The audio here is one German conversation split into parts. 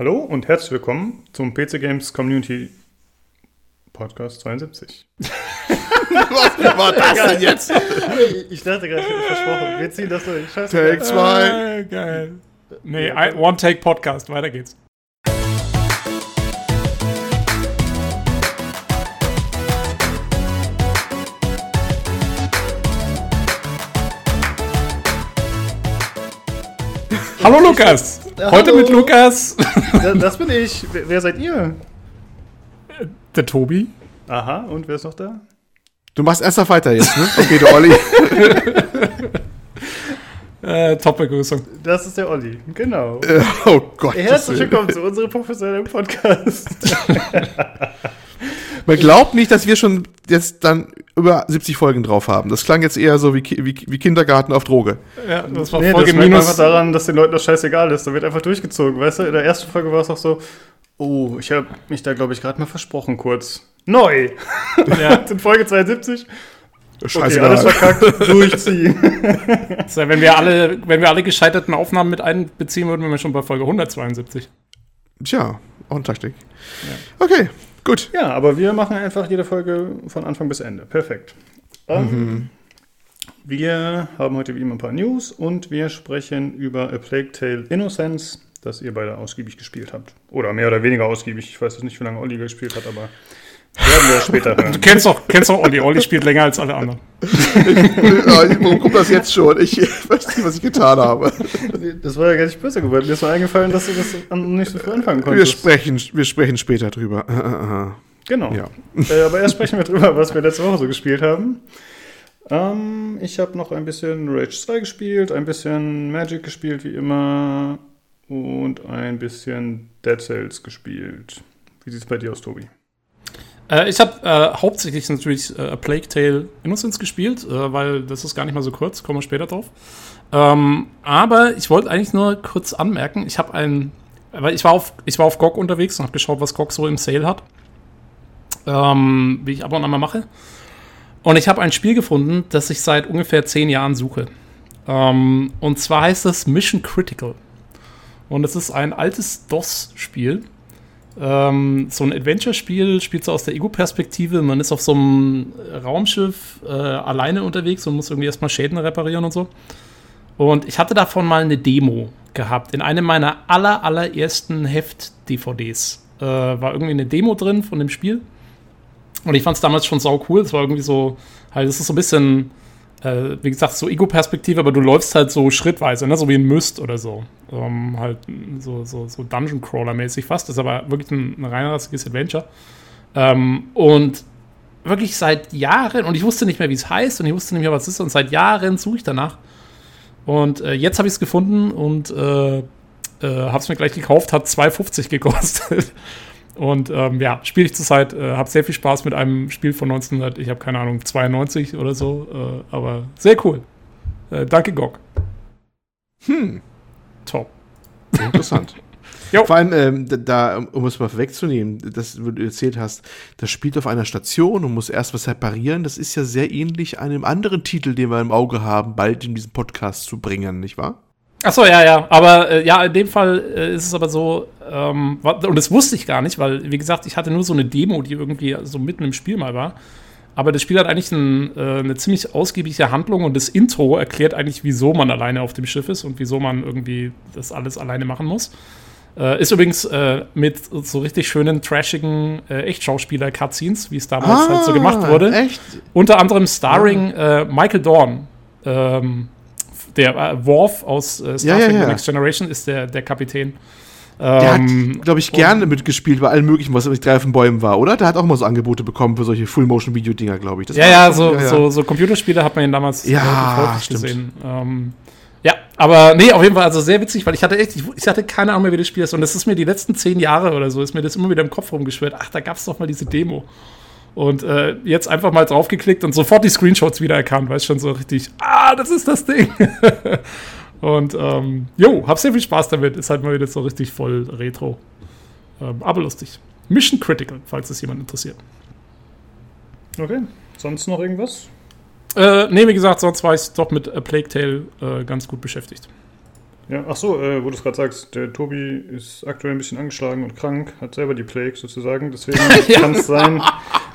Hallo und herzlich willkommen zum PC Games Community Podcast 72. Was war das denn jetzt? Ich dachte gerade, ich hätte versprochen. Wir ziehen das durch. Scheiße. Take zwei. Ah, geil. Nee, ein One-Take-Podcast. Weiter geht's. Hallo Lukas! Heute hallo. mit Lukas, Das bin ich. Wer wer seid ihr? der Tobi. Aha, und wer ist noch da? Du machst erst noch weiter jetzt, ne? Okay, der Olli. Äh, Top-Begrüßung. Das ist der Olli. Genau. Äh, oh Gott. Herzlich willkommen zu unserem professionellen Podcast. Man glaubt nicht, dass wir schon jetzt dann über 70 Folgen drauf haben. Das klang jetzt eher so wie, wie, wie Kindergarten auf Droge. Ja, das war Nee, das Folge merkt man einfach minus. daran, dass den Leuten das scheißegal ist. Da wird einfach durchgezogen, weißt du? In der ersten Folge war es auch so, oh, ich habe mich da, glaube ich, gerade mal versprochen kurz. Neu! Ja, In Folge 72. Okay, Scheißegal. alles verkackt, durchziehen. das wär, wenn, wir alle, wenn wir alle gescheiterten Aufnahmen mit einbeziehen würden, wären wir schon bei Folge 172. Tja, auch ein Taktik. Okay, gut. Ja, aber wir machen einfach jede Folge von Anfang bis Ende. Perfekt. Ähm, Wir haben heute wie immer ein paar News und wir sprechen über A Plague Tale Innocence, das ihr beide ausgiebig gespielt habt. Oder mehr oder weniger ausgiebig. Ich weiß jetzt nicht, wie lange Olli gespielt hat, aber werden wir später hören. Du kennst doch, kennst doch Olli. Olli spielt länger als alle anderen. Ja, Warum kommt das jetzt schon? Ich weiß nicht, was ich getan habe. Das war ja gar nicht böse geworden. Mir ist mal eingefallen, dass du das nicht so früh anfangen Wir konntest. sprechen, wir sprechen später drüber. Äh, äh, äh. Genau. Ja. Äh, aber erst sprechen wir drüber, was wir letzte Woche so gespielt haben. Ähm, ich habe noch ein bisschen Rage 2 gespielt, ein bisschen Magic gespielt, wie immer, und ein bisschen Dead Cells gespielt. Wie sieht es bei dir aus, Tobi? Äh, ich habe äh, hauptsächlich natürlich äh, Plague Tale Innocence gespielt, äh, weil das ist gar nicht mal so kurz, kommen wir später drauf. Ähm, aber ich wollte eigentlich nur kurz anmerken, ich habe ein, weil ich war auf, ich war auf GOG unterwegs und habe geschaut, was GOG so im Sale hat, ähm, wie ich ab und an mal mache. Und ich habe ein Spiel gefunden, das ich seit ungefähr zehn Jahren suche. Ähm, und zwar heißt es Mission Critical. Und es ist ein altes DOS-Spiel. Ähm, so ein Adventure-Spiel, spielt so aus der Ego-Perspektive. Man ist auf so einem Raumschiff äh, alleine unterwegs und muss irgendwie erstmal Schäden reparieren und so. Und ich hatte davon mal eine Demo gehabt. In einem meiner aller, allerersten Heft-DVDs äh, war irgendwie eine Demo drin von dem Spiel. Und ich fand es damals schon sau cool. Es war irgendwie so, halt, es ist so ein bisschen, äh, wie gesagt, so Ego-Perspektive, aber du läufst halt so schrittweise, ne? so wie ein Myst oder so. Ähm, halt so, so, so Dungeon-Crawler-mäßig fast. Das ist aber wirklich ein, ein reinrassiges Adventure. Ähm, und wirklich seit Jahren, und ich wusste nicht mehr, wie es heißt, und ich wusste nicht mehr, was es ist, und seit Jahren suche ich danach. Und äh, jetzt habe ich es gefunden und äh, äh, habe es mir gleich gekauft, hat 2,50 gekostet. Und ähm, ja, spiele ich zurzeit, äh, habe sehr viel Spaß mit einem Spiel von 1900, ich habe keine Ahnung, 92 oder so, äh, aber sehr cool. Äh, danke, GOG. Hm, Top. interessant. Jo. Vor allem, ähm, da- um es mal vorwegzunehmen, das, was du erzählt hast, das spielt auf einer Station und muss erst was reparieren. Das ist ja sehr ähnlich einem anderen Titel, den wir im Auge haben, bald in diesen Podcast zu bringen, nicht wahr? Achso, ja, ja. Aber äh, ja, in dem Fall äh, ist es aber so, ähm, und das wusste ich gar nicht, weil, wie gesagt, ich hatte nur so eine Demo, die irgendwie so mitten im Spiel mal war. Aber das Spiel hat eigentlich ein, äh, eine ziemlich ausgiebige Handlung und das Intro erklärt eigentlich, wieso man alleine auf dem Schiff ist und wieso man irgendwie das alles alleine machen muss. Äh, ist übrigens äh, mit so richtig schönen, trashigen äh, Echtschauspieler-Cutscenes, wie es damals halt so gemacht wurde. Echt? Unter anderem starring äh, Michael Dorn. Ähm, der äh, Worf aus äh, Star Ja, ja, Trek ja. The Next Generation ist der, der Kapitän. Der Ähm, hat, glaube ich, gerne mitgespielt bei allem Möglichen, was nicht drei auf den Bäumen war, oder? Der hat auch mal so Angebote bekommen für solche Full-Motion-Video-Dinger, glaube ich. Das ja, ja, so, So, so Computerspiele hat man ihn damals Ja, häufig stimmt. gesehen. Ähm, ja, aber nee, auf jeden Fall, also sehr witzig, weil ich hatte echt, ich, ich hatte keine Ahnung mehr, wie das Spiel ist. Und das ist mir die letzten zehn Jahre oder so, ist mir das immer wieder im Kopf rumgeschwört. Ach, da gab es doch mal diese Demo. Und äh, jetzt einfach mal draufgeklickt und sofort die Screenshots wiedererkannt, weil es schon so richtig, ah, das ist das Ding. und ähm, jo, hab sehr viel Spaß damit. Ist halt mal wieder so richtig voll Retro. Ähm, aber lustig. Mission Critical, falls es jemand interessiert. Okay. Sonst noch irgendwas? Äh, nee, wie gesagt, sonst war ich doch mit A Plague Tale äh, ganz gut beschäftigt. Ja, ach so, äh, wo du es gerade sagst, der Tobi ist aktuell ein bisschen angeschlagen und krank, hat selber die Plague sozusagen. Deswegen kann es sein,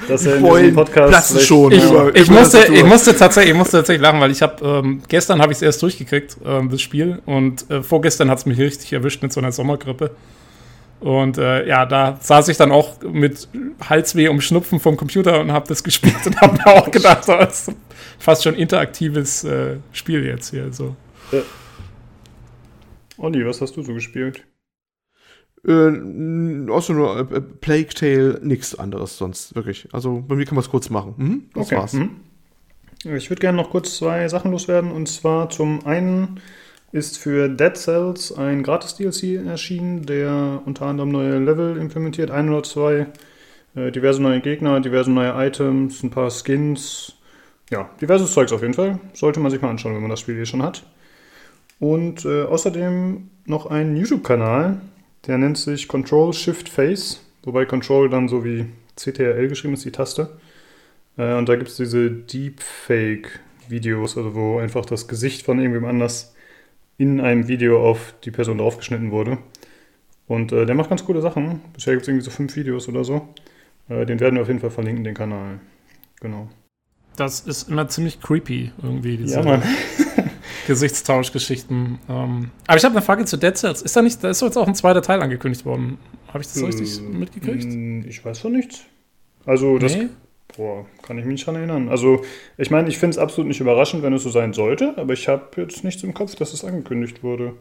dass er in diesem Podcast schon. Ich, über- ich, über musste, ich, musste tatsächlich, ich musste tatsächlich lachen, weil ich habe ähm, gestern habe ich es erst durchgekriegt, ähm, das Spiel, und äh, vorgestern hat es mich richtig erwischt mit so einer Sommergrippe. Und äh, ja, da saß ich dann auch mit Halsweh und Schnupfen vom Computer und habe das gespielt und habe mir auch gedacht, so, das ist fast schon interaktives äh, Spiel jetzt hier. So. Olli, was hast du so gespielt? Äh, außer nur äh, Plague Tale, nichts anderes sonst, wirklich. Also bei mir kann man es kurz machen. Mhm, das war's. mhm. Ich würde gerne noch kurz zwei Sachen loswerden. Und zwar zum einen ist für Dead Cells ein Gratis-DLC erschienen, der unter anderem neue Level implementiert, ein oder zwei, äh, diverse neue Gegner, diverse neue Items, ein paar Skins. Ja, diverses Zeugs auf jeden Fall. Sollte man sich mal anschauen, wenn man das Spiel hier schon hat. Und äh, außerdem noch einen YouTube-Kanal, der nennt sich Control Shift Face, wobei Control dann so wie CTRL geschrieben ist, die Taste. Äh, und da gibt es diese Deepfake-Videos, also wo einfach das Gesicht von irgendwem anders in einem Video auf die Person draufgeschnitten wurde. Und äh, der macht ganz coole Sachen. Bisher gibt es irgendwie so fünf Videos oder so. Äh, den werden wir auf jeden Fall verlinken, den Kanal. Genau. Das ist immer ziemlich creepy, irgendwie, diese Ja, Mann. Gesichtstauschgeschichten. Ähm, aber ich habe eine Frage zu Dead Cells. Ist da nicht, da ist doch jetzt auch ein zweiter Teil angekündigt worden. Habe ich das richtig Äh, mitgekriegt? mm, Ich weiß von nichts. Also, das Nee? boah, kann ich mich nicht dran erinnern. Also, ich meine, ich finde es absolut nicht überraschend, wenn es so sein sollte, aber ich habe jetzt nichts im Kopf, dass es angekündigt wurde.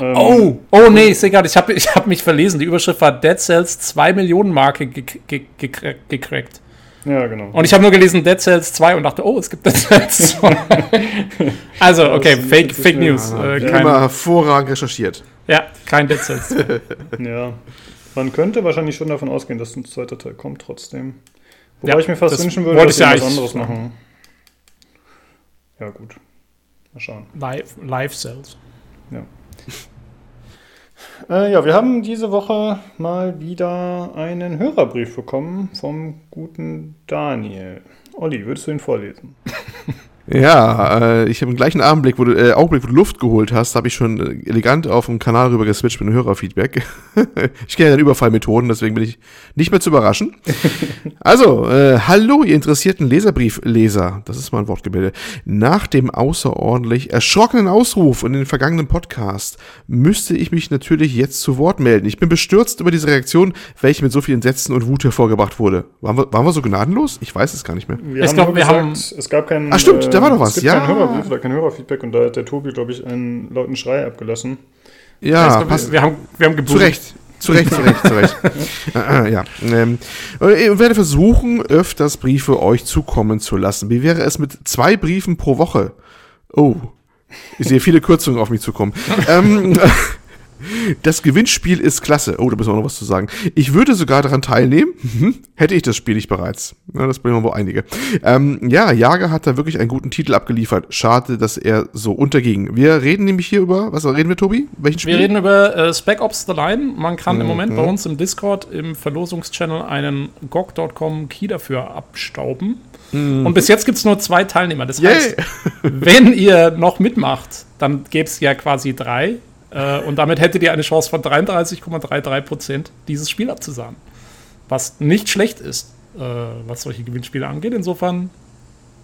Ähm, Oh, oh nee, ich sehe gerade, ich habe ich hab mich verlesen. Die Überschrift war Dead Cells 2 Millionen Marke gek- gek- gekra- gecrackt. Ja, genau. Und ich habe nur gelesen Dead Cells 2 und dachte, oh, es gibt Dead Cells 2. also, okay, Das Fake, Fake News. Äh, wie kein, immer hervorragend recherchiert. ja, kein Dead Cells. Ja, man könnte wahrscheinlich schon davon ausgehen, dass ein zweiter Teil kommt trotzdem. Wobei Ja, ich mir fast wünschen würde, wollte dass ich ja sie was anderes machen. Ja, gut. Mal schauen. Live, Live Cells. Äh, ja, wir haben diese Woche mal wieder einen Hörerbrief bekommen vom guten Daniel. Olli, würdest du ihn vorlesen? Ja, äh, ich habe den gleichen Augenblick, wo du, äh, Augenblick, wo du Luft geholt hast, habe ich schon äh, elegant auf dem Kanal rüber geswitcht mit dem Hörerfeedback. ich kenne ja den Überfallmethoden, deswegen bin ich nicht mehr zu überraschen. also, äh, hallo, ihr interessierten Leserbriefleser. Das ist mal ein Wortgebilde. Nach dem außerordentlich erschrockenen Ausruf in den vergangenen Podcast müsste ich mich natürlich jetzt zu Wort melden. Ich bin bestürzt über diese Reaktion, welche mit so vielen Sätzen und Wut hervorgebracht wurde. Waren wir, waren wir so gnadenlos? Ich weiß es gar nicht mehr. Wir Ich haben glaub, nur wir gesagt, haben- es gab keinen. Ah, stimmt, da war noch was, Es gibt ja. keinen Hörerbrief oder kein Hörerfeedback und da hat der Tobi, glaube ich, einen lauten Schrei abgelassen. Ja, Ich glaub, passt. wir, wir haben, wir haben Zu. Recht. Zu Recht, zu Recht, zu Recht. äh, äh, ja. Ähm, äh, ich werde versuchen, öfters Briefe euch zukommen zu lassen. Wie wäre es mit zwei Briefen pro Woche? Oh, ich sehe viele Kürzungen auf mich zukommen. ähm, das Gewinnspiel ist klasse. Oh, da müssen wir noch was zu sagen. Ich würde sogar daran teilnehmen, Mhm. hätte ich das Spiel nicht bereits. Ja, das bringen wir wohl einige. Ähm, ja, Jager hat da wirklich einen guten Titel abgeliefert. Schade, dass er so unterging. Wir reden nämlich hier über, was reden wir, Tobi? Welchen Spiel? Wir reden über äh, Spec Ops The Line. Man kann im Moment Mhm. bei uns im Discord im Verlosungschannel einen GOG.com Key dafür abstauben. Und bis jetzt gibt es nur zwei Teilnehmer. Das Mhm. Heißt, wenn ihr noch mitmacht, dann gäbe es ja quasi drei. Äh, und damit hättet ihr eine Chance von 33,33% dieses Spiel abzusahnen. Was nicht schlecht ist, äh, was solche Gewinnspiele angeht. Insofern,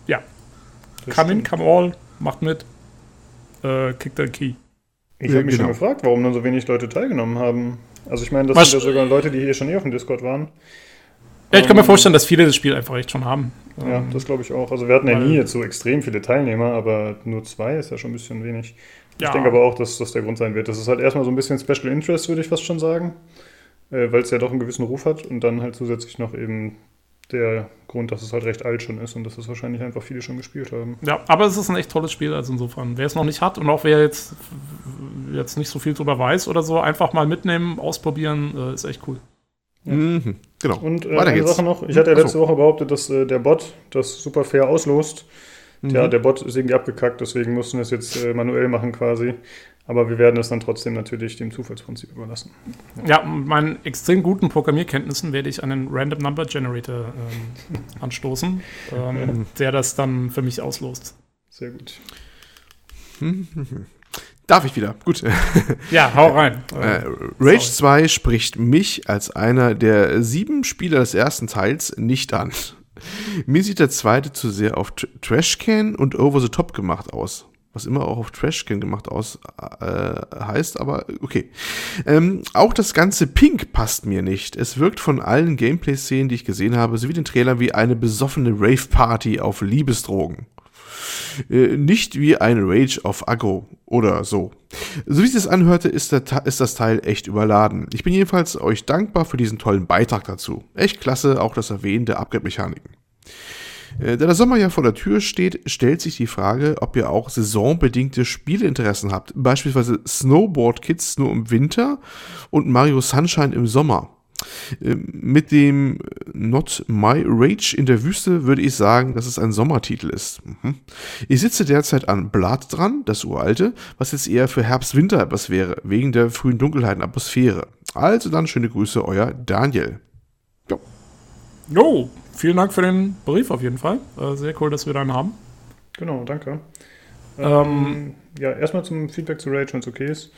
ja, Das come in, stimmt. come all, macht mit, äh, kickt den Key. Ich Ja, habe mich genau. schon gefragt, warum dann so wenig Leute teilgenommen haben. Also ich meine, das Was- sind ja sogar Leute, die hier schon eh auf dem Discord waren. Ja, ich kann mir Ähm, vorstellen, dass viele das Spiel einfach echt schon haben. Ja, Ähm, das glaube ich auch. Also wir hatten ja nie jetzt so extrem viele Teilnehmer, aber nur zwei ist ja schon ein bisschen wenig. Ich Ja. denke aber auch, dass das der Grund sein wird. Das ist halt erstmal so ein bisschen Special Interest, würde ich fast schon sagen. Äh, Weil es ja doch einen gewissen Ruf hat und dann halt zusätzlich noch eben der Grund, dass es halt recht alt schon ist und dass es wahrscheinlich einfach viele schon gespielt haben. Ja, aber es ist ein echt tolles Spiel, also insofern, wer es noch nicht hat und auch wer jetzt, jetzt nicht so viel drüber weiß oder so, einfach mal mitnehmen, ausprobieren, äh, ist echt cool. Mhm, genau. Und äh, eine geht's. Sache noch, ich hatte ja letzte Woche behauptet, dass äh, der Bot das super fair auslost. Mhm. Ja, der Bot ist irgendwie abgekackt, deswegen mussten wir es jetzt äh, manuell machen quasi. Aber wir werden es dann trotzdem natürlich dem Zufallsprinzip überlassen. Ja, mit meinen extrem guten Programmierkenntnissen werde ich einen Random Number Generator ähm, anstoßen, ähm, der das dann für mich auslost. Sehr gut. Darf ich wieder? Gut. Ja, hau rein. Äh, Rage 2 spricht mich als einer der sieben Spieler des ersten Teils nicht an. Mir sieht der zweite zu sehr auf Tr Trashcan und Over the Top gemacht aus. Was immer auch auf Trashcan gemacht aus äh, heißt, aber okay. Ähm, auch das ganze Pink passt mir nicht. Es wirkt von allen Gameplay-Szenen, die ich gesehen habe, sowie den Trailern wie eine besoffene Rave-Party auf Liebesdrogen. Äh, nicht wie ein Rage auf Agro oder so. So wie es sich anhörte, ist, ist das Teil echt überladen. Ich bin jedenfalls euch dankbar für diesen tollen Beitrag dazu. Echt klasse, auch das Erwähnen der Upgrade-Mechaniken. Äh, da der Sommer ja vor der Tür steht, stellt sich die Frage, ob ihr auch saisonbedingte Spielinteressen habt. Beispielsweise Snowboard Kids nur im Winter und Mario Sunshine im Sommer. Ähm, mit dem Not My Rage in der Wüste würde ich sagen, dass es ein Sommertitel ist. Mhm. Ich sitze derzeit an Blood dran, das uralte, was jetzt eher für Herbst-Winter etwas wäre, wegen der frühen Dunkelheiten-Atmosphäre. Also dann schöne Grüße, euer Daniel. Jo. Jo, vielen Dank für den Brief auf jeden Fall. Äh, sehr cool, dass wir einen haben. Genau, danke. Ähm, ja, erstmal zum Feedback zu Rage, wenn es okay ist.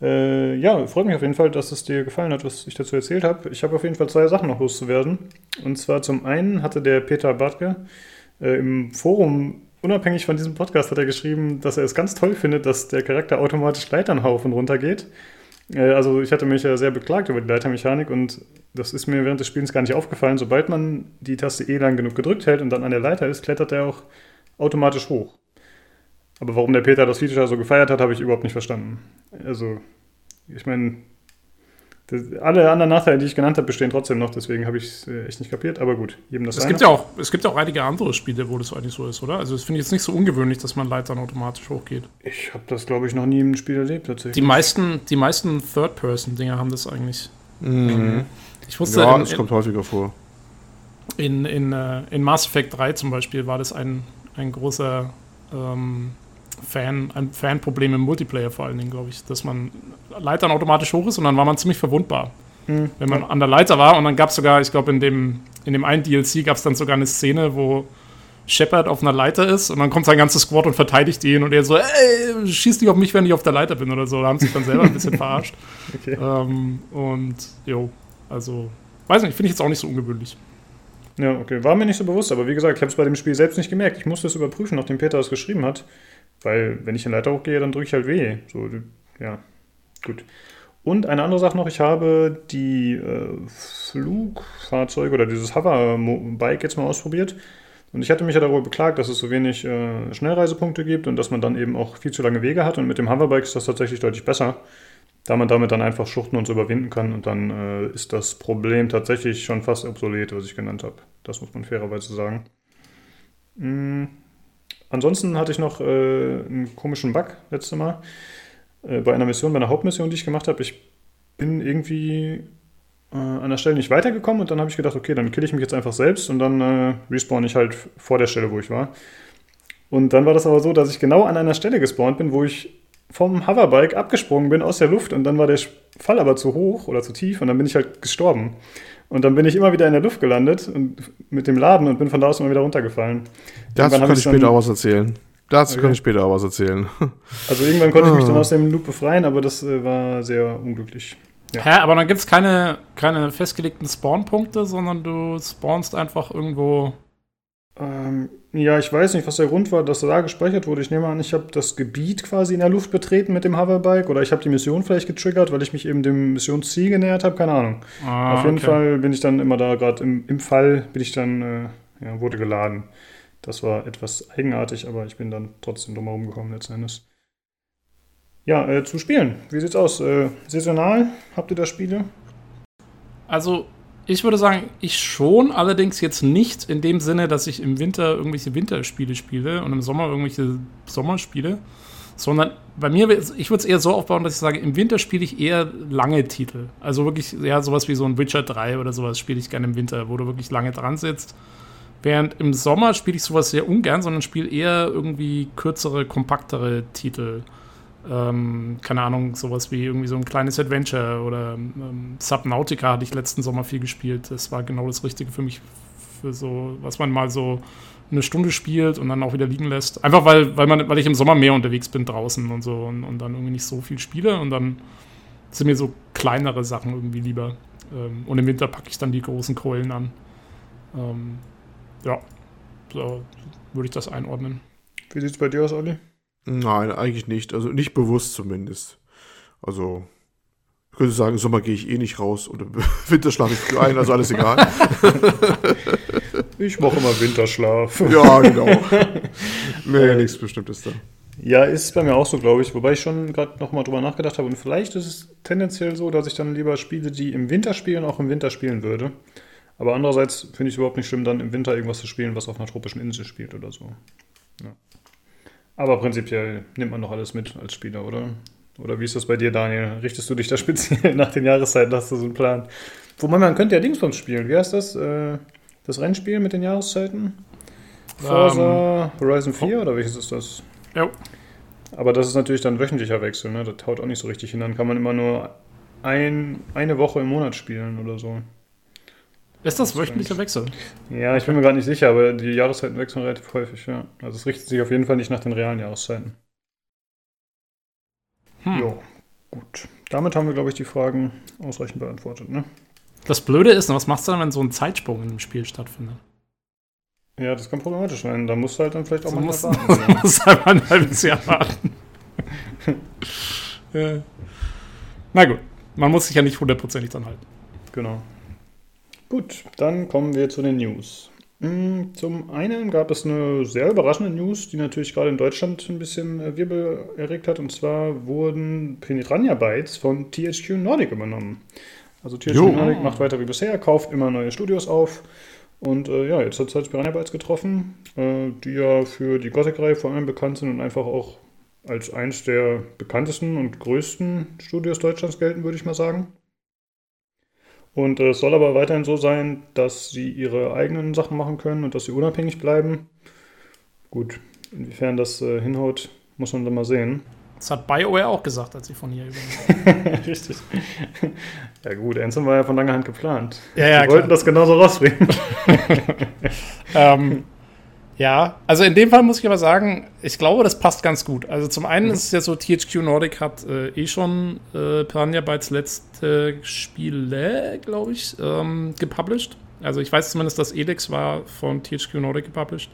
Äh, ja, freut mich auf jeden Fall, dass es dir gefallen hat, was ich dazu erzählt habe. Ich habe auf jeden Fall zwei Sachen noch loszuwerden. Und zwar zum einen hatte der Peter Bartke äh, im Forum, unabhängig von diesem Podcast, hat er geschrieben, dass er es ganz toll findet, dass der Charakter automatisch Leiternhaufen runtergeht. Äh, also ich hatte mich ja sehr beklagt über die Leitermechanik und das ist mir während des Spielens gar nicht aufgefallen. Sobald man die Taste E lang genug gedrückt hält und dann an der Leiter ist, klettert er auch automatisch hoch. Aber warum der Peter das Feature so gefeiert hat, habe ich überhaupt nicht verstanden. Also, ich meine, alle anderen Nachteile, die ich genannt habe, bestehen trotzdem noch, deswegen habe ich es äh, echt nicht kapiert, aber gut, jedem das es gibt ja auch Es gibt ja auch einige andere Spiele, wo das eigentlich so ist, oder? Also, das finde ich jetzt nicht so ungewöhnlich, dass man Leitern automatisch hochgeht. Ich habe das, glaube ich, noch nie im Spiel erlebt, tatsächlich. Die meisten, die meisten Third-Person-Dinger haben das eigentlich. Mhm. Ich wusste, ja, es kommt häufiger vor. In, in, äh, in Mass Effect 3 zum Beispiel war das ein, ein großer. Ähm, Fan, ein Fanproblem im Multiplayer vor allen Dingen, glaube ich, dass man Leitern automatisch hoch ist und dann war man ziemlich verwundbar. Mhm. Wenn man an der Leiter war und dann gab es sogar, ich glaube, in dem, in dem einen DLC gab es dann sogar eine Szene, wo Shepard auf einer Leiter ist und dann kommt sein ganzes Squad und verteidigt ihn und er so, ey, schieß nicht auf mich, wenn ich auf der Leiter bin oder so. Da haben sich dann selber ein bisschen verarscht. Okay. Ähm, und jo, also, weiß nicht, finde ich jetzt auch nicht so ungewöhnlich. Ja, okay. War mir nicht so bewusst, aber wie gesagt, ich habe es bei dem Spiel selbst nicht gemerkt. Ich musste es überprüfen, nachdem Peter es geschrieben hat. Weil wenn ich den Leiter hochgehe, dann drücke ich halt weh. So, ja, gut. Und eine andere Sache noch, ich habe die äh, Flugfahrzeuge oder dieses Hover-Bike jetzt mal ausprobiert. Und ich hatte mich ja darüber beklagt, dass es so wenig äh, Schnellreisepunkte gibt und dass man dann eben auch viel zu lange Wege hat. Und mit dem Hoverbike ist das tatsächlich deutlich besser, da man damit dann einfach Schluchten und so überwinden kann. Und dann äh, ist das Problem tatsächlich schon fast obsolet, was ich genannt habe. Das muss man fairerweise sagen. Mm. Ansonsten hatte ich noch äh, einen komischen Bug letztes Mal äh, bei einer Mission, bei einer Hauptmission, die ich gemacht habe. Ich bin irgendwie äh, an der Stelle nicht weitergekommen und dann habe ich gedacht, okay, dann kill ich mich jetzt einfach selbst und dann äh, respawn ich halt vor der Stelle, wo ich war. Und dann war das aber so, dass ich genau an einer Stelle gespawnt bin, wo ich vom Hoverbike abgesprungen bin aus der Luft und dann war der Fall aber zu hoch oder zu tief und dann bin ich halt gestorben. Und dann bin ich immer wieder in der Luft gelandet mit dem Laden und bin von da aus immer wieder runtergefallen. Dazu kann ich später auch was erzählen. Dazu okay. kann ich später auch was erzählen. Also irgendwann konnte ich mich dann ah. aus dem Loop befreien, aber das äh, war sehr unglücklich. Ja. Hä, aber dann gibt es keine, keine festgelegten Spawnpunkte, sondern du spawnst einfach irgendwo ähm, ja, ich weiß nicht, was der Grund war, dass da gespeichert wurde. Ich nehme an, ich habe das Gebiet quasi in der Luft betreten mit dem Hoverbike oder ich habe die Mission vielleicht getriggert, weil ich mich eben dem Missionsziel genähert habe. Keine Ahnung. Ah, Auf jeden okay. Fall bin ich dann immer da, gerade im, im Fall bin ich dann, äh, ja, wurde geladen. Das war etwas eigenartig, aber ich bin dann trotzdem drumherum gekommen letzten Endes. Ja, äh, zu Spielen. Wie sieht's aus? Äh, saisonal? Habt ihr da Spiele? Also, ich würde sagen, ich schon, allerdings jetzt nicht in dem Sinne, dass ich im Winter irgendwelche Winterspiele spiele und im Sommer irgendwelche Sommerspiele, sondern bei mir, ich würde es eher so aufbauen, dass ich sage, im Winter spiele ich eher lange Titel. Also wirklich, ja, sowas wie so ein Witcher 3 oder sowas spiele ich gerne im Winter, wo du wirklich lange dran sitzt. Während im Sommer spiele ich sowas sehr ungern, sondern spiele eher irgendwie kürzere, kompaktere Titel ähm, keine Ahnung, sowas wie irgendwie so ein kleines Adventure oder ähm, Subnautica hatte ich letzten Sommer viel gespielt. Das war genau das Richtige für mich für so, was man mal so eine Stunde spielt und dann auch wieder liegen lässt. Einfach weil, weil, man, weil ich im Sommer mehr unterwegs bin draußen und so und, und dann irgendwie nicht so viel spiele und dann sind mir so kleinere Sachen irgendwie lieber. Ähm, und im Winter packe ich dann die großen Keulen an. Ähm, ja, so würde ich das einordnen. Wie sieht es bei dir aus, Olli? Nein, eigentlich nicht. Also nicht bewusst zumindest. Also, ich könnte sagen, im Sommer gehe ich eh nicht raus und im Winter schlafe ich früh ein, also alles egal. ich mache immer Winterschlaf. Ja, genau. nee, äh, nichts Bestimmtes da. Ja, ist bei mir auch so, glaube ich. Wobei ich schon gerade nochmal drüber nachgedacht habe. Und vielleicht ist es tendenziell so, dass ich dann lieber Spiele, die im Winter spielen, auch im Winter spielen würde. Aber andererseits finde ich es überhaupt nicht schlimm, dann im Winter irgendwas zu spielen, was auf einer tropischen Insel spielt oder so. Ja. Aber prinzipiell nimmt man noch alles mit als Spieler, oder? Oder wie ist das bei dir, Daniel? Richtest du dich da speziell nach den Jahreszeiten? Hast du so einen Plan? Wobei man könnte ja Dingsbums spielen. Wie heißt das? Äh, das Rennspiel mit den Jahreszeiten? Forza um, ähm, Horizon 4 oder welches ist das? Ja. Aber das ist natürlich dann wöchentlicher Wechsel, ne? Das haut auch nicht so richtig hin. Dann kann man immer nur ein, eine Woche im Monat spielen oder so. Ist das wöchentlicher Wechsel? Ja, ich bin mir gerade nicht sicher, aber die Jahreszeiten wechseln relativ häufig, ja. Also es richtet sich auf jeden Fall nicht nach den realen Jahreszeiten. Hm. Jo, gut. Damit haben wir, glaube ich, die Fragen ausreichend beantwortet, ne? Das Blöde ist, was machst du dann, wenn so ein Zeitsprung in dem Spiel stattfindet? Ja, das kann problematisch sein. Da musst du halt dann vielleicht auch so mal musst, warten. musst halt mal ein halbes Jahr warten. ja. Na gut, man muss sich ja nicht hundertprozentig dran halten. Genau. Gut, dann kommen wir zu den News. Hm, zum einen gab es eine sehr überraschende News, die natürlich gerade in Deutschland ein bisschen äh, Wirbel erregt hat. Und zwar wurden Piranha Bytes von THQ Nordic übernommen. Also THQ jo. Nordic macht weiter wie bisher, kauft immer neue Studios auf. Und äh, ja, jetzt hat es halt Piranha Bytes getroffen, äh, die ja für die Gothic-Reihe vor allem bekannt sind und einfach auch als eins der bekanntesten und größten Studios Deutschlands gelten, würde ich mal sagen. Und äh, es soll aber weiterhin so sein, dass sie ihre eigenen Sachen machen können und dass sie unabhängig bleiben. Gut, inwiefern das äh, hinhaut, muss man dann mal sehen. Das hat BioWare auch gesagt, als sie von hier übernehmen. Richtig. Ja gut, Ansem war ja von langer Hand geplant. Ja, ja, Die wollten das genauso rausbringen. ähm, ja, also in dem Fall muss ich aber sagen, ich glaube, das passt ganz gut. Also zum einen mhm. ist es ja so, THQ Nordic hat äh, eh schon äh, Piranha Bytes letzte Spiele, glaube ich, ähm, gepublished. Also ich weiß zumindest, dass Elix war von THQ Nordic gepublished.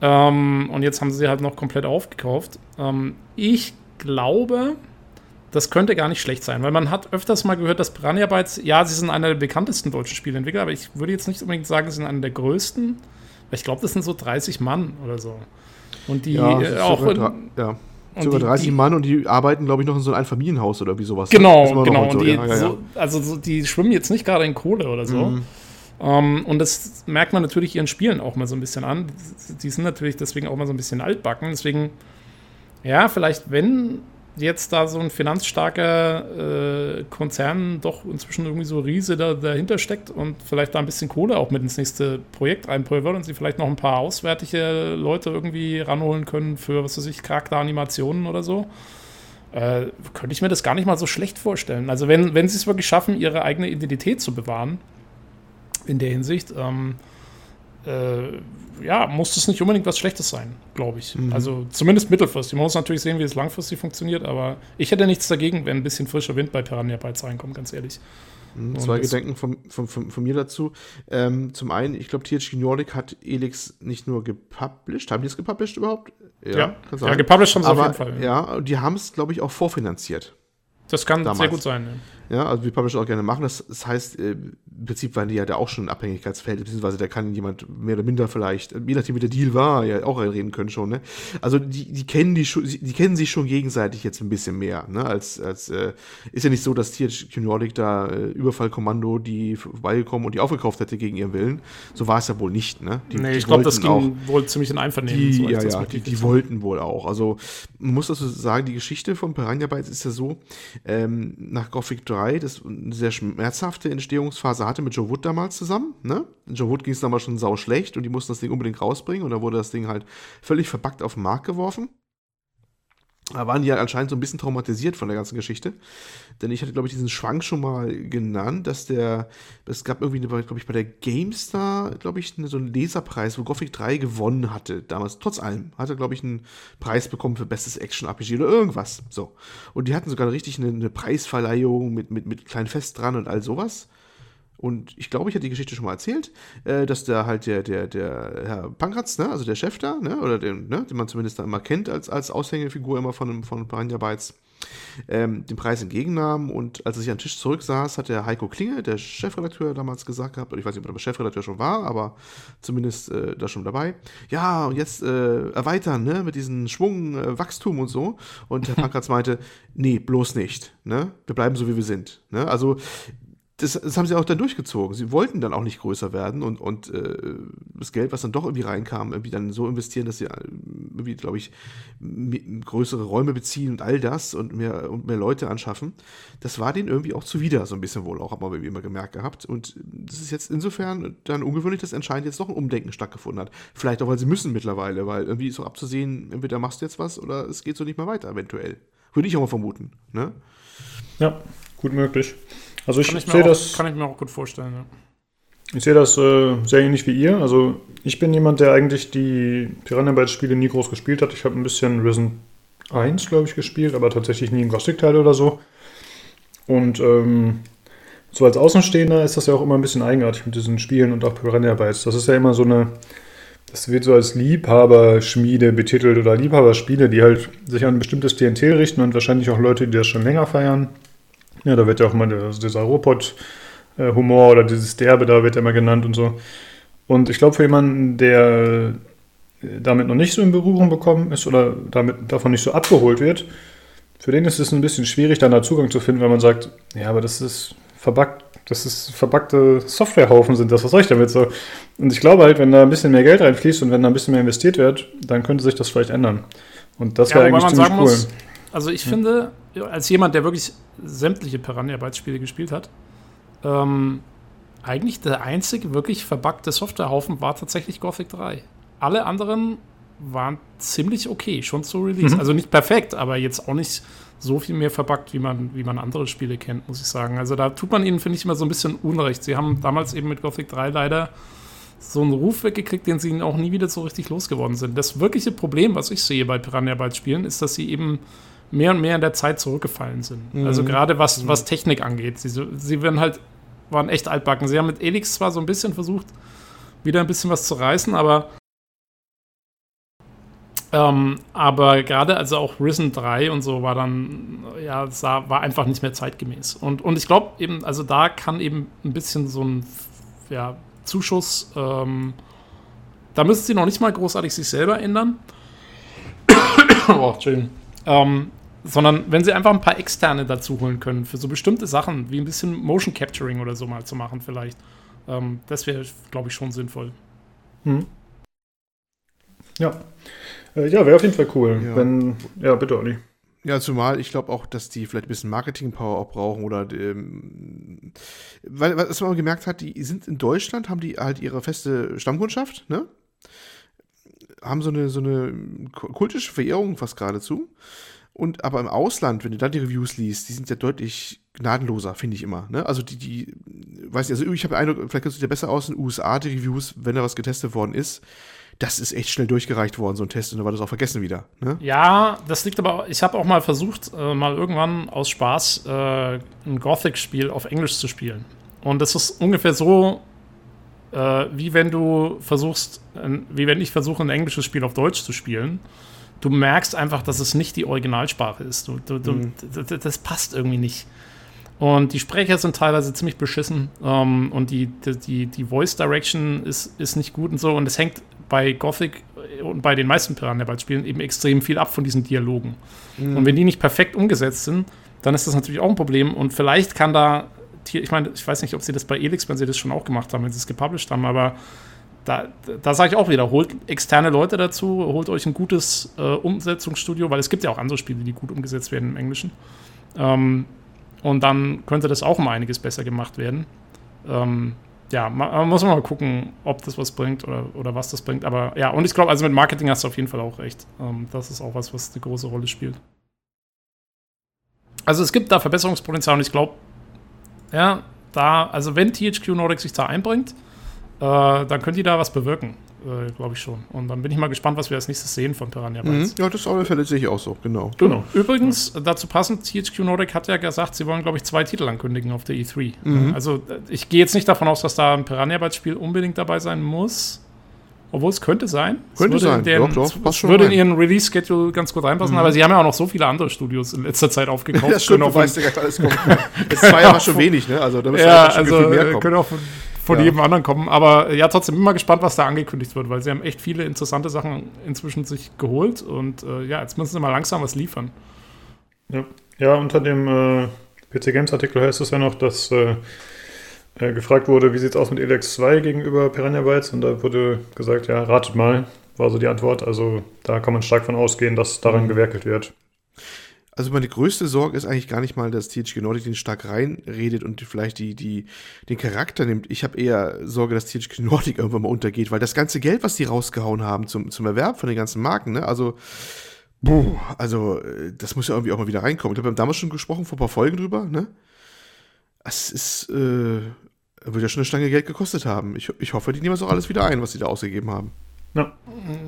Ähm, und jetzt haben sie sie halt noch komplett aufgekauft. Ähm, ich glaube, das könnte gar nicht schlecht sein, weil man hat öfters mal gehört, dass Piranha Bytes, ja, sie sind einer der bekanntesten deutschen Spieleentwickler, aber ich würde jetzt nicht unbedingt sagen, sie sind einer der größten. Ich glaube, das sind so 30 Mann oder so. Und die ja, äh, auch. In, ja. Sogar 30 die, Mann und die arbeiten, glaube ich, noch in so einem Familienhaus oder wie sowas. Genau, genau. So. Die, ja, ja, so, also so, die schwimmen jetzt nicht gerade in Kohle oder so. Mhm. Um, ähm, und das merkt man natürlich ihren Spielen auch mal so ein bisschen an. Die sind natürlich deswegen auch mal so ein bisschen altbacken. Deswegen, ja, vielleicht, wenn jetzt da so ein finanzstarker äh, Konzern doch inzwischen irgendwie so Riese da, dahinter steckt und vielleicht da ein bisschen Kohle auch mit ins nächste Projekt reinpulvert und sie vielleicht noch ein paar auswärtige Leute irgendwie ranholen können für, was weiß ich, Charakteranimationen oder so, äh, könnte ich mir das gar nicht mal so schlecht vorstellen. Also wenn, wenn sie es wirklich schaffen, ihre eigene Identität zu bewahren, in der Hinsicht, ähm, äh, ja, muss das nicht unbedingt was Schlechtes sein, glaube ich. Mhm. Also zumindest mittelfristig. Man muss natürlich sehen, wie es langfristig funktioniert, aber ich hätte nichts dagegen, wenn ein bisschen frischer Wind bei Piranha Bytes reinkommt, ganz ehrlich. Mhm, zwei Gedenken von, von, von, von, mir dazu. Ähm, zum einen, ich glaube, THG Nordic hat Elix nicht nur gepublished. Haben die es gepublished überhaupt? Ja, ja, ja gepublished haben sie aber, auf jeden Fall. Ja, ja die haben es, glaube ich, auch vorfinanziert. Das kann damals. sehr gut sein. Ja. Ja, also wie Publisher auch gerne machen. Das, das heißt, äh, im Prinzip waren die ja da auch schon ein Abhängigkeitsfeld, beziehungsweise da kann jemand mehr oder minder vielleicht, je nachdem wie der Deal war, ja auch reden können schon, ne? Also die, die kennen die schon, die kennen sich schon gegenseitig jetzt ein bisschen mehr, ne? Als, als äh, ist ja nicht so, dass THQ Nordic da äh, Überfallkommando die vorbeigekommen und die aufgekauft hätte gegen ihren Willen. So war es ja wohl nicht, ne? Die, nee, ich glaube, das ging auch, wohl ziemlich in Einvernehmen. Die, so, ja, ja, die, die wollten wohl auch. Also man muss dazu sagen, die Geschichte von Piranha Bytes ist ja so, ähm, nach Gothic 3, das eine sehr schmerzhafte Entstehungsphase hatte mit Joe Wood damals zusammen. Ne? Joe Wood ging es damals schon sau schlecht und die mussten das Ding unbedingt rausbringen und da wurde das Ding halt völlig verbackt auf den Markt geworfen. Da waren die ja anscheinend so ein bisschen traumatisiert von der ganzen Geschichte. Denn ich hatte, glaube ich, diesen Schwank schon mal genannt, dass der, es gab irgendwie, glaube ich, bei der GameStar, glaube ich, so einen Leserpreis, wo Gothic 3 gewonnen hatte. Damals, trotz allem, hatte, glaube ich, einen Preis bekommen für bestes Action-RPG oder irgendwas. So. Und die hatten sogar richtig eine, eine Preisverleihung mit, mit, mit kleinen Fest dran und all sowas. Und ich glaube, ich hatte die Geschichte schon mal erzählt, äh, dass da halt der, der, der Herr Pankratz, ne, also der Chef da, ne, oder den, ne, den man zumindest da immer kennt als, als Aushängefigur immer von, von Piranha Bytes, ähm, den Preis entgegennahm. Und als er sich an den Tisch zurücksaß, hat der Heiko Klinge, der Chefredakteur, damals gesagt gehabt, oder ich weiß nicht, ob er Chefredakteur schon war, aber zumindest äh, da schon dabei. Ja, und jetzt äh, erweitern, ne, mit diesem Schwung, äh, Wachstum und so. Und Herr Pankratz meinte, nee, bloß nicht, ne, wir bleiben so, wie wir sind. Ne? Also das, das, haben sie auch dann durchgezogen. Sie wollten dann auch nicht größer werden und, und äh, das Geld, was dann doch irgendwie reinkam, irgendwie dann so investieren, dass sie äh, irgendwie, glaube ich, größere Räume beziehen und all das und mehr, und mehr Leute anschaffen. Das war denen irgendwie auch zuwider, so ein bisschen wohl auch, haben wir immer gemerkt gehabt. Und das ist jetzt insofern dann ungewöhnlich, dass anscheinend jetzt doch ein Umdenken stattgefunden hat. Vielleicht auch, weil sie müssen mittlerweile, weil irgendwie ist auch abzusehen, entweder machst du jetzt was oder es geht so nicht mehr weiter, eventuell. Würde ich auch mal vermuten. Ne? Ja, gut möglich. Also ich, ich sehe das. Kann ich mir auch gut vorstellen, ja. Ich sehe das äh, sehr ähnlich wie ihr. Also ich bin jemand, der eigentlich die Piranha Bytes Spiele nie groß gespielt hat. Ich habe ein bisschen Risen 1, glaube ich, gespielt, aber tatsächlich nie im Gothic-Teil oder so. Und ähm, so als Außenstehender ist das ja auch immer ein bisschen eigenartig mit diesen Spielen und auch Piranha Bytes. Das ist ja immer so eine, das wird so als Liebhaberschmiede betitelt oder Liebhaberspiele, die halt sich an ein bestimmtes TNT richten und wahrscheinlich auch Leute, die das schon länger feiern. Ja, da wird ja auch mal der, dieser Robot-Humor oder dieses Derbe, da wird ja immer genannt und so. Und ich glaube, für jemanden, der damit noch nicht so in Berührung bekommen ist oder damit davon nicht so abgeholt wird, für den ist es ein bisschen schwierig, dann da Zugang zu finden, wenn man sagt, ja, aber das ist verbuggt, das ist verbackte Softwarehaufen sind das, was soll ich damit so? Und ich glaube halt, wenn da ein bisschen mehr Geld reinfließt und wenn da ein bisschen mehr investiert wird, dann könnte sich das vielleicht ändern. Und das wäre ja, eigentlich ziemlich cool. Muss, also ich hm. finde, als jemand, der wirklich sämtliche Piranha Bytes Spiele gespielt hat, ähm, eigentlich der einzige wirklich verbuggte Softwarehaufen war tatsächlich Gothic 3. Alle anderen waren ziemlich okay, schon zu Release. Mhm. Also nicht perfekt, aber jetzt auch nicht so viel mehr verbuggt, wie man, wie man andere Spiele kennt, muss ich sagen. Also da tut man ihnen, finde ich, immer so ein bisschen Unrecht. Sie haben damals eben mit Gothic 3 leider so einen Ruf weggekriegt, den sie auch nie wieder so richtig losgeworden sind. Das wirkliche Problem, was ich sehe bei Piranha Bytes Spielen, ist, dass sie eben mehr und mehr in der Zeit zurückgefallen sind. Mhm. Also gerade was, mhm. was Technik angeht. Sie, sie werden halt, waren echt altbacken. Sie haben mit Elix zwar so ein bisschen versucht, wieder ein bisschen was zu reißen, aber ähm, aber gerade also auch Risen 3 und so war dann, ja, sah, war einfach nicht mehr zeitgemäß. Und, und ich glaube eben, also da kann eben ein bisschen so ein ja, Zuschuss, ähm, da müssen sie noch nicht mal großartig sich selber ändern. oh, schön. Ähm, sondern wenn sie einfach ein paar externe dazu holen können für so bestimmte Sachen, wie ein bisschen Motion Capturing oder so mal zu machen vielleicht. Ähm, das wäre, glaube ich, schon sinnvoll. Hm. Ja. Äh, ja, wäre auf jeden Fall cool. Ja. Wenn, ja, bitte, Olli. Ja, zumal ich glaube auch, dass die vielleicht ein bisschen Marketing-Power auch brauchen oder ähm, weil was man gemerkt hat, die sind in Deutschland, haben die halt ihre feste Stammkundschaft, ne? Haben so eine, so eine kultische Verehrung fast geradezu. Und aber im Ausland, wenn du da die Reviews liest, die sind ja deutlich gnadenloser, finde ich immer. Ne? Also die, die, weiß nicht, also ich habe Eindruck, vielleicht kennst du dir besser aus in den USA, die Reviews, wenn da was getestet worden ist. Das ist echt schnell durchgereicht worden, so ein Test, und dann war das auch vergessen wieder. Ne? Ja, das liegt aber, ich habe auch mal versucht, äh, mal irgendwann aus Spaß äh, ein Gothic-Spiel auf Englisch zu spielen. Und das ist ungefähr so, äh, wie wenn du versuchst, wie wenn ich versuche, ein englisches Spiel auf Deutsch zu spielen du merkst einfach, dass es nicht die Originalsprache ist. Du, du, mhm. du, das passt irgendwie nicht. Und die Sprecher sind teilweise ziemlich beschissen ähm, und die, die, die Voice Direction ist, ist nicht gut und so. Und es hängt bei Gothic und bei den meisten Piranha-Bytes-Spielen eben extrem viel ab von diesen Dialogen. Mhm. Und wenn die nicht perfekt umgesetzt sind, dann ist das natürlich auch ein Problem. Und vielleicht kann da, ich meine, ich weiß nicht, ob sie das bei Elix, wenn sie das schon auch gemacht haben, wenn sie es gepublished haben, aber da, da sage ich auch wieder, holt externe Leute dazu, holt euch ein gutes äh, Umsetzungsstudio, weil es gibt ja auch andere Spiele, die gut umgesetzt werden im Englischen. Ähm, und dann könnte das auch um einiges besser gemacht werden. Ähm, ja, man, muss mal gucken, ob das was bringt oder, oder was das bringt. Aber ja, und ich glaube, also mit Marketing hast du auf jeden Fall auch recht. Ähm, das ist auch was, was eine große Rolle spielt. Also es gibt da Verbesserungspotenzial und ich glaube, ja, da, also wenn THQ Nordic sich da einbringt, äh, dann können die da was bewirken, äh, glaube ich schon. Und dann bin ich mal gespannt, was wir als nächstes sehen von Piranha Bytes. Mhm. Ja, das auf alle Fälle sehe ich auch so, genau. Genau. Übrigens, dazu passend, THQ Nordic hat ja gesagt, sie wollen, glaube ich, zwei Titel ankündigen auf der E3. Mhm. Also äh, ich gehe jetzt nicht davon aus, dass da ein Piranha Bytes Spiel unbedingt dabei sein muss. Obwohl es könnte sein. Es Könnte in sein. deren- Doch, doch, es passt schon würde in rein. ihren Release-Schedule ganz gut reinpassen, aber sie haben ja auch noch so viele andere Studios in letzter Zeit aufgekauft. Das stimmt, du weißt ja alles kommt. Jetzt zwei Jahre schon wenig, ne? Also da müsste ja, einfach schon also viel mehr äh, kommen. können auch von, von Ja. jedem anderen kommen. Aber äh, ja, trotzdem bin mal gespannt, was da angekündigt wird, weil sie haben echt viele interessante Sachen inzwischen sich geholt und äh, ja, jetzt müssen sie mal langsam was liefern. Ja, ja unter dem äh, PC Games Artikel heißt es ja noch, dass äh, äh, gefragt wurde, wie sieht es aus mit Elex 2 gegenüber Piranha Bytes und da wurde gesagt, ja, ratet mal, war so die Antwort. Also da kann man stark von ausgehen, dass daran gewerkelt wird. Also meine größte Sorge ist eigentlich gar nicht mal, dass THQ Nordic den stark reinredet und vielleicht die, die, den Charakter nimmt. Ich habe eher Sorge, dass THQ Nordic irgendwann mal untergeht, weil das ganze Geld, was die rausgehauen haben zum, zum Erwerb von den ganzen Marken, ne, also, puh, also, äh, das muss ja irgendwie auch mal wieder reinkommen. Ich glaube, wir haben damals schon gesprochen, vor ein paar Folgen drüber, ne? Es ist, äh, wird ja schon eine Stange Geld gekostet haben. Ich, ich hoffe, die nehmen das auch alles wieder ein, was sie da ausgegeben haben.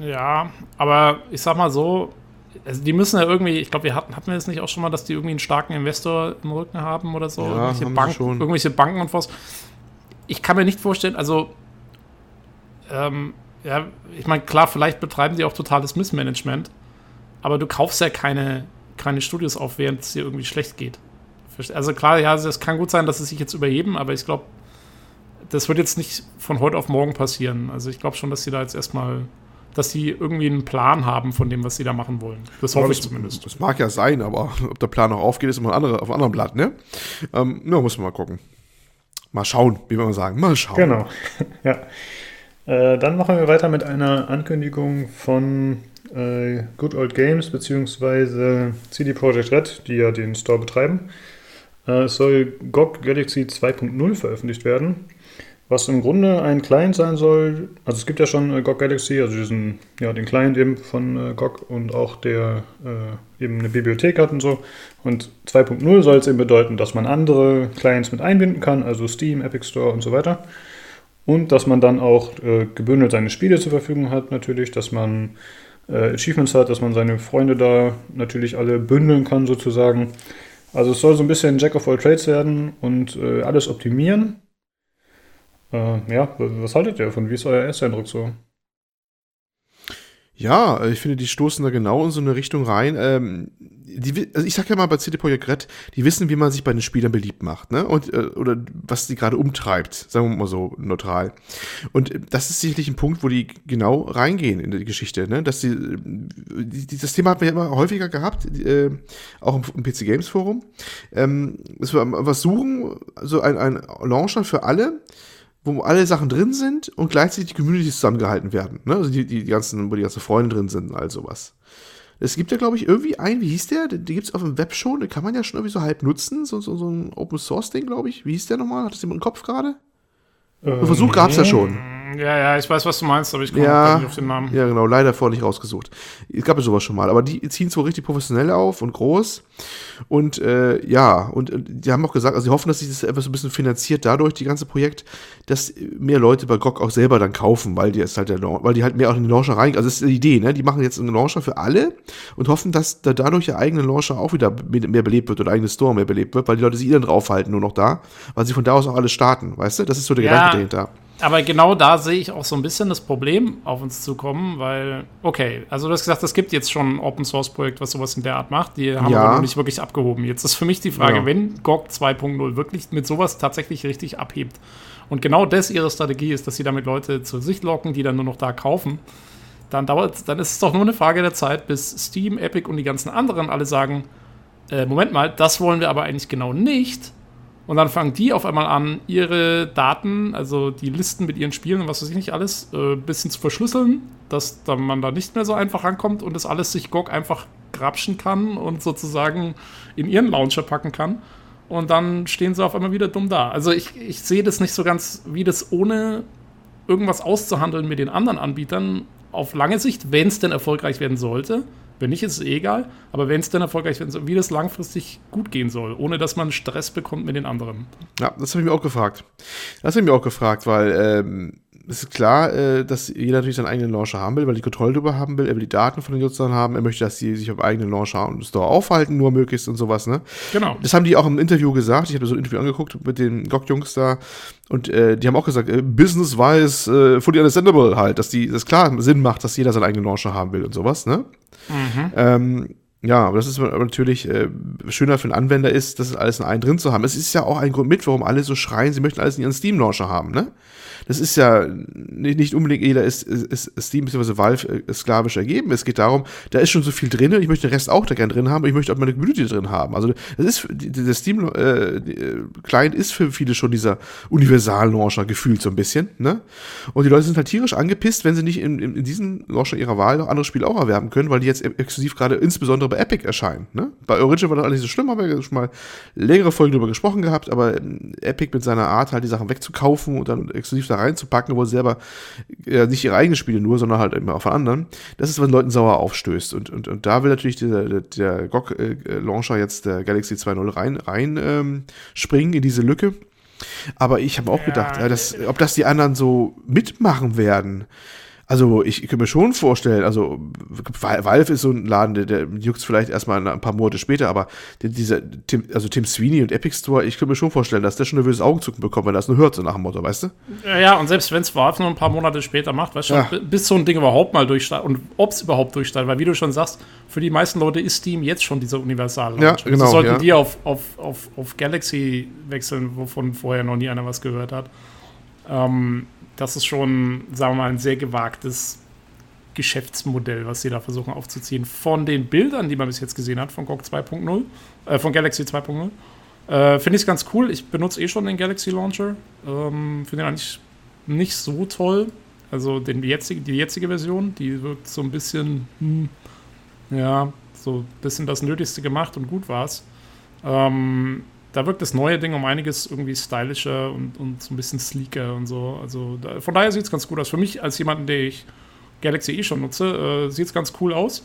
Ja, aber ich sag mal so, also die müssen ja irgendwie, ich glaube, wir hatten, hatten wir das nicht auch schon mal, dass die irgendwie einen starken Investor im Rücken haben oder so? Ja, irgendwelche, Bank, irgendwelche Banken und was. Ich kann mir nicht vorstellen, also, ähm, ja, ich meine, klar, vielleicht betreiben die auch totales Missmanagement, aber du kaufst ja keine, keine Studios auf, während es dir irgendwie schlecht geht. Also klar, ja, es kann gut sein, dass sie sich jetzt überheben, aber ich glaube, das wird jetzt nicht von heute auf morgen passieren. Also ich glaube schon, dass sie da jetzt erstmal, dass sie irgendwie einen Plan haben von dem, was sie da machen wollen. Das hoffe ich das, zumindest. Das mag ja sein, aber ob der Plan noch aufgeht, ist immer ein andere, auf einem anderen Blatt, ne? Ähm, ja, muss man mal gucken. Mal schauen, wie wir mal sagen. Mal schauen. Genau. ja. Äh, dann machen wir weiter mit einer Ankündigung von äh, Good Old Games bzw. CD Projekt Red, die ja den Store betreiben. Äh, es soll GOG Galaxy 2.0 veröffentlicht werden, was im Grunde ein Client sein soll. Also es gibt ja schon äh, GOG Galaxy, also diesen, ja, den Client eben von äh, GOG und auch der äh, eben eine Bibliothek hat und so. Und 2.0 soll es eben bedeuten, dass man andere Clients mit einbinden kann, also Steam, Epic Store und so weiter. Und dass man dann auch äh, gebündelt seine Spiele zur Verfügung hat, natürlich, dass man äh, Achievements hat, dass man seine Freunde da natürlich alle bündeln kann, sozusagen. Also es soll so ein bisschen Jack of all Trades werden und äh, alles optimieren. Äh, ja, was haltet ihr davon? Wie ist euer erster Eindruck so? Ja, äh, ich finde, die stoßen da genau in so eine Richtung rein. Ähm, die, also ich sag ja mal bei CD Projekt Red, die wissen, wie man sich bei den Spielern beliebt macht, ne? Und, äh, oder was die gerade umtreibt, sagen wir mal so neutral. Und äh, das ist sicherlich ein Punkt, wo die genau reingehen in die Geschichte, ne? Dass äh, die, die das Thema hat man ja immer häufiger gehabt, äh, auch im, im PC Games Forum. Ähm, dass wir was suchen, so ein, ein Launcher für alle, wo alle Sachen drin sind und gleichzeitig die Communities zusammengehalten werden. Ne? Also die, die, ganzen, wo die ganzen Freunde drin sind und all sowas. Es gibt ja, glaube ich, irgendwie einen, wie hieß der? Die gibt es auf dem Web schon, den kann man ja schon irgendwie so halb nutzen. So, so, so ein Open Source Ding, glaube ich. Wie hieß der nochmal? Hat das jemand im Kopf gerade? Einen Versuch gab es ja schon. Ja, ja, ich weiß, was du meinst, aber ich komme Ja. nicht auf den Namen. Ja, genau, leider vorher nicht rausgesucht. Es gab ja sowas schon mal, aber die ziehen es wohl richtig professionell auf und groß. Und äh, ja, und äh, die haben auch gesagt, also sie hoffen, dass sich das etwas so ein bisschen finanziert dadurch, die ganze Projekt, dass mehr Leute bei GOG auch selber dann kaufen, weil die es halt der, weil die halt mehr auch in den Launcher rein, also das ist die Idee, ne? Die machen jetzt einen Launcher für alle und hoffen, dass da dadurch ihr eigener Launcher auch wieder mehr belebt wird oder eigene Store mehr belebt wird, weil die Leute sich dann draufhalten nur noch da, weil sie von da aus auch alles starten, weißt du? Das ist so der Ja. Gedanke dahinter. Aber genau da sehe ich auch so ein bisschen das Problem auf uns zukommen, weil, okay, also du hast gesagt, es gibt jetzt schon ein Open Source Projekt, was sowas in der Art macht. Die haben Ja. aber noch nicht wirklich abgehoben. Jetzt ist für mich die Frage, Ja. wenn GOG 2.0 wirklich mit sowas tatsächlich richtig abhebt und genau das ihre Strategie ist, dass sie damit Leute zur Sicht locken, die dann nur noch da kaufen, dann dauert, dann ist es doch nur eine Frage der Zeit, bis Steam, Epic und die ganzen anderen alle sagen, äh, Moment mal, das wollen wir aber eigentlich genau nicht. Und dann fangen die auf einmal an, ihre Daten, also die Listen mit ihren Spielen und was weiß ich nicht alles, äh, ein bisschen zu verschlüsseln, dass dann man da nicht mehr so einfach rankommt und das alles sich GOG einfach grapschen kann und sozusagen in ihren Launcher packen kann. Und dann stehen sie auf einmal wieder dumm da. Also ich, ich sehe das nicht so ganz, wie das ohne irgendwas auszuhandeln mit den anderen Anbietern auf lange Sicht, wenn es denn erfolgreich werden sollte, Wenn nicht, ist es eh egal. Aber wenn es dann erfolgreich wird, wie das langfristig gut gehen soll, ohne dass man Stress bekommt mit den anderen. Ja, das habe ich mir auch gefragt. Das habe ich mir auch gefragt, weil ähm, es ist klar, äh, dass jeder natürlich seinen eigenen Launcher haben will, weil die Kontrolle darüber haben will, er will die Daten von den Nutzern haben, er möchte, dass die sich auf eigenen Launcher und Store aufhalten, nur möglichst und sowas, ne? Genau. Das haben die auch im Interview gesagt. Ich habe so ein Interview angeguckt mit den GOG-Jungs da und äh, die haben auch gesagt, äh, business-wise, äh, fully understandable halt, dass die, das klar Sinn macht, dass jeder seinen eigenen Launcher haben will und sowas, ne? Mhm. Ähm, ja, aber das ist aber natürlich äh, schöner für den Anwender ist, das alles in einen drin zu haben. Es ist ja auch ein Grund mit, warum alle so schreien, sie möchten alles in ihren Steam-Launcher haben, ne? Das ist ja nicht, nicht unbedingt jeder ist, ist, ist Steam bzw. Valve äh, sklavisch ergeben. Es geht darum, da ist schon so viel drin und ich möchte den Rest auch da gerne drin haben, aber ich möchte auch meine Community drin haben. Also das ist der Steam äh, Client ist für viele schon dieser Universal-Launcher gefühlt so ein bisschen, ne? Und die Leute sind halt tierisch angepisst, wenn sie nicht in, in, in diesen Launcher ihrer Wahl noch andere Spiele auch erwerben können, weil die jetzt exklusiv gerade insbesondere bei Epic erscheinen. Ne? Bei Origin war das alles so schlimm, haben wir schon mal längere Folgen darüber gesprochen gehabt, aber ähm, Epic mit seiner Art, halt die Sachen wegzukaufen und dann exklusiv da reinzupacken, wo sie selber ja, nicht ihre eigenen Spiele nur, sondern halt immer auch von anderen, das ist, was Leuten sauer aufstößt. Und, und, und da will natürlich der, der, der GOG-Launcher jetzt der Galaxy 2.0 rein, rein ähm, springen in diese Lücke. Aber ich habe auch ja, gedacht, ja, das, ob das die anderen so mitmachen werden. Also ich, ich kann mir schon vorstellen, also Valve ist so ein Laden, der, der juckt vielleicht erstmal ein paar Monate später, aber dieser Tim, also Tim Sweeney und Epic Store, ich kann mir schon vorstellen, dass der schon nervöses Augenzucken bekommt, wenn er das nur hört, so nach dem Motto, weißt du? Ja, ja und selbst wenn es Valve nur ein paar Monate später macht, weißt du, ja. bis so ein Ding überhaupt mal durchstartet und ob es überhaupt durchstartet, weil wie du schon sagst, für die meisten Leute ist Steam jetzt schon dieser universal ja, genau, also sollten ja. die auf, auf, auf, auf Galaxy wechseln, wovon vorher noch nie einer was gehört hat. Ähm, das ist schon, sagen wir mal, ein sehr gewagtes Geschäftsmodell, was sie da versuchen aufzuziehen. Von den Bildern, die man bis jetzt gesehen hat, von GOG 2.0, äh, von Galaxy 2.0, äh, finde ich es ganz cool. Ich benutze eh schon den Galaxy Launcher. Ähm, finde ihn eigentlich nicht so toll. Also den, die, jetzige, die jetzige Version, die wirkt so ein bisschen, hm, ja, so ein bisschen das Nötigste gemacht und gut war's. Ähm, da wirkt das neue Ding um einiges irgendwie stylischer und, und so ein bisschen sleeker und so. Also da, von daher sieht es ganz gut aus. Für mich als jemanden, der ich Galaxy eh schon nutze, äh, sieht es ganz cool aus.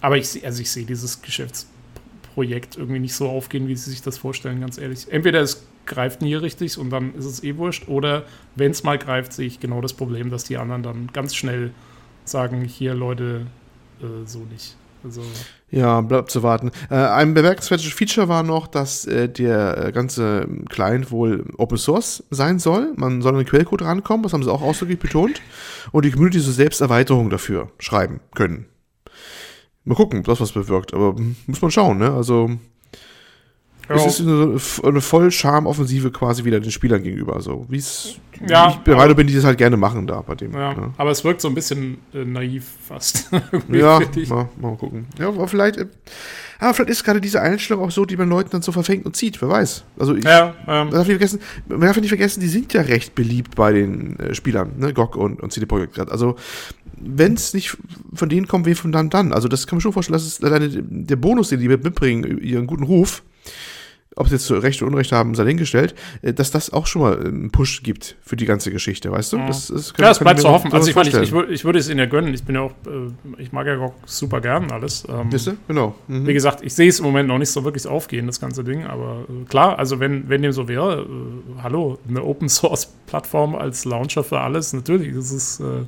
Aber ich, also ich sehe dieses Geschäftsprojekt irgendwie nicht so aufgehen, wie sie sich das vorstellen, ganz ehrlich. Entweder es greift nie richtig und dann ist es eh wurscht, oder wenn es mal greift, sehe ich genau das Problem, dass die anderen dann ganz schnell sagen, hier Leute, äh, so nicht. Also ja, bleibt zu warten. Äh, ein bemerkenswertes Feature war noch, dass äh, der äh, ganze Client wohl Open Source sein soll. Man soll an den Quellcode rankommen, das haben sie auch ausdrücklich betont. Und die Community so selbst Erweiterungen dafür schreiben können. Mal gucken, ob das was bewirkt. Aber muss man schauen, ne? Also es ist eine, eine voll Charmoffensive quasi wieder den Spielern gegenüber. So wie es ja, ich bereit bin, die das halt gerne machen da bei dem. Ja, ja. Aber es wirkt so ein bisschen äh, naiv fast. ja, mal, mal gucken. Ja, aber vielleicht, äh, aber vielleicht ist gerade diese Einstellung auch so, die man Leuten dann so verfängt und zieht. Wer weiß. Also ich, ja, ähm. man, darf nicht vergessen, man darf nicht vergessen, die sind ja recht beliebt bei den äh, Spielern, ne? GOG und, und CD Projekt gerade. Also wenn es nicht von denen kommt, wen von dann dann. Also das kann man schon vorstellen, dass es alleine der Bonus, den die mitbringen, ihren guten Ruf, ob sie jetzt Recht oder Unrecht haben, sei hingestellt, äh, dass das auch schon mal einen Push gibt für die ganze Geschichte, weißt du? Das, das ja, es bleibt zu hoffen. Also ich meine, ich, ich, ich, würde es ihnen ja gönnen. Ich bin ja auch, äh, ich mag ja auch super gern alles. Ähm, Wisst ihr? Genau. Mhm. Wie gesagt, ich sehe es im Moment noch nicht so wirklich aufgehen, das ganze Ding, aber äh, klar, also wenn, wenn dem so wäre, äh, hallo, eine Open Source Plattform als Launcher für alles, natürlich, das ist äh,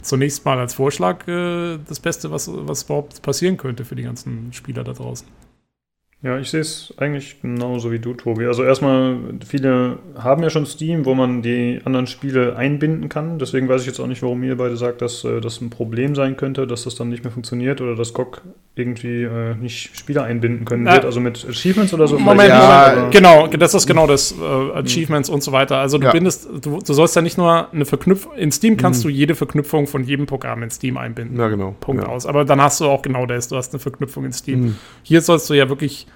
zunächst mal als Vorschlag äh, das Beste, was, was überhaupt passieren könnte für die ganzen Spieler da draußen. Ja, ich sehe es eigentlich genauso wie du, Tobi. Also erstmal, viele haben ja schon Steam, wo man die anderen Spiele einbinden kann. Deswegen weiß ich jetzt auch nicht, warum ihr beide sagt, dass äh, das ein Problem sein könnte, dass das dann nicht mehr funktioniert oder dass GOG irgendwie äh, nicht Spieler einbinden können wird. Also mit Achievements oder so. Moment, ja, Moment. Genau, das ist genau das. Äh, Achievements mhm. und so weiter. Also du ja. bindest, du, du, sollst ja nicht nur eine Verknüpfung, in Steam kannst mhm. du jede Verknüpfung von jedem Programm in Steam einbinden. Ja, genau. Punkt ja. aus. Aber dann hast du auch genau das, du hast eine Verknüpfung in Steam. Mhm. Hier sollst du ja wirklich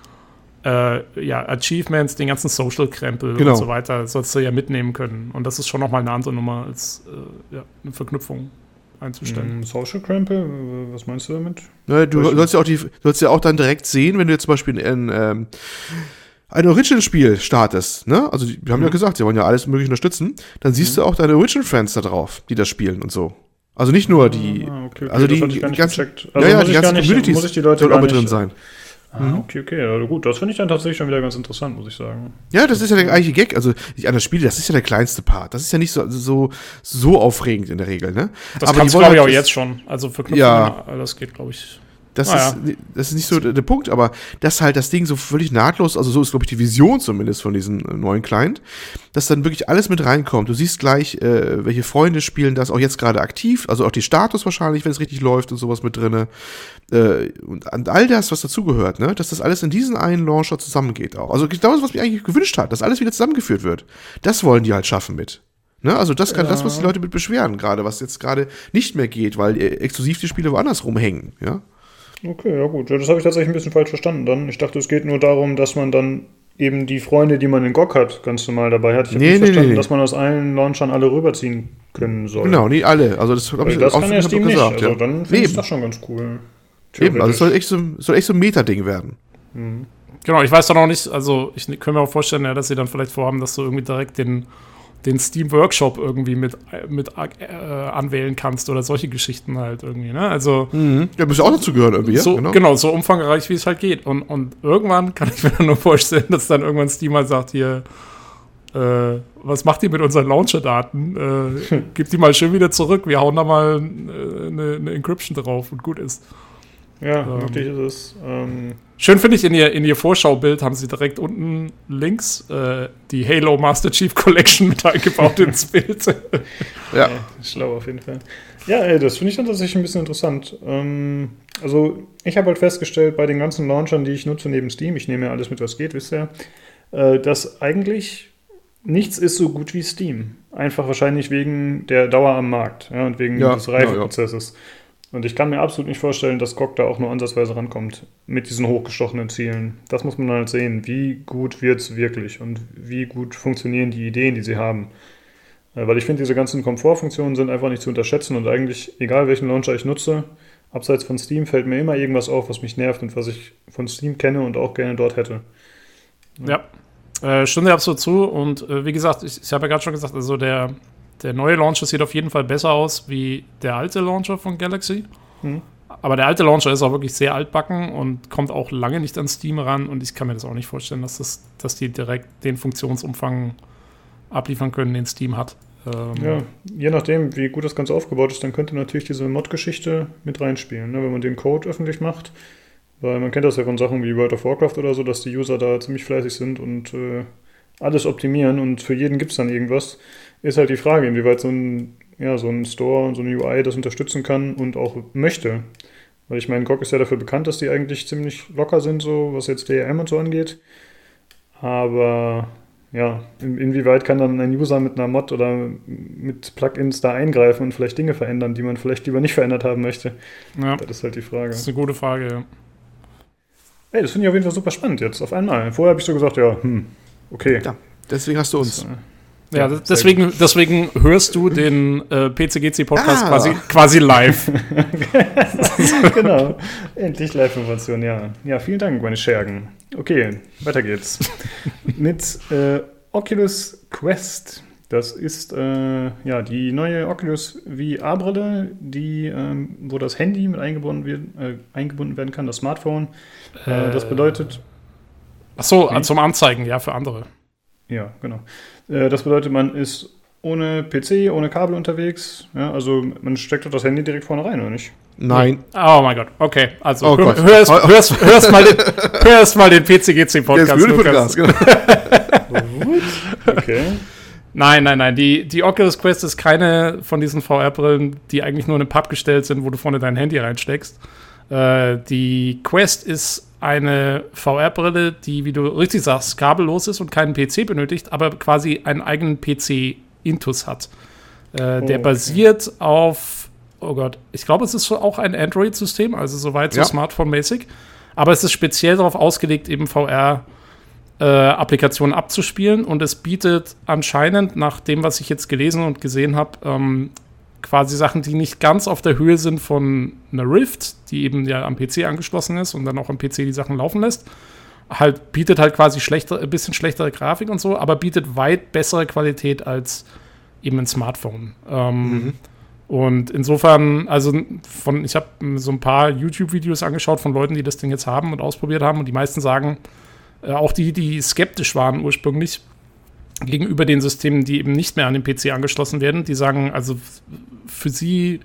äh, ja, Achievements, den ganzen Social-Krempel genau. und so weiter, sollst du ja mitnehmen können. Und das ist schon nochmal eine andere Nummer, als äh, ja, eine Verknüpfung einzustellen. Mm, Social Krempel, was meinst du damit? Ja, du sollst ja, auch die, sollst ja auch dann direkt sehen, wenn du jetzt zum Beispiel ein, ähm, ein Original-Spiel startest, ne? Also, wir haben mhm. ja gesagt, sie wollen ja alles mögliche unterstützen. Dann siehst mhm. du auch deine Original-Friends da drauf, die das spielen und so. Also nicht nur die, Ah, okay, okay, also die, die nicht ganzen, gecheckt. Also ja, ja, muss die ganzen nicht- Communities muss ich die Leute sollen auch mit drin sein. Ah, okay, okay. Also gut, das finde ich dann tatsächlich schon wieder ganz interessant, muss ich sagen. Ja, das ist ja der eigentliche Gag. Also die anderen Spiele, das ist ja der kleinste Part. Das ist ja nicht so, so, so aufregend in der Regel, ne? Das die kannst du, glaube ich, auch halt- jetzt schon. Also für Knöpfe, Ja. das geht, glaube ich. Das, Ah, ist, das ist nicht so der, der Punkt, aber dass halt das Ding so völlig nahtlos, also so ist, glaube ich, die Vision zumindest von diesem äh, neuen Client, dass dann wirklich alles mit reinkommt. Du siehst gleich, äh, welche Freunde spielen das auch jetzt gerade aktiv, also auch die Status wahrscheinlich, wenn es richtig läuft und sowas mit drinne. Äh, und, und all das, was dazugehört, ne, dass das alles in diesen einen Launcher zusammengeht auch. Also genau das, was mich eigentlich gewünscht hat, dass alles wieder zusammengeführt wird. Das wollen die halt schaffen mit. Ne, also das kann das, was die Leute mit beschweren, gerade, was jetzt gerade nicht mehr geht, weil äh, exklusiv die Spiele woanders rumhängen, ja. Okay, ja gut. Ja, das habe ich tatsächlich ein bisschen falsch verstanden dann. Ich dachte, es geht nur darum, dass man dann eben die Freunde, die man in GOG hat, ganz normal dabei hat. Ich habe Nee, nicht nee, verstanden, nee. dass man aus allen Launchern alle rüberziehen können soll. Genau, nicht alle. Also das habe Also ich das auch kann ja hab Steam ich nicht. gesagt. Also ja. dann Nee, finde ich das schon ganz cool. eben, also es soll echt so, soll echt so ein Meta-Ding werden. Genau, ich weiß doch noch nicht, also ich kann mir auch vorstellen, ja, dass sie dann vielleicht vorhaben, dass du irgendwie direkt den, den Steam Workshop irgendwie mit, mit äh, anwählen kannst oder solche Geschichten halt irgendwie, ne? Also Ja, müsste auch dazu gehören irgendwie, ja? so, genau. so umfangreich, wie es halt geht. Und, und irgendwann kann ich mir dann nur vorstellen, dass dann irgendwann Steam mal sagt, hier, äh, was macht ihr mit unseren Launcher-Daten? Äh, gebt die mal schön wieder zurück, wir hauen da mal äh, eine, eine Encryption drauf und gut ist. Ja, Ähm. möglich ist es. Ähm, Schön finde ich, in ihr, in ihr Vorschaubild haben sie direkt unten links äh, die Halo Master Chief Collection mit eingebaut ins Bild. Ja. Ja, schlau auf jeden Fall. Ja, ey, das finde ich dann tatsächlich ein bisschen interessant. Ähm, also, ich habe halt festgestellt, bei den ganzen Launchern, die ich nutze neben Steam, ich nehme ja alles mit, was geht, wisst ihr, äh, dass eigentlich nichts ist so gut wie Steam. Einfach wahrscheinlich wegen der Dauer am Markt ja, und wegen Ja, des ja, ja. Und ich kann mir absolut nicht vorstellen, dass GOG da auch nur ansatzweise rankommt mit diesen hochgestochenen Zielen. Das muss man halt sehen. Wie gut wird es wirklich und wie gut funktionieren die Ideen, die sie haben. Äh, Weil ich finde, diese ganzen Komfortfunktionen sind einfach nicht zu unterschätzen und eigentlich, egal welchen Launcher ich nutze, abseits von Steam fällt mir immer irgendwas auf, was mich nervt und was ich von Steam kenne und auch gerne dort hätte. ja, äh, stimme dir absolut zu. Und äh, wie gesagt, ich, ich habe ja gerade schon gesagt, also der, der neue Launcher sieht auf jeden Fall besser aus wie der alte Launcher von Galaxy. Mhm. Aber der alte Launcher ist auch wirklich sehr altbacken und kommt auch lange nicht an Steam ran. Und ich kann mir das auch nicht vorstellen, dass, das, dass die direkt den Funktionsumfang abliefern können, den Steam hat. Ähm, Ja, je nachdem, wie gut das Ganze aufgebaut ist, dann könnte natürlich diese Mod-Geschichte mit reinspielen, ne? wenn man den Code öffentlich macht. Weil man kennt das ja von Sachen wie World of Warcraft oder so, dass die User da ziemlich fleißig sind und äh, alles optimieren und für jeden gibt es dann irgendwas. Ist halt die Frage, inwieweit so ein, ja, so ein Store und so eine UI das unterstützen kann und auch möchte. Weil ich meine, GOG ist ja dafür bekannt, dass die eigentlich ziemlich locker sind, so was jetzt DRM und so angeht. Aber ja, in, inwieweit kann dann ein User mit einer Mod oder mit Plugins da eingreifen und vielleicht Dinge verändern, die man vielleicht lieber nicht verändert haben möchte? ja, Das ist halt die Frage. das ist eine gute Frage. Ja. Ey, das finde ich auf jeden Fall super spannend jetzt, auf einmal. Vorher habe ich so gesagt, ja, hm, okay. Ja, deswegen hast du uns. Ja, Ja, deswegen, deswegen hörst du den äh, PCGC-Podcast Ah. quasi, quasi live. genau. Endlich Live-Information, ja. Ja, vielen Dank, meine Schergen. Okay, weiter geht's. Mit äh, Oculus Quest. Das ist äh, ja die neue Oculus VR-Brille, die, ähm, wo das Handy mit eingebunden, wird, äh, eingebunden werden kann, das Smartphone. Äh, das bedeutet, Achso, Wie? zum Anzeigen, ja, für andere. ja, genau. Äh, das bedeutet, man ist ohne PC, ohne Kabel unterwegs. Ja, also man steckt doch das Handy direkt vorne rein, oder nicht? Nein. Oh mein Gott, okay. Also Oh hör, Gott. hör, erst, hör, erst, hör, erst mal den, hör erst mal den PCGC-Podcast. Lukas. Podcast, genau. Okay. Nein, nein, nein. Die, die Oculus Quest ist keine von diesen VR-Brillen, die eigentlich nur in eine Papp gestellt sind, wo du vorne dein Handy reinsteckst. Äh, die Quest ist eine VR-Brille, die, wie du richtig sagst, kabellos ist und keinen PC benötigt, aber quasi einen eigenen PC-Intus hat. Äh, Oh, der okay. basiert auf, oh Gott, ich glaube, es ist auch ein Android-System, also soweit so Ja. Smartphone-mäßig. Aber es ist speziell darauf ausgelegt, eben VR äh, Applikationen abzuspielen und es bietet anscheinend, nach dem, was ich jetzt gelesen und gesehen habe, ähm, quasi Sachen, die nicht ganz auf der Höhe sind von einer Rift, die eben ja am PC angeschlossen ist und dann auch am PC die Sachen laufen lässt. Halt bietet halt quasi schlechter, ein bisschen schlechtere Grafik und so, aber bietet weit bessere Qualität als eben ein Smartphone. Ähm, Und insofern, also von, ich habe so ein paar YouTube-Videos angeschaut von Leuten, die das Ding jetzt haben und ausprobiert haben. Und die meisten sagen, äh, auch die, die skeptisch waren ursprünglich gegenüber den Systemen, die eben nicht mehr an den PC angeschlossen werden, die sagen, also für sie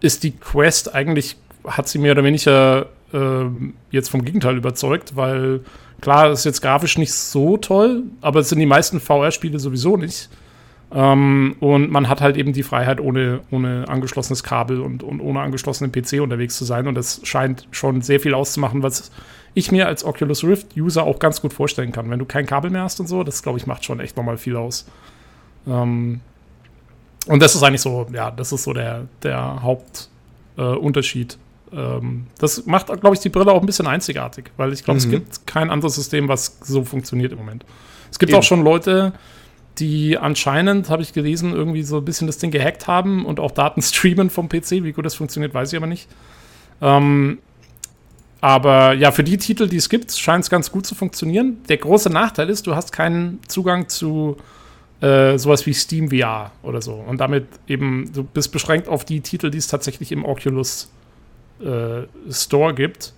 ist die Quest eigentlich, hat sie mehr oder weniger äh, jetzt vom Gegenteil überzeugt, weil klar, ist jetzt grafisch nicht so toll, aber es sind die meisten VR-Spiele sowieso nicht. Ähm, und man hat halt eben die Freiheit, ohne, ohne angeschlossenes Kabel und, und ohne angeschlossenen PC unterwegs zu sein. Und das scheint schon sehr viel auszumachen, was ich mir als Oculus Rift-User auch ganz gut vorstellen kann. Wenn du kein Kabel mehr hast und so, das glaube ich macht schon echt nochmal viel aus. Ähm, und das ist eigentlich so, ja, das ist so der, der Hauptunterschied. Äh, ähm, das macht, glaube ich, die Brille auch ein bisschen einzigartig, weil ich glaube, mhm. es gibt kein anderes System, was so funktioniert im Moment. Es gibt Eben. auch schon Leute, die anscheinend, habe ich gelesen, irgendwie so ein bisschen das Ding gehackt haben und auch Daten streamen vom PC. Wie gut das funktioniert, weiß ich aber nicht. Ähm, aber ja, für die Titel, die es gibt, scheint es ganz gut zu funktionieren. Der große Nachteil ist, du hast keinen Zugang zu äh, sowas wie Steam VR oder so. Und damit eben, du bist beschränkt auf die Titel, die es tatsächlich im Oculus äh, Store gibt.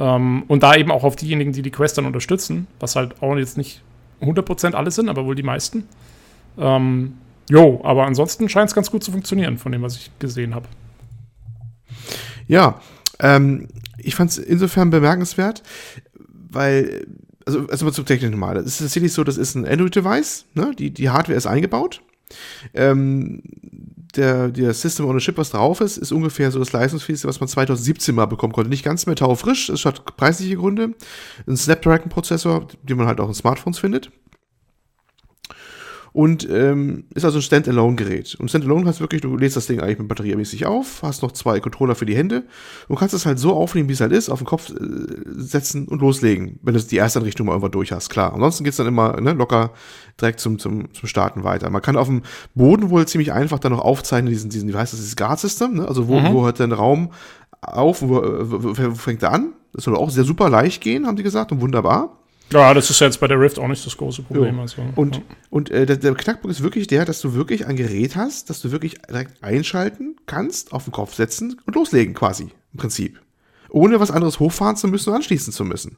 Ähm, und da eben auch auf diejenigen, die die Quest dann unterstützen, was halt auch jetzt nicht 100% alle sind, aber wohl die meisten. Ähm, jo, aber ansonsten scheint es ganz gut zu funktionieren, von dem, was ich gesehen habe. Ja, ähm, ich fand es insofern bemerkenswert, weil, also erstmal zum technischen Mal. Es ist tatsächlich so, das ist ein Android-Device, ne? die, die Hardware ist eingebaut. Ähm, der, der System on a Chip, was drauf ist, ist ungefähr so das leistungsfähigste, was man 2017 mal bekommen konnte. Nicht ganz mehr taufrisch, es hat preisliche Gründe. Ein Snapdragon-Prozessor, den man halt auch in Smartphones findet und ähm, ist also ein Standalone-Gerät. Und Standalone heißt wirklich, du lädst das Ding eigentlich mit batteriemäßig auf, hast noch zwei Controller für die Hände und kannst es halt so aufnehmen, wie es halt ist, auf den Kopf äh, setzen und loslegen, wenn du die erste Richtung mal irgendwann durch hast, klar. Ansonsten geht's dann immer ne, locker direkt zum, zum, zum Starten weiter. Man kann auf dem Boden wohl ziemlich einfach dann noch aufzeichnen, diesen, diesen wie heißt das, dieses Guard-System, ne? also wo, mhm. wo hört der Raum auf, wo, wo, wo fängt er an? Das soll auch sehr super leicht gehen, haben die gesagt, und wunderbar. Ja, das ist jetzt bei der Rift auch nicht das große Problem. Also, und ja. und äh, der, der, Knackpunkt ist wirklich der, dass du wirklich ein Gerät hast, dass du wirklich direkt einschalten kannst, auf den Kopf setzen und loslegen quasi, im Prinzip. Ohne was anderes hochfahren zu müssen und anschließen zu müssen.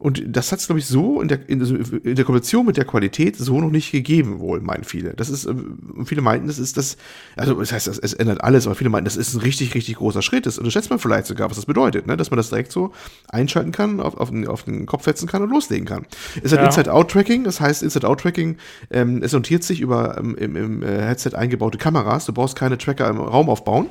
Und das hat es, glaube ich, so in der, in, in, der Kombination mit der Qualität so noch nicht gegeben, wohl, meinen viele. Das ist, äh, viele meinten, das ist das, also das heißt, es ändert alles, aber viele meinten, das ist ein richtig, richtig großer Schritt. Das unterschätzt man vielleicht sogar, was das bedeutet, ne? dass man das direkt so einschalten kann, auf, auf, den, auf den Kopf setzen kann und loslegen kann. Es hat ja. Inside-Out-Tracking, das heißt, Inside-Out-Tracking, ähm, es notiert sich über ähm, im, im äh, Headset eingebaute Kameras. Du brauchst keine Tracker im Raum aufbauen.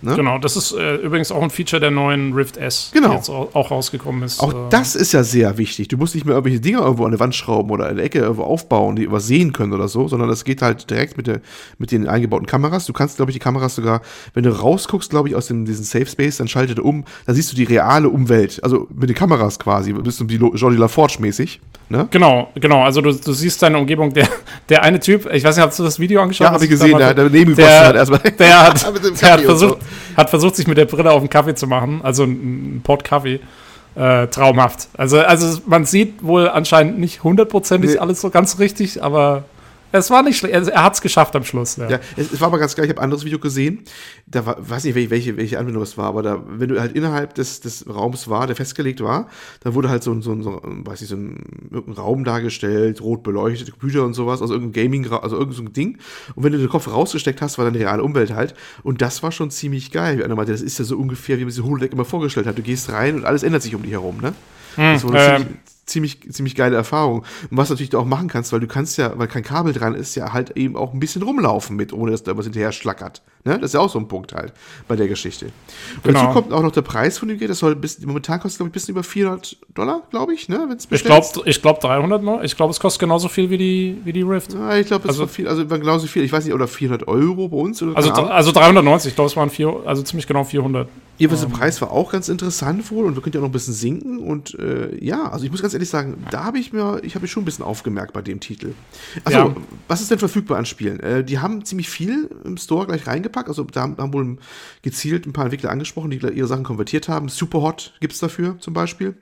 Ne? Genau, das ist äh, übrigens auch ein Feature der neuen Rift S, genau. die jetzt auch, rausgekommen ist. Auch äh, das ist ja sehr wichtig. Du musst nicht mehr irgendwelche Dinger irgendwo an der Wand schrauben oder in der Ecke irgendwo aufbauen, die übersehen können oder so, sondern das geht halt direkt mit, der, mit den eingebauten Kameras. Du kannst, glaube ich, die Kameras sogar, wenn du rausguckst, glaube ich, aus dem, diesem Safe Space, dann schaltet er um, dann siehst du die reale Umwelt. Also mit den Kameras quasi, bist du wie Jordi LaForge mäßig. Ne? Genau, genau. Also du, du siehst deine Umgebung. Der, der eine Typ, ich weiß nicht, hast du das Video angeschaut? Ja, habe ich gesehen, der, der, der, der hat erstmal. Der hat, der hat versucht, so. Hat versucht, sich mit der Brille auf einen Kaffee zu machen, also einen Pott Kaffee. Äh, traumhaft. Also, also man sieht wohl anscheinend nicht hundertprozentig nee. alles so ganz richtig, aber es war nicht schlecht. Er hat es geschafft am Schluss. Ja, ja es, es, war aber ganz geil. Ich habe ein anderes Video gesehen. Da war, weiß nicht, welche, welche Anwendung es war, aber da, wenn du halt innerhalb des, des Raums war, der festgelegt war, dann wurde halt so ein, so ein, so weiß ich, so ein, irgendein Raum dargestellt, rot beleuchtet, Computer und sowas, also irgendein Gaming, also irgendein so Ding. Und wenn du den Kopf rausgesteckt hast, war dann die reale Umwelt halt. Und das war schon ziemlich geil. Wie einer meinte, das ist ja so ungefähr, wie man sich Holodeck immer vorgestellt hat. Du gehst rein und alles ändert sich um dich herum, ne? Hm, das ziemlich, ziemlich, ziemlich geile Erfahrung. Und was natürlich du auch machen kannst, weil du kannst ja, weil kein Kabel dran ist, ja halt eben auch ein bisschen rumlaufen mit, ohne dass da was hinterher schlackert. Ne? Das ist ja auch so ein Punkt halt bei der Geschichte. Und genau. dazu kommt auch noch der Preis von dem Gerät. Das soll bis, momentan kostet, glaube ich, ein bisschen über 400 Dollar, glaube ich, ne? Wenn's ich glaube ich glaub 300 noch. Ich glaube, es kostet genauso viel wie die, wie die Rift. Ja, ich glaube, es also, viel, also genauso viel. Ich weiß nicht, oder 400 Euro bei uns? Also, also 390, ich glaube, es waren vier, also ziemlich genau 400. Jedenfalls der ähm. Preis war auch ganz interessant wohl und wir können ja auch noch ein bisschen sinken. Und äh, ja, also ich muss ganz ehrlich sagen, da habe ich mir, ich habe mich schon ein bisschen aufgemerkt bei dem Titel. Also, ja. was ist denn verfügbar an Spielen? Äh, die haben ziemlich viel im Store gleich reingepackt. Also da haben wohl gezielt ein paar Entwickler angesprochen, die ihre Sachen konvertiert haben. Superhot gibt es dafür zum Beispiel.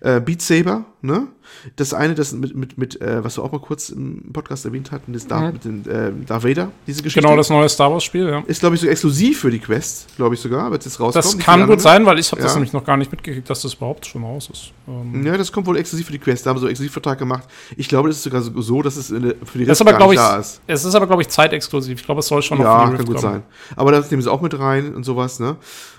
Äh, Beat Saber, ne? Das eine, das mit, mit, mit äh, was wir auch mal kurz im Podcast erwähnt hatten, das Darth, Mhm. mit den, äh, Darth Vader, diese Geschichte. Genau, das neue Star Wars-Spiel, ja. ist, glaube ich, so exklusiv für die Quest, glaube ich sogar, wird jetzt rauskommen. Das kann gut anderen. sein, weil ich habe das Ja. nämlich noch gar nicht mitgekriegt, dass das überhaupt schon raus ist. Ähm, Ja, das kommt wohl exklusiv für die Quest. Da haben sie so einen Exklusivvertrag gemacht. Ich glaube, das ist sogar so- dass es in der, für die Das Rest aber, gar ich, da ist. es ist aber, glaube ich, zeitexklusiv. Ich glaube, es soll schon noch Ja, für die kann Rift gut kommen. sein. Aber das nehmen sie auch mit rein und sowas, ne?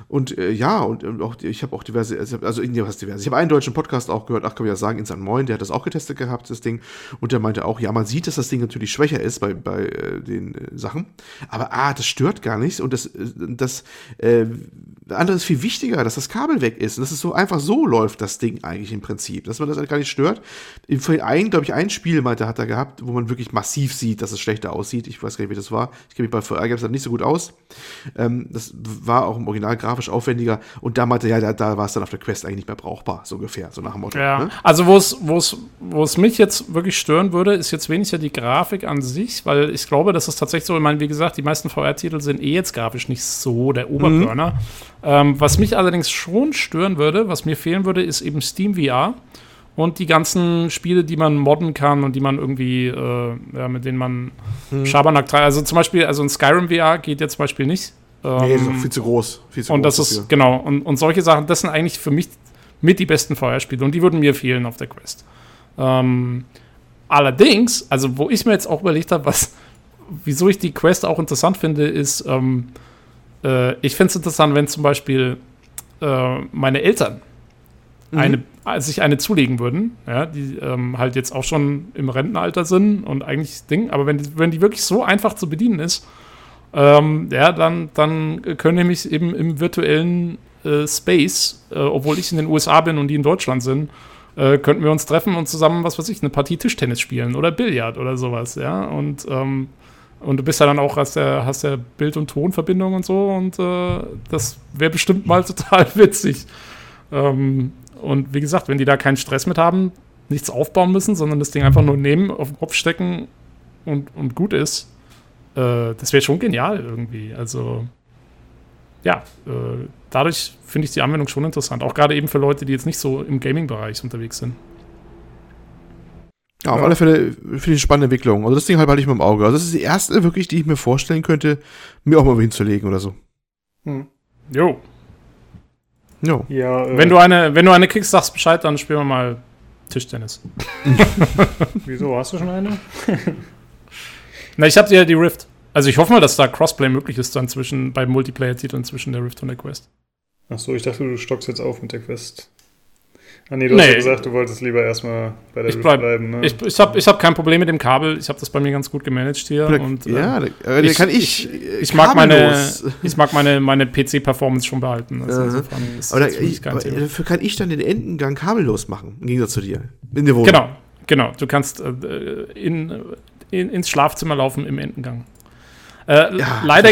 Und äh, ja, und, und auch, ich habe auch diverse, also, also was diverse. Ich habe einen deutschen Podcast auch gehört, ach, kann man ja sagen, Instant Moin, der hat das auch getestet gehabt, das Ding. Und der meinte auch, ja, man sieht, dass das Ding natürlich schwächer ist bei, bei äh, den äh, Sachen. Aber ah, das stört gar nichts. Und das, äh, das äh, andere ist viel wichtiger, dass das Kabel weg ist. Und dass es so einfach so läuft, das Ding eigentlich im Prinzip. Dass man das gar nicht stört. Im Fall ein, glaube ich, ein Spiel meinte, hat er gehabt, wo man wirklich massiv sieht, dass es schlechter aussieht. Ich weiß gar nicht, wie das war. Ich kenne mich bei VR Games nicht so gut aus. Ähm, das war auch im Original grafisch aufwendiger. Und da meinte er, ja, da, da war es dann auf der Quest eigentlich nicht mehr brauchbar, so ungefähr, so nach dem Motto. Ja, Ne? also wo es, wo es, wo es mich jetzt wirklich stören würde, ist jetzt weniger die Grafik an sich, weil ich glaube, das ist tatsächlich so, ich meine, wie gesagt, die meisten VR-Titel sind eh jetzt grafisch nicht so der Oberburner. Ähm, was mich allerdings schon stören würde, was mir fehlen würde, ist eben Steam VR und die ganzen Spiele, die man modden kann und die man irgendwie, äh, ja, mit denen man Schabernack treibt. Also zum Beispiel, also ein Skyrim VR geht jetzt zum Beispiel nicht. Nee, das ist Ähm, viel zu groß. Viel zu und groß das dafür. ist, genau, und, und solche Sachen, das sind eigentlich für mich mit die besten VR-Spiele und die würden mir fehlen auf der Quest. Ähm, allerdings, also wo ich mir jetzt auch überlegt habe, was, wieso ich die Quest auch interessant finde, ist, ähm, äh, ich finde es interessant, wenn zum Beispiel äh, meine Eltern eine, äh, sich eine zulegen würden, ja, die ähm, halt jetzt auch schon im Rentenalter sind und eigentlich Ding, aber wenn die, wenn die wirklich so einfach zu bedienen ist, ähm, ja, dann, dann können nämlich eben im virtuellen äh, Space, äh, obwohl ich in den USA bin und die in Deutschland sind, äh, könnten wir uns treffen und zusammen, was weiß ich, eine Partie Tischtennis spielen oder Billard oder sowas, ja. Und, ähm, und du bist ja dann auch, hast der, hast der Bild- und Tonverbindung und so und äh, das wäre bestimmt mal total witzig. Ähm, und wie gesagt, wenn die da keinen Stress mit haben, nichts aufbauen müssen, sondern das Ding einfach nur nehmen, auf den Kopf stecken und, und gut ist, äh, das wäre schon genial irgendwie. Also, ja, äh, dadurch finde ich die Anwendung schon interessant. Auch gerade eben für Leute, die jetzt nicht so im Gaming-Bereich unterwegs sind. Ja, auf Ja. alle Fälle finde ich eine spannende Entwicklung. Also das Ding halt halte ich mal im Auge. Also das ist die erste wirklich, die ich mir vorstellen könnte, mir auch mal hinzulegen oder so. Hm. Jo. Jo. Ja, äh, Wenn du eine, wenn du eine kriegst, sagst Bescheid, dann spielen wir mal Tischtennis. wieso hast du schon eine? Na, ich habe ja die Rift. Also ich hoffe mal, dass da Crossplay möglich ist dann zwischen bei Multiplayer-Titeln zwischen der Rift und der Quest. Ach so, ich dachte, du stockst jetzt auf mit der Quest. Ah nee, du Nee. hast ja gesagt, du wolltest lieber erstmal bei der Ich Rift bleib- bleiben, ne? Ich, ich habe ich hab kein Problem mit dem Kabel. Ich habe das bei mir ganz gut gemanagt hier. und, äh, ja, da, äh, ich- kann ich. ich mag meine, ich mag meine, meine PC-Performance schon behalten. Also insofern ist Aber, da, ich, aber dafür kann ich dann den Endengang kabellos machen, im Gegensatz zu dir. In der Wohnung. Genau, genau. Du kannst äh, in, in, ins Schlafzimmer laufen im Endengang. Äh, Ja, leider,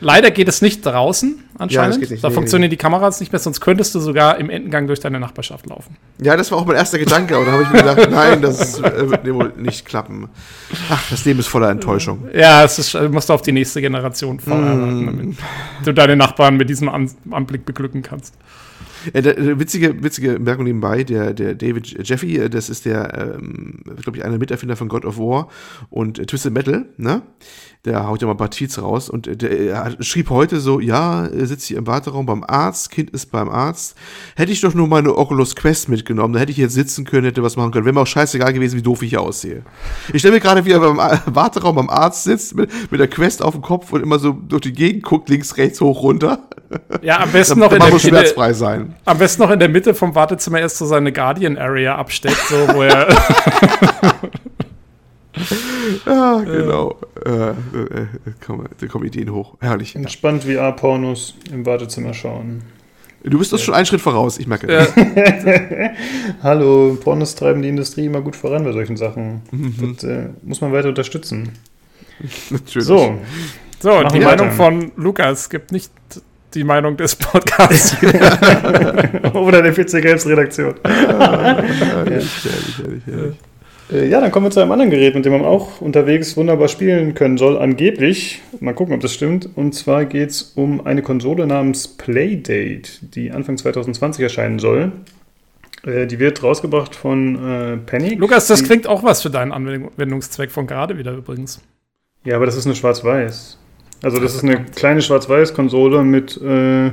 leider geht es nicht draußen anscheinend. geht nicht. Da Nee, funktionieren die Kameras nicht mehr, sonst könntest du sogar im Endengang durch deine Nachbarschaft laufen. Ja, das war auch mein erster Gedanke, aber da habe ich mir gedacht, nein, das äh, wird wohl nicht klappen. Ach, das Leben ist voller Enttäuschung. Ja, es ist, du musst auf die nächste Generation vorarbeiten, Mm. damit du deine Nachbarn mit diesem An Anblick beglücken kannst. Äh, äh, witzige, witzige Bemerkung nebenbei, der, der David Jeffy, äh, das ist der, ähm, glaube ich, einer der Miterfinder von God of War und äh, Twisted Metal, ne? Der haut ja mal ein paar Tweets raus und äh, der äh, schrieb heute so, ja, sitzt hier im Warteraum beim Arzt, Kind ist beim Arzt. Hätte ich doch nur meine Oculus Quest mitgenommen, da hätte ich jetzt sitzen können, hätte was machen können. Wäre mir auch scheißegal gewesen, wie doof ich hier aussehe. Ich stelle mir gerade, wie er beim A- Warteraum beim Arzt sitzt, mit, mit der Quest auf dem Kopf und immer so durch die Gegend guckt, links, rechts, hoch, runter. Ja, am besten, noch in der muss Mitte, schmerzfrei sein. am besten noch in der Mitte vom Wartezimmer erst so seine Guardian Area absteckt, so wo er. Ja, genau. Äh, äh, äh, komm, da kommen Ideen hoch. Herrlich. Entspannt VR-Pornos im Wartezimmer schauen. Du bist uns schon einen Schritt voraus, ich merke Ja. das. Hallo, Pornos treiben die Industrie immer gut voran bei solchen Sachen. Mhm. Das äh, muss man weiter unterstützen. Natürlich. So, So, die Meinung von Lukas gibt nicht die Meinung des Podcasts. oder der PC Games Redaktion. Herrlich, herrlich, herrlich, herrlich. Äh, Ja, dann kommen wir zu einem anderen Gerät, mit dem man auch unterwegs wunderbar spielen können soll. Angeblich, mal gucken, ob das stimmt. Und zwar geht es um eine Konsole namens Playdate, die Anfang 2020 erscheinen soll. Äh, die wird rausgebracht von äh, Panic. Lukas, das klingt auch was für deinen Anwendungszweck von gerade wieder übrigens. Ja, aber das ist eine Schwarz-Weiß. Also das ist eine kleine Schwarz-Weiß-Konsole mit, äh,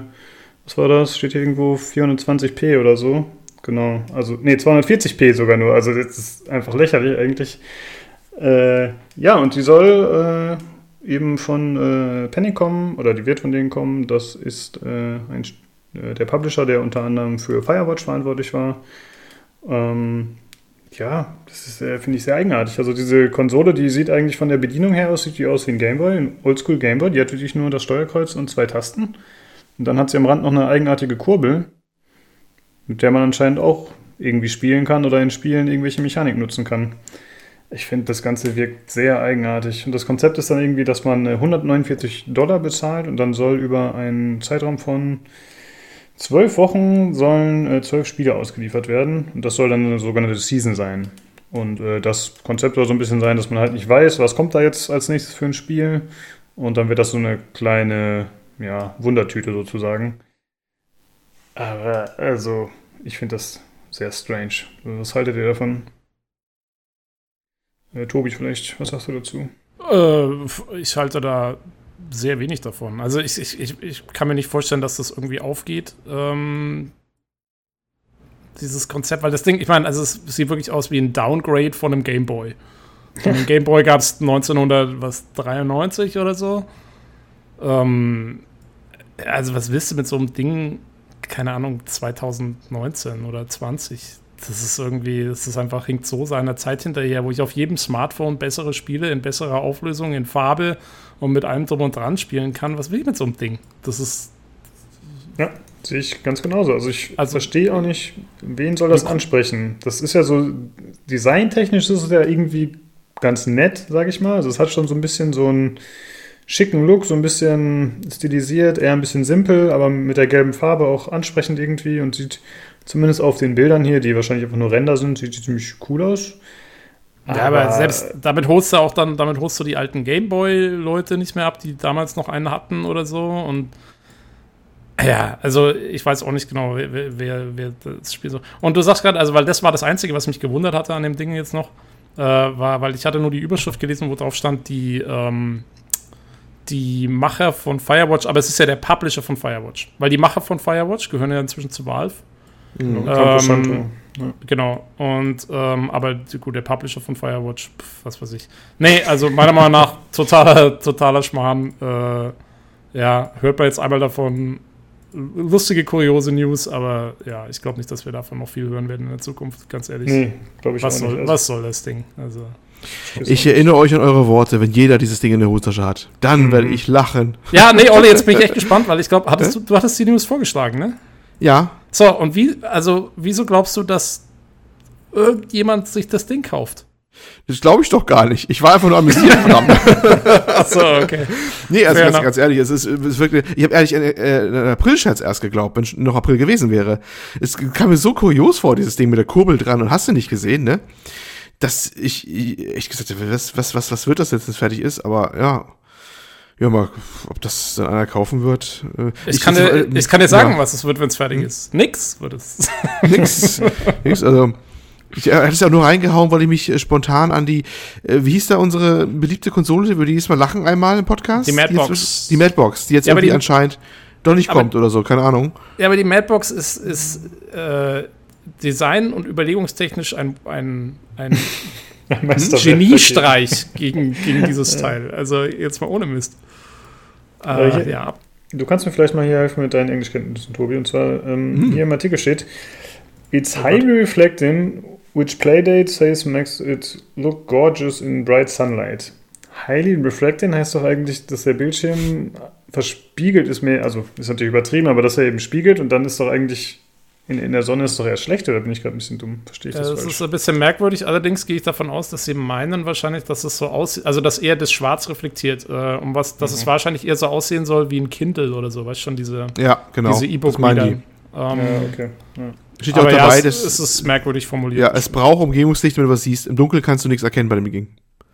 was war das? Steht hier irgendwo 420p oder so. Genau. Also, nee, 240p sogar nur. Also das ist einfach lächerlich eigentlich. Äh, ja, und die soll äh, eben von äh, Penny kommen, oder die wird von denen kommen. Das ist äh, ein, äh, der Publisher, der unter anderem für Firewatch verantwortlich war. Ähm, ja, das äh, finde ich, sehr eigenartig. Also diese Konsole, die sieht eigentlich von der Bedienung her aus, sieht die aus wie ein Gameboy, ein Oldschool Gameboy. Die hat wirklich nur das Steuerkreuz und zwei Tasten. Und dann hat sie am Rand noch eine eigenartige Kurbel, mit der man anscheinend auch irgendwie spielen kann oder in Spielen irgendwelche Mechanik nutzen kann. Ich finde, das Ganze wirkt sehr eigenartig. Und das Konzept ist dann irgendwie, dass man 149 Dollar bezahlt und dann soll über einen Zeitraum von zwölf Wochen sollen äh, zwölf Spiele ausgeliefert werden. Und das soll dann eine sogenannte Season sein. Und äh, das Konzept soll so ein bisschen sein, dass man halt nicht weiß, was kommt da jetzt als nächstes für ein Spiel. Und dann wird das so eine kleine ja, Wundertüte sozusagen. Aber also, ich finde das sehr strange. Was haltet ihr davon? Äh, Tobi, vielleicht, was sagst du dazu? Äh, ich halte da sehr wenig davon. Also ich, ich, ich, ich kann mir nicht vorstellen, dass das irgendwie aufgeht. Ähm, dieses Konzept, weil das Ding, ich meine, also es sieht wirklich aus wie ein Downgrade von einem Game Boy. Den Game Boy gab es 1993 oder so. Ähm, also was willst du mit so einem Ding, keine Ahnung, 2019 oder 20? Das ist irgendwie, das ist einfach, hinkt so seiner Zeit hinterher, wo ich auf jedem Smartphone bessere Spiele in besserer Auflösung, in Farbe und mit allem drum und dran spielen kann. Was will ich mit so einem Ding? Das ist. Ja, sehe ich ganz genauso. Also ich also, verstehe auch nicht, wen soll das ansprechen. Das ist ja so, designtechnisch ist es ja irgendwie ganz nett, sage ich mal. Also es hat schon so ein bisschen so einen schicken Look, so ein bisschen stilisiert, eher ein bisschen simpel, aber mit der gelben Farbe auch ansprechend irgendwie und sieht zumindest auf den Bildern hier, die wahrscheinlich einfach nur Render sind, sieht ziemlich cool aus. Ja, aber, aber selbst damit holst du auch dann, damit holst du die alten Gameboy-Leute nicht mehr ab, die damals noch einen hatten oder so. Und ja, also ich weiß auch nicht genau, wer, wer, wer das Spiel so. Und du sagst gerade, also weil das war das Einzige, was mich gewundert hatte an dem Ding jetzt noch, äh, war, weil ich hatte nur die Überschrift gelesen, wo drauf stand, die, ähm, die Macher von Firewatch, aber es ist ja der Publisher von Firewatch. Weil die Macher von Firewatch gehören ja inzwischen zu Valve. Mhm, ähm, ja. Genau. Und ähm, aber gut, der Publisher von Firewatch, pf, was weiß ich. Nee, also meiner Meinung nach totaler, totaler Schmarrn. Äh, ja, hört man jetzt einmal davon. Lustige, kuriose News, aber ja, ich glaube nicht, dass wir davon noch viel hören werden in der Zukunft, ganz ehrlich. Nee, glaube ich was soll, nicht. Also was soll das Ding? Also. Ich erinnere euch an eure Worte, wenn jeder dieses Ding in der Hosentasche hat. Dann mhm. werde ich lachen. Ja, nee, Olli, jetzt bin ich echt gespannt, weil ich glaube, du, du hattest die News vorgeschlagen, ne? Ja. So, und wie, also, wieso glaubst du, dass irgendjemand sich das Ding kauft? Das glaube ich doch gar nicht. Ich war einfach nur amüsiert, verdammt. Achso, okay. Nee, also ganz, ganz, ehrlich, es ist, ist wirklich, ich habe ehrlich äh, äh, einen April-Scherz erst geglaubt, wenn noch April gewesen wäre. Es kam mir so kurios vor, dieses Ding mit der Kurbel dran und hast du nicht gesehen, ne? Dass ich, ich gesagt habe, was, was, was, was wird das jetzt, wenn es fertig ist? Aber ja, ja, mal, ob das dann einer kaufen wird. Äh, ich, ich, kann, dir, äh, ich kann dir sagen, ja. was es wird, wenn es fertig ist. Nix wird es. Nix. Nix, also. Ich hätte es ja nur reingehauen, weil ich mich äh, spontan an die, äh, wie hieß da unsere beliebte Konsole, über die jedes Mal lachen einmal im Podcast? Die Madbox. Die, die Madbox, die jetzt ja, irgendwie die, anscheinend doch nicht kommt oder so, keine Ahnung. Ja, aber die Madbox ist, ist äh, Design- und überlegungstechnisch ein, ein, ein Geniestreich gegen, gegen dieses Teil. Also jetzt mal ohne Mist. Äh, ich, ja. Du kannst mir vielleicht mal hier helfen mit deinen Englischkenntnissen, Tobi. Und zwar ähm, hm. hier im Artikel steht: It's oh highly reflecting, which playdate says makes it look gorgeous in bright sunlight. Highly reflecting heißt doch eigentlich, dass der Bildschirm verspiegelt ist mehr, also ist natürlich übertrieben, aber dass er eben spiegelt und dann ist doch eigentlich in, in der Sonne ist doch eher schlecht, oder bin ich gerade ein bisschen dumm? Verstehe ich das, das falsch? ist ein bisschen merkwürdig. Allerdings gehe ich davon aus, dass sie meinen wahrscheinlich, dass es so aussieht, also dass eher das Schwarz reflektiert, äh, um was, dass mhm. es wahrscheinlich eher so aussehen soll wie ein Kindle oder so, weißt du schon, diese ja, genau. diese E-Book-Reader. Ähm, ja, okay. Ja. Steht auch dabei, ja, es, es ist merkwürdig formuliert. Ja, es braucht Umgebungslicht, wenn du was siehst. Im Dunkeln kannst du nichts erkennen bei dem Ding.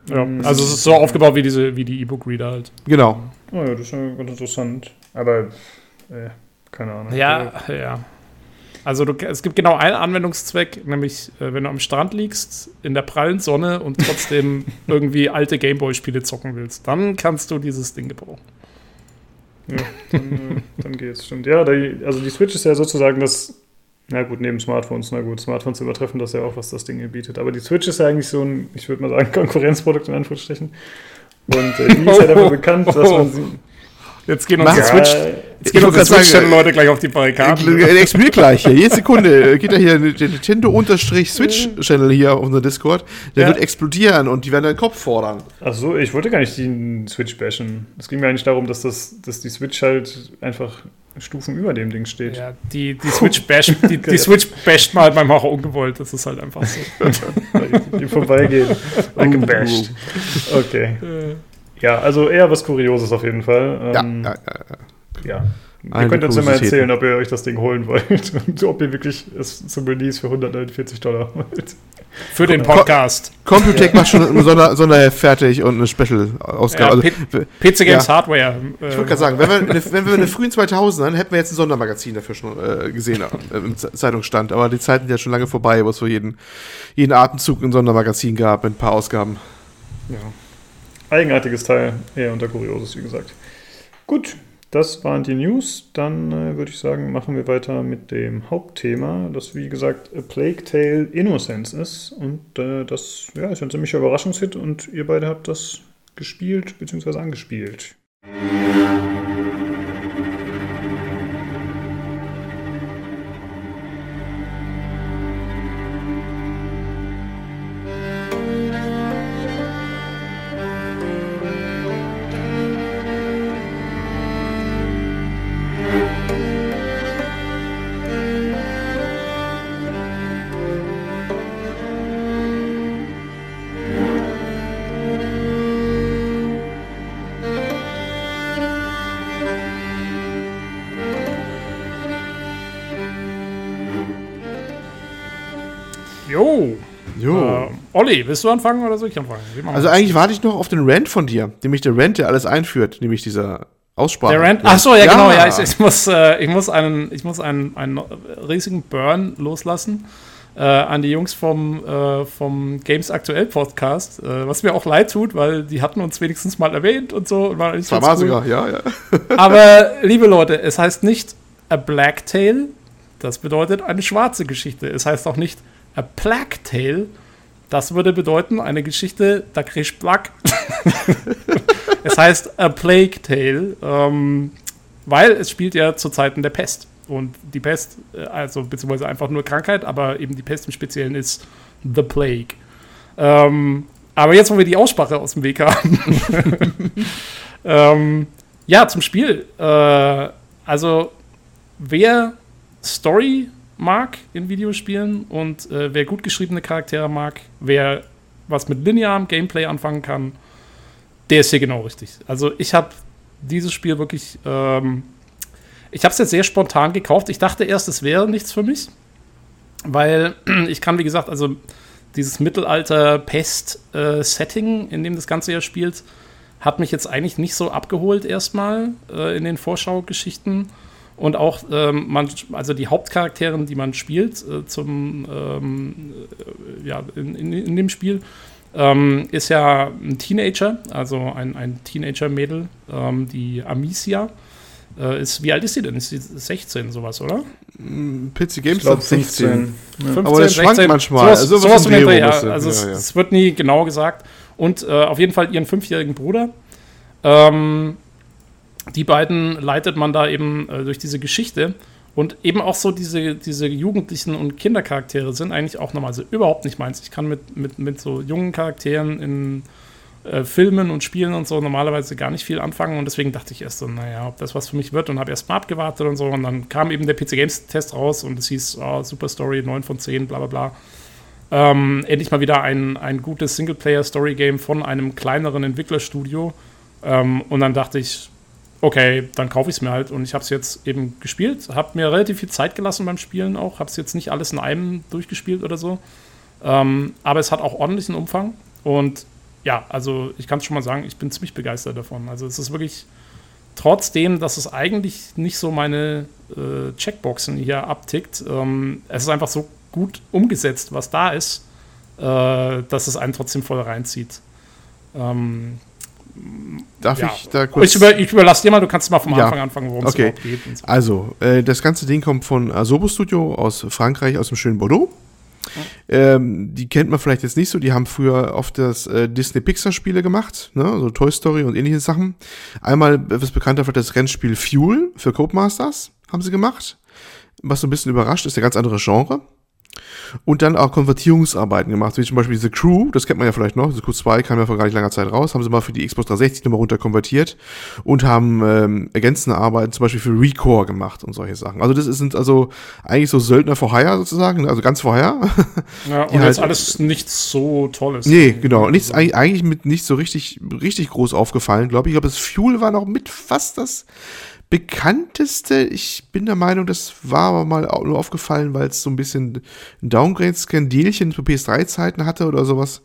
Ja, mhm. also es ist so aufgebaut wie diese, wie die E-Book-Reader halt. Genau. Oh ja, das ist ja ganz interessant. Aber, äh, keine Ahnung. Ja, ja. Also du, es gibt genau einen Anwendungszweck, nämlich äh, wenn du am Strand liegst, in der prallen Sonne und trotzdem irgendwie alte Gameboy-Spiele zocken willst, dann kannst du dieses Ding gebrauchen. Ja, dann, äh, dann geht's, stimmt. Ja, die, also die Switch ist ja sozusagen das, na gut, neben Smartphones, na gut, Smartphones übertreffen das ja auch, was das Ding hier bietet. Aber die Switch ist ja eigentlich so ein, ich würde mal sagen, Konkurrenzprodukt in Anführungsstrichen. Und äh, die ist ja dafür bekannt, dass man sie. Jetzt gehen unsere Switch, jetzt gehen Switch-Leute gleich auf die Barrikaden. Äh, Explodiert gleich hier. Jede Sekunde geht da hier der Nintendo-Switch-Channel hier auf unser Discord. Der Ja. wird explodieren und die werden deinen Kopf fordern. Ach so, ich wollte gar nicht die Switch bashen. Es ging mir eigentlich darum, dass, das, dass die Switch halt einfach Stufen über dem Ding steht. Ja, die, die Switch basht, die, die Switch basht mal beim Macher ungewollt. Das ist halt einfach so. Die vorbeigehen. Like gebasht. Okay. Ja, also eher was Kurioses auf jeden Fall. Ja, Ähm, ja, ja, ja. ja. Ihr Eine könnt uns ja mal erzählen, ob ihr euch das Ding holen wollt und ob ihr wirklich es zum Release für 149 Dollar wollt. Für den Podcast. Computec macht schon ein Sonder Sonderheft fertig und eine Ja, Special-Ausgabe. also, P- w- PC Games Ja. Hardware. ich wollte gerade sagen, wenn wir, in den- wenn wir in den frühen 2000ern hätten wir jetzt ein Sondermagazin dafür schon äh, gesehen äh, im Z- Zeitungsstand. Aber die Zeiten sind ja schon lange vorbei, wo es so jeden, jeden Atemzug ein Sondermagazin gab mit ein paar Ausgaben. Ja. Eigenartiges Teil, eher unter Kurioses, wie gesagt. Gut, das waren die News. Dann äh, würde ich sagen, machen wir weiter mit dem Hauptthema, das wie gesagt A Plague Tale Innocence ist. Und äh, das ja, ist ein ziemlicher Überraschungshit und ihr beide habt das gespielt bzw. angespielt. Olli, willst du anfangen oder soll ich anfangen? Machen Also eigentlich warte ich noch auf den Rant von dir, nämlich der Rant, der alles einführt, nämlich dieser Aussprache. Der Rant. Ach so, ja, genau. Ja, ich, ich muss, äh, ich muss einen, ich muss einen, einen riesigen Burn loslassen äh, an die Jungs vom, äh, vom Games Aktuell Podcast, äh, was mir auch leid tut, weil die hatten uns wenigstens mal erwähnt und so. Und war Das war cool. sogar, ja, ja. Aber liebe Leute, es heißt nicht a Black Tale. Das bedeutet eine schwarze Geschichte. Es heißt auch nicht a Black Tale. Das würde bedeuten eine Geschichte, da kriegst Black. es heißt a Plague Tale, ähm, weil es spielt ja zu Zeiten der Pest. Und die Pest, äh, also beziehungsweise einfach nur Krankheit, aber eben die Pest im Speziellen ist The Plague. Ähm, aber jetzt, wo wir die Aussprache aus dem Weg haben, ähm, ja, zum Spiel. Äh, also, wer Story mag in Videospielen und äh, wer gut geschriebene Charaktere mag, wer was mit linearem Gameplay anfangen kann, der ist hier genau richtig. Also, ich habe dieses Spiel wirklich. Ähm, ich habe es jetzt sehr spontan gekauft. Ich dachte erst, es wäre nichts für mich, weil ich kann, wie gesagt, also dieses Mittelalter-Pest-Setting, in dem das Ganze ja spielt, hat mich jetzt eigentlich nicht so abgeholt erstmal äh, in den Vorschaugeschichten. Und auch, ähm, man, also die Hauptcharaktere, die man spielt, äh, zum, ähm, äh, ja, in, in, in dem Spiel, ähm, ist ja ein Teenager, also ein, ein Teenager-Mädel, ähm, die Amicia. Äh, ist, wie alt ist sie denn? Ist sie 16, sowas, oder? PC Games hat 16. 15, Aber das schwankt manchmal. Sowas, Also sowas ist, Also ja, es, ja. es wird nie genau gesagt. Und äh, auf jeden Fall ihren fünfjährigen Bruder. Ähm, die beiden leitet man da eben äh, durch diese Geschichte. Und eben auch so diese, diese Jugendlichen und Kindercharaktere sind eigentlich auch nochmal so überhaupt nicht meins. Ich kann mit, mit, mit so jungen Charakteren in äh, Filmen und Spielen und so normalerweise gar nicht viel anfangen. Und deswegen dachte ich erst so, naja, ob das was für mich wird. Und habe erst mal abgewartet und so. Und dann kam eben der PC Games Test raus und es hieß, oh, Super Story, 9 von 10, bla bla bla. Ähm, endlich mal wieder ein, ein gutes Singleplayer-Story-Game von einem kleineren Entwicklerstudio. Ähm, und dann dachte ich, okay, dann kaufe ich es mir halt. Und ich habe es jetzt eben gespielt, habe mir relativ viel Zeit gelassen beim Spielen auch, habe es jetzt nicht alles in einem durchgespielt oder so. Ähm, aber es hat auch ordentlichen Umfang. Und ja, also ich kann es schon mal sagen, ich bin ziemlich begeistert davon. Also es ist wirklich trotzdem, dass es eigentlich nicht so meine äh, Checkboxen hier abtickt. Ähm, es ist einfach so gut umgesetzt, was da ist, äh, dass es einen trotzdem voll reinzieht. Ähm, Darf ja. ich da kurz. Ich, über, ich überlasse dir mal, du kannst mal vom Ja. Anfang anfangen, worum es Okay. überhaupt geht. so. Also, äh, das ganze Ding kommt von Asobo Studio aus Frankreich, aus dem schönen Bordeaux. Ähm, die kennt man vielleicht jetzt nicht so. Die haben früher oft das äh, Disney-Pixar-Spiele gemacht, ne? so Toy Story und ähnliche Sachen. Einmal etwas bekannter für das Rennspiel Fuel für Codemasters haben sie gemacht. Was so ein bisschen überrascht, ist der ganz andere Genre. Und dann auch Konvertierungsarbeiten gemacht, wie zum Beispiel diese Crew, das kennt man ja vielleicht noch, diese Crew 2 kam ja vor gar nicht langer Zeit raus, haben sie mal für die Xbox 360 nochmal runter konvertiert und haben ähm, ergänzende Arbeiten zum Beispiel für Recore gemacht und solche Sachen. Also das sind also eigentlich so Söldner for Hire sozusagen, also ganz for Hire. Ja, und die jetzt halt- alles nichts so Tolles. nee, genau. Nichts, Also, eigentlich, eigentlich mit nicht so richtig, richtig groß aufgefallen, glaube ich. Ich glaube, das Fuel war noch mit fast das bekannteste. Ich bin der Meinung, das war aber mal nur aufgefallen, weil es so ein bisschen ein Downgrade-Skandilchen für PS3-Zeiten hatte oder sowas.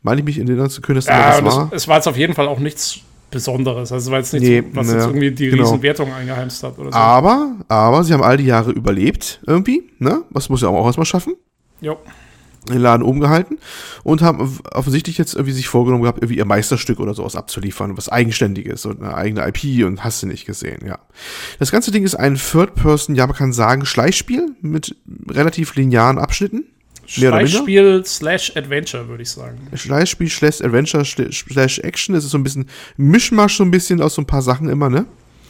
Meine ich mich erinnern zu können, dass Ja, was es, war. es war jetzt auf jeden Fall auch nichts Besonderes. Also es war jetzt nichts, Nee, was ja, jetzt irgendwie die genau. Riesenwertung eingeheimst hat oder so. Aber, aber sie haben all die Jahre überlebt irgendwie, ne? Das muss ja auch erstmal schaffen. Jo. Den Laden umgehalten und haben offensichtlich jetzt irgendwie sich vorgenommen gehabt, irgendwie ihr Meisterstück oder sowas abzuliefern, was eigenständiges und eine eigene IP und hast du nicht gesehen, ja. Das ganze Ding ist ein Third-Person, ja, man kann sagen, Schleichspiel mit relativ linearen Abschnitten. Schleichspiel slash Adventure, würde ich sagen. Schleichspiel slash Adventure slash Action. Es ist so ein bisschen Mischmasch so ein bisschen aus so ein paar Sachen immer, ne?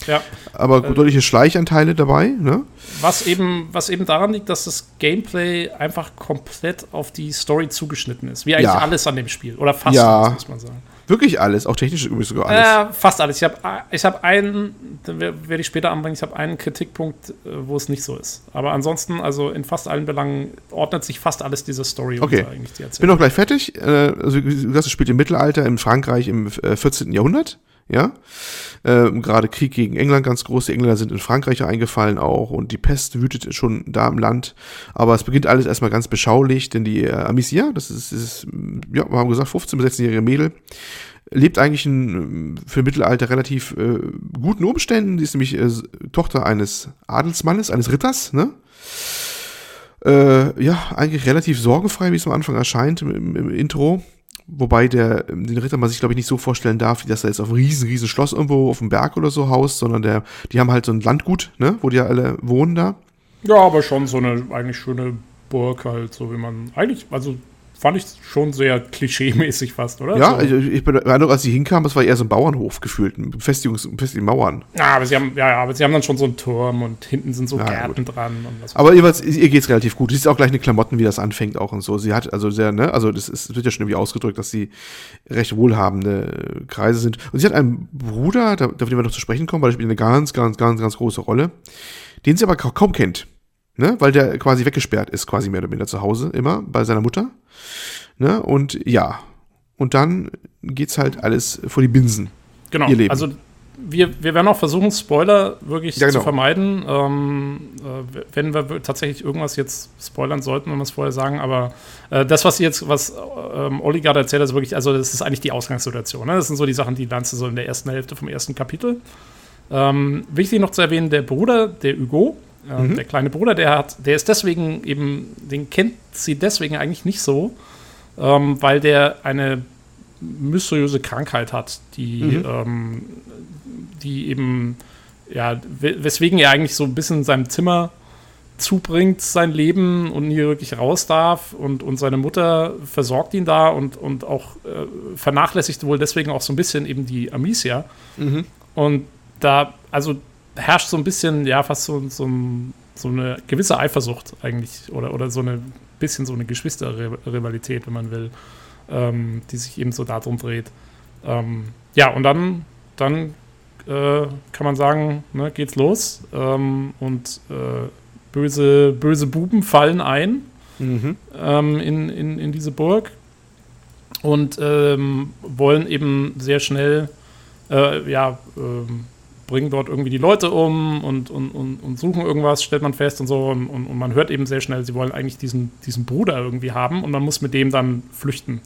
Ja. Aber Äh, deutliche Schleichanteile dabei, ne? Was eben, was eben daran liegt, dass das Gameplay einfach komplett auf die Story zugeschnitten ist. Wie eigentlich Ja. alles an dem Spiel. Oder fast Ja. alles, muss man sagen. Wirklich alles, auch technisch übrigens sogar alles. Äh, fast alles. Ich habe ich hab einen, wer- werde ich später anbringen, ich habe einen Kritikpunkt, äh, wo es nicht so ist. Aber ansonsten, also in fast allen Belangen ordnet sich fast alles dieser Story Okay. eigentlich die Bin auch gleich fertig. Äh, also, das spielt im Mittelalter in Frankreich im äh, 14. Jahrhundert. Ja. Ähm, Gerade Krieg gegen England ganz groß. Die Engländer sind in Frankreich eingefallen auch und die Pest wütet schon da im Land. Aber es beginnt alles erstmal ganz beschaulich, denn die äh, Amicia, das ist, ist, ja, wir haben gesagt, 15- bis 16-jährige Mädel, lebt eigentlich in, äh, für Mittelalter relativ äh, guten Umständen. Die ist nämlich äh, Tochter eines Adelsmannes, eines Ritters, ne? Äh, ja, eigentlich relativ sorgenfrei, wie es am Anfang erscheint im, im, im Intro. Wobei der, den Ritter man sich, glaube ich, nicht so vorstellen darf, dass er jetzt auf riesen, riesen Schloss irgendwo auf dem Berg oder so haust, sondern der, die haben halt so ein Landgut, ne, wo die ja alle wohnen da. Ja, aber schon so eine eigentlich schöne Burg halt, so wie man eigentlich, also fand ich schon sehr klischee-mäßig fast, oder? Ja, so. also ich bin beeindruckt, als sie hinkamen, das war eher so ein Bauernhof gefühlt, Befestigungs, befestigte Mauern. Ja, aber sie haben, ja, aber sie haben dann schon so einen Turm und hinten sind so Ja, Gärten dran und was. Aber jeweils, ihr geht's relativ gut. Sie ist auch gleich eine Klamotten, wie das anfängt auch und so. Sie hat also sehr, ne, also das ist, wird ja schon irgendwie ausgedrückt, dass sie recht wohlhabende Kreise sind. Und sie hat einen Bruder, da, da wir noch zu sprechen kommen, weil er spielt eine ganz, ganz, ganz, ganz große Rolle, den sie aber ka- kaum kennt. Ne, weil der quasi weggesperrt ist, quasi mehr oder minder zu Hause, immer bei seiner Mutter. Ne, und ja. Und dann geht's halt alles vor die Binsen. genau. ihr Leben. Also wir, wir werden auch versuchen, Spoiler wirklich Ja, genau. zu vermeiden. Ähm, äh, wenn wir tatsächlich irgendwas jetzt spoilern sollten, wenn wir es vorher sagen, aber äh, das, was jetzt, was ähm, Olli gerade erzählt hat, ist wirklich, also das ist eigentlich die Ausgangssituation. Ne? Das sind so die Sachen, die lernst du so in der ersten Hälfte vom ersten Kapitel. Ähm, wichtig noch zu erwähnen, der Bruder, der Hugo, äh, Mhm. der kleine Bruder, der hat, der ist deswegen eben, den kennt sie deswegen eigentlich nicht so, ähm, weil der eine mysteriöse Krankheit hat, die, Mhm. ähm, die eben, ja, we- weswegen er eigentlich so ein bisschen in seinem Zimmer zubringt sein Leben und nie wirklich raus darf und, und seine Mutter versorgt ihn da und, und auch äh, vernachlässigt wohl deswegen auch so ein bisschen eben die Amicia. Und da, also herrscht so ein bisschen, ja, fast so, so, ein- so eine gewisse Eifersucht eigentlich oder, oder so eine bisschen so eine Geschwisterrivalität, wenn man will, ähm, die sich eben so darum dreht. Ähm, ja, und dann, dann äh, kann man sagen, ne, geht's los ähm, und äh, böse, böse Buben fallen ein Mhm. ähm, in, in, in diese Burg und ähm, wollen eben sehr schnell, äh, ja, ähm, bringen dort irgendwie die Leute um und, und, und, und suchen irgendwas, stellt man fest und so. Und, und, und man hört eben sehr schnell, sie wollen eigentlich diesen, diesen Bruder irgendwie haben und man muss mit dem dann flüchten.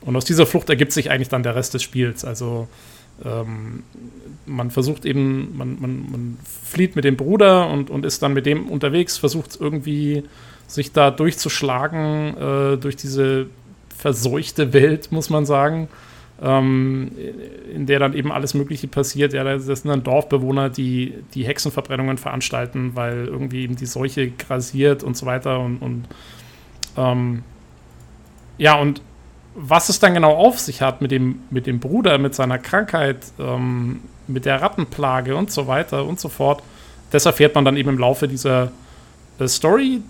Und aus dieser Flucht ergibt sich eigentlich dann der Rest des Spiels. Also ähm, man versucht eben, man, man, man flieht mit dem Bruder und, und ist dann mit dem unterwegs, versucht irgendwie sich da durchzuschlagen äh, durch diese verseuchte Welt, muss man sagen, ähm, in der dann eben alles Mögliche passiert. Ja, das sind dann Dorfbewohner, die die Hexenverbrennungen veranstalten, weil irgendwie eben die Seuche grasiert und so weiter und, und ähm, ja, und was es dann genau auf sich hat mit dem, mit dem Bruder, mit seiner Krankheit, ähm, mit der Rattenplage und so weiter und so fort, das erfährt man dann eben im Laufe dieser äh, Story,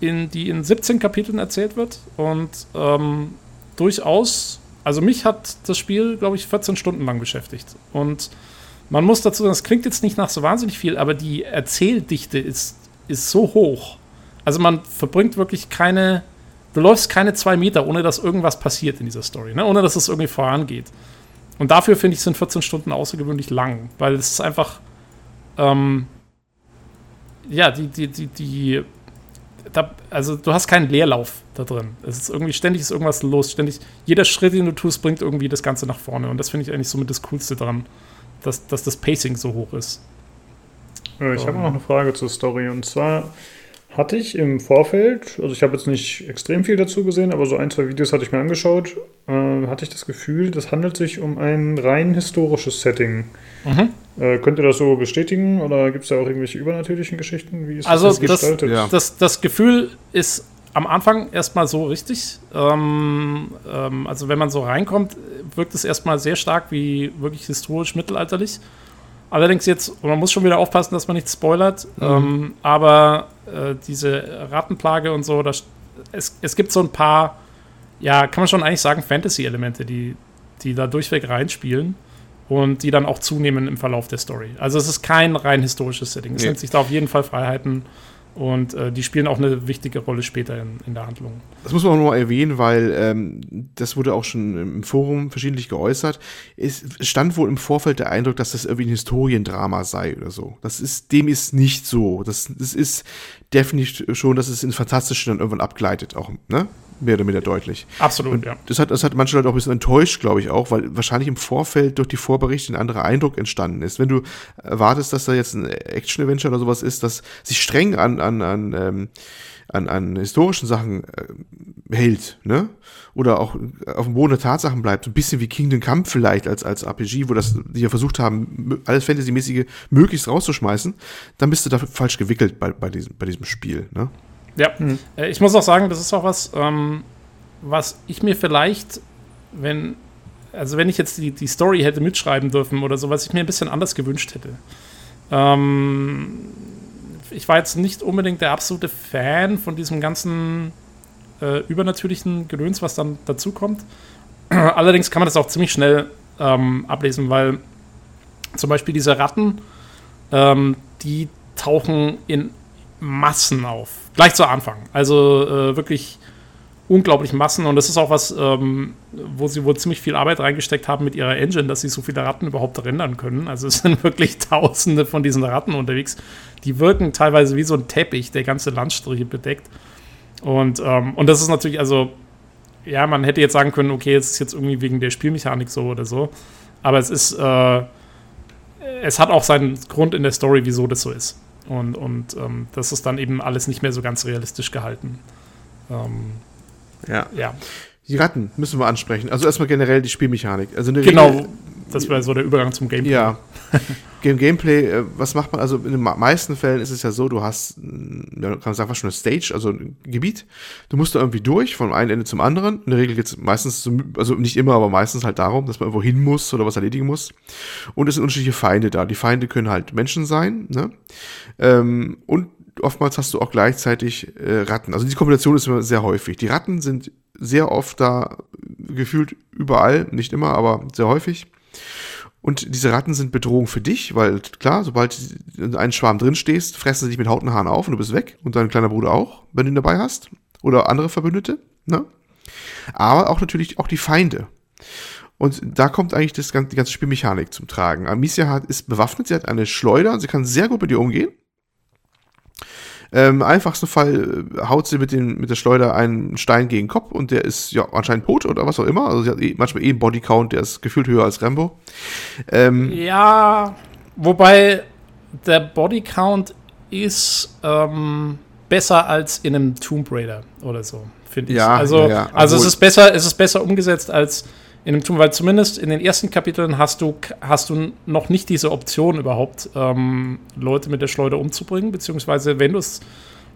in, die in 17 Kapiteln erzählt wird. Und ähm, durchaus, also mich hat das Spiel, glaube ich, 14 Stunden lang beschäftigt. Und man muss dazu sagen, das klingt jetzt nicht nach so wahnsinnig viel, aber die Erzähldichte ist, ist so hoch. Also man verbringt wirklich keine Du läufst keine zwei Meter, ohne dass irgendwas passiert in dieser Story, ne? ohne dass es irgendwie vorangeht. Und dafür finde ich, sind 14 Stunden außergewöhnlich lang, weil es ist einfach, ähm, ja, die, die, die, die, da, also du hast keinen Leerlauf da drin. Es ist irgendwie ständig ist irgendwas los, ständig, jeder Schritt, den du tust, bringt irgendwie das Ganze nach vorne. Und das finde ich eigentlich somit das Coolste dran, dass, dass das Pacing so hoch ist. Äh, ich habe noch eine Frage zur Story und zwar hatte ich im Vorfeld, also ich habe jetzt nicht extrem viel dazu gesehen, aber so ein, zwei Videos hatte ich mir angeschaut, äh, hatte ich das Gefühl, das handelt sich um ein rein historisches Setting. Mhm. Äh, könnt ihr das so bestätigen oder gibt es da auch irgendwelche übernatürlichen Geschichten? Wie ist also das, gestaltet? Das, das, das Gefühl ist am Anfang erstmal so richtig. Ähm, ähm, also wenn man so reinkommt, wirkt es erstmal sehr stark wie wirklich historisch mittelalterlich. Allerdings jetzt, man muss schon wieder aufpassen, dass man nicht spoilert, mhm. ähm, aber äh, diese Rattenplage und so, das, es, es gibt so ein paar, ja, kann man schon eigentlich sagen, Fantasy-Elemente, die, die da durchweg reinspielen und die dann auch zunehmen im Verlauf der Story. Also es ist kein rein historisches Setting. Es nee. nimmt sich da auf jeden Fall Freiheiten und äh, die spielen auch eine wichtige Rolle später in, in der Handlung. Das muss man auch noch mal erwähnen, weil ähm, das wurde auch schon im Forum verschiedentlich geäußert. Es stand wohl im Vorfeld der Eindruck, dass das irgendwie ein Historiendrama sei oder so. Das ist, dem ist nicht so. Das, das ist definitiv schon, dass es ins Fantastische dann irgendwann abgleitet, auch, ne? Mehr oder minder deutlich. Absolut, und ja. Das hat, das hat manche Leute auch ein bisschen enttäuscht, glaube ich auch, weil wahrscheinlich im Vorfeld durch die Vorberichte ein anderer Eindruck entstanden ist. Wenn du erwartest, dass da jetzt ein Action-Adventure oder sowas ist, das sich streng an, an, an, ähm, an, an historischen Sachen äh, hält, ne? Oder auch auf dem Boden der Tatsachen bleibt, so ein bisschen wie Kingdom Come vielleicht als, als RPG, wo das, die ja versucht haben, alles Fantasy-mäßige möglichst rauszuschmeißen, dann bist du da falsch gewickelt bei, bei, diesem, bei diesem Spiel, ne? Ja, mhm. ich muss auch sagen, das ist auch was, ähm, was ich mir vielleicht, wenn, also wenn ich jetzt die, die Story hätte mitschreiben dürfen oder so, was ich mir ein bisschen anders gewünscht hätte. Ähm, ich war jetzt nicht unbedingt der absolute Fan von diesem ganzen äh, übernatürlichen Gedöns, was dann dazu kommt. Allerdings kann man das auch ziemlich schnell ähm, ablesen, weil zum Beispiel diese Ratten, ähm, die tauchen in Massen auf. Gleich zu Anfang. Also äh, wirklich unglaublich Massen. Und das ist auch was, ähm, wo sie wohl ziemlich viel Arbeit reingesteckt haben mit ihrer Engine, dass sie so viele Ratten überhaupt rendern können. Also es sind wirklich Tausende von diesen Ratten unterwegs. Die wirken teilweise wie so ein Teppich, der ganze Landstriche bedeckt. Und, ähm, und das ist natürlich, also, ja, man hätte jetzt sagen können, okay, es ist jetzt irgendwie wegen der Spielmechanik so oder so. Aber es ist, äh, es hat auch seinen Grund in der Story, wieso das so ist. Und, und ähm, das ist dann eben alles nicht mehr so ganz realistisch gehalten. Ähm, ja. ja. Die Ratten müssen wir ansprechen. Also erstmal generell die Spielmechanik. Also genau, Regel, das wäre so der Übergang zum Gameplay. Ja. Game Gameplay, äh, was macht man? Also in den meisten Fällen ist es ja so, du hast, ja, kann man sagen, fast schon eine Stage, also ein Gebiet. Du musst da irgendwie durch, von einem Ende zum anderen. In der Regel geht es meistens, also nicht immer, aber meistens halt darum, dass man irgendwo hin muss oder was erledigen muss. Und es sind unterschiedliche Feinde da. Die Feinde können halt Menschen sein, ne? Ähm, und oftmals hast du auch gleichzeitig äh, Ratten. Also die Kombination ist immer sehr häufig. Die Ratten sind sehr oft da, gefühlt überall, nicht immer, aber sehr häufig. Und diese Ratten sind Bedrohung für dich, weil klar, sobald du in einem Schwarm drin stehst, fressen sie dich mit Haut und Haaren auf und du bist weg. Und dein kleiner Bruder auch, wenn du ihn dabei hast. Oder andere Verbündete. Ne? Aber auch natürlich auch die Feinde. Und da kommt eigentlich das, die ganze Spielmechanik zum Tragen. Amicia ist bewaffnet, sie hat eine Schleuder, sie kann sehr gut mit dir umgehen. Ähm, Im einfachsten Fall äh, haut sie mit, den, mit der Schleuder einen Stein gegen den Kopf und der ist ja anscheinend tot oder was auch immer. Also sie hat eh, manchmal eh einen Bodycount, der ist gefühlt höher als Rambo. Ähm, ja, wobei der Bodycount ist ähm, besser als in einem Tomb Raider oder so, finde ich. Ja, also, ja, ja. also es ist besser, es ist besser umgesetzt als in Tomb, weil zumindest in den ersten Kapiteln hast du, hast du noch nicht diese Option überhaupt, ähm, Leute mit der Schleuder umzubringen, beziehungsweise wenn du es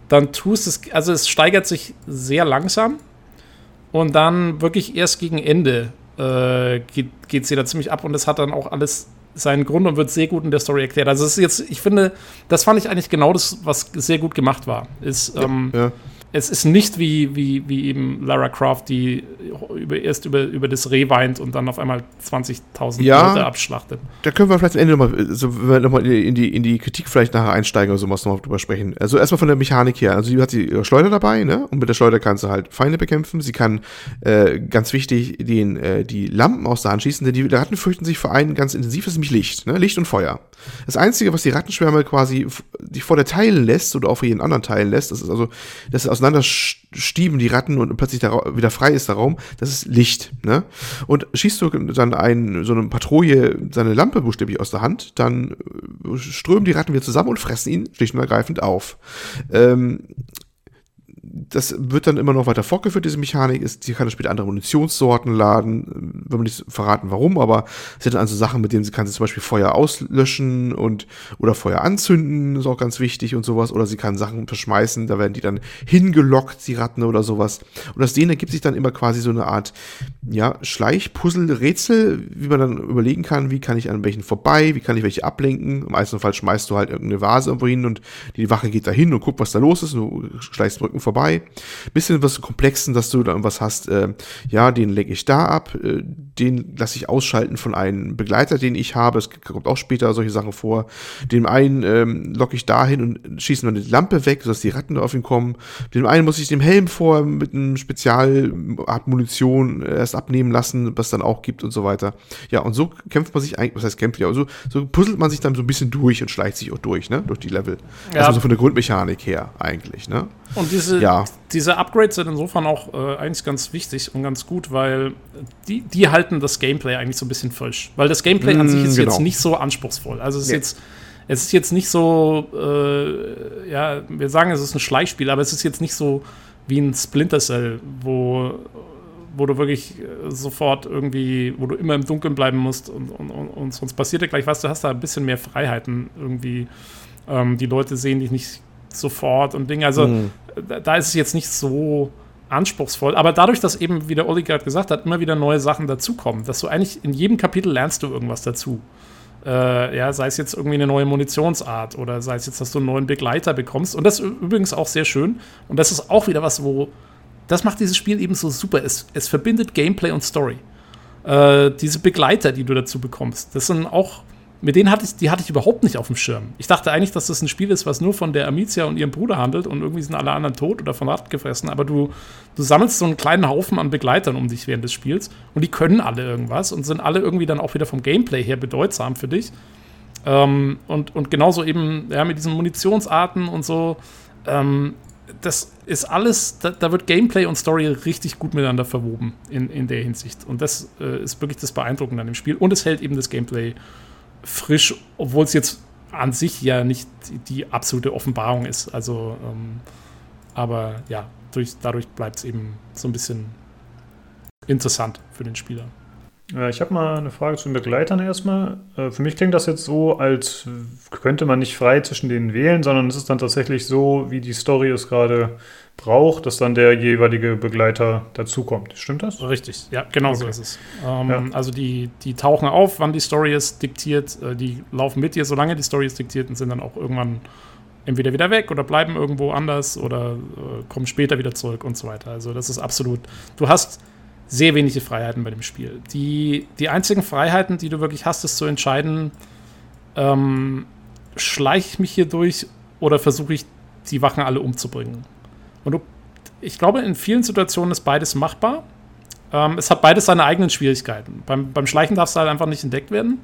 dann tust, es, also es steigert sich sehr langsam und dann wirklich erst gegen Ende äh, geht es da ziemlich ab und es hat dann auch alles seinen Grund und wird sehr gut in der Story erklärt. Also es ist jetzt, ich finde, das fand ich eigentlich genau das, was sehr gut gemacht war. Ist, ähm, ja, ja es ist nicht wie, wie, wie eben Lara Croft, die über, erst über, über das Reh weint und dann auf einmal 20.000 ja, Leute abschlachtet. Da können wir vielleicht am Ende nochmal, so, noch in, die, in die Kritik vielleicht nachher einsteigen oder so was nochmal drüber sprechen. Also erstmal von der Mechanik her. Also sie hat ihre Schleuder dabei, ne? Und mit der Schleuder kannst du halt Feinde bekämpfen. Sie kann, äh, ganz wichtig, den, äh, die Lampen aus der Hand schießen, denn die Ratten fürchten sich vor einem ganz intensiv, ist nämlich Licht, ne? Licht und Feuer. Das Einzige, was die Rattenschwärme quasi die vor der teilen lässt oder auch vor jeden anderen teilen lässt, das ist also, das ist auseinander stieben die Ratten und plötzlich der, wieder frei ist der Raum, das ist Licht. Ne? Und schießt du dann ein, so eine Patrouille seine Lampe buchstäblich aus der Hand, dann äh, strömen die Ratten wieder zusammen und fressen ihn schlicht und ergreifend auf. Ähm, das wird dann immer noch weiter fortgeführt, diese Mechanik. Ist, sie kann später andere Munitionssorten laden, wenn man nicht verraten, warum, aber es sind also Sachen, mit denen sie kann sie zum Beispiel Feuer auslöschen und oder Feuer anzünden, ist auch ganz wichtig und sowas. Oder sie kann Sachen verschmeißen, da werden die dann hingelockt, die Ratten oder sowas. Und aus denen ergibt sich dann immer quasi so eine Art, ja, Schleichpuzzle-Rätsel, wie man dann überlegen kann, wie kann ich an welchen vorbei, wie kann ich welche ablenken. Im meisten Fall schmeißt du halt irgendeine Vase irgendwo hin und die Wache geht da hin und guckt, was da los ist und du schleichst Brücken vorbei Bisschen was Komplexen, dass du da irgendwas hast, äh, ja, den lege ich da ab, äh, den lasse ich ausschalten von einem Begleiter, den ich habe. Es kommt auch später solche Sachen vor. Dem einen ähm, locke ich dahin und schieße dann die Lampe weg, sodass die Ratten auf ihn kommen. Dem einen muss ich den Helm vor mit einem Spezialart Munition erst abnehmen lassen, was dann auch gibt und so weiter. Ja, und so kämpft man sich eigentlich, was heißt kämpft ja, so, so puzzelt man sich dann so ein bisschen durch und schleicht sich auch durch, ne, durch die Level. Ja. Also von der Grundmechanik her eigentlich, ne. Und diese, ja. Diese Upgrades sind insofern auch äh, eigentlich ganz wichtig und ganz gut, weil die, die halten das Gameplay eigentlich so ein bisschen frisch. Weil das Gameplay mm, an sich ist genau. jetzt nicht so anspruchsvoll. Also es ist ja. jetzt es ist jetzt nicht so, äh, ja, wir sagen, es ist ein Schleichspiel, aber es ist jetzt nicht so wie ein Splinter Cell, wo, wo du wirklich sofort irgendwie, wo du immer im Dunkeln bleiben musst und, und, und sonst passiert ja gleich was. Du hast da ein bisschen mehr Freiheiten irgendwie. Ähm, die Leute sehen dich nicht sofort und Dinge. Also mhm. da, da, ist es jetzt nicht so anspruchsvoll. Aber dadurch, dass eben, wie der Olli gerade gesagt hat, immer wieder neue Sachen dazukommen, dass du eigentlich in jedem Kapitel lernst du irgendwas dazu. Äh, ja, sei es jetzt irgendwie eine neue Munitionsart oder sei es jetzt, dass du einen neuen Begleiter bekommst. Und das ist übrigens auch sehr schön. Und das ist auch wieder was, wo das macht dieses Spiel eben so super. Es, es verbindet Gameplay und Story. Äh, diese Begleiter, die du dazu bekommst, das sind auch mit denen hatte ich, die hatte ich überhaupt nicht auf dem Schirm. Ich dachte eigentlich, dass das ein Spiel ist, was nur von der Amicia und ihrem Bruder handelt und irgendwie sind alle anderen tot oder von Ratten gefressen. Aber du, du sammelst so einen kleinen Haufen an Begleitern um dich während des Spiels und die können alle irgendwas und sind alle irgendwie dann auch wieder vom Gameplay her bedeutsam für dich. Ähm, und, und genauso eben ja, mit diesen Munitionsarten und so. Ähm, das ist alles, da, da, wird Gameplay und Story richtig gut miteinander verwoben in, in der Hinsicht. Und das äh, ist wirklich das Beeindruckende an dem Spiel. Und es hält eben das Gameplay frisch, obwohl es jetzt an sich ja nicht die absolute Offenbarung ist. Also, ähm, aber ja, durch, dadurch bleibt es eben so ein bisschen interessant für den Spieler. Ich habe mal eine Frage zu den Begleitern erstmal. Äh, für mich klingt das jetzt so, als könnte man nicht frei zwischen denen wählen, sondern es ist dann tatsächlich so, wie die Story es gerade braucht, dass dann der jeweilige Begleiter dazukommt. Stimmt das? Richtig, ja, genau okay. so ist es. Ähm, ja. Also die, die tauchen auf, wann die Story ist diktiert, äh, die laufen mit dir, solange die Story ist diktiert und sind dann auch irgendwann entweder wieder weg oder bleiben irgendwo anders oder äh, kommen später wieder zurück und so weiter. Also das ist absolut. Du hast sehr wenige Freiheiten bei dem Spiel. Die, die einzigen Freiheiten, die du wirklich hast, ist zu entscheiden, ähm, schleiche ich mich hier durch oder versuche ich, die Wachen alle umzubringen. Und du, ich glaube, in vielen Situationen ist beides machbar. Ähm, es hat beides seine eigenen Schwierigkeiten. Beim, beim Schleichen darfst du halt einfach nicht entdeckt werden.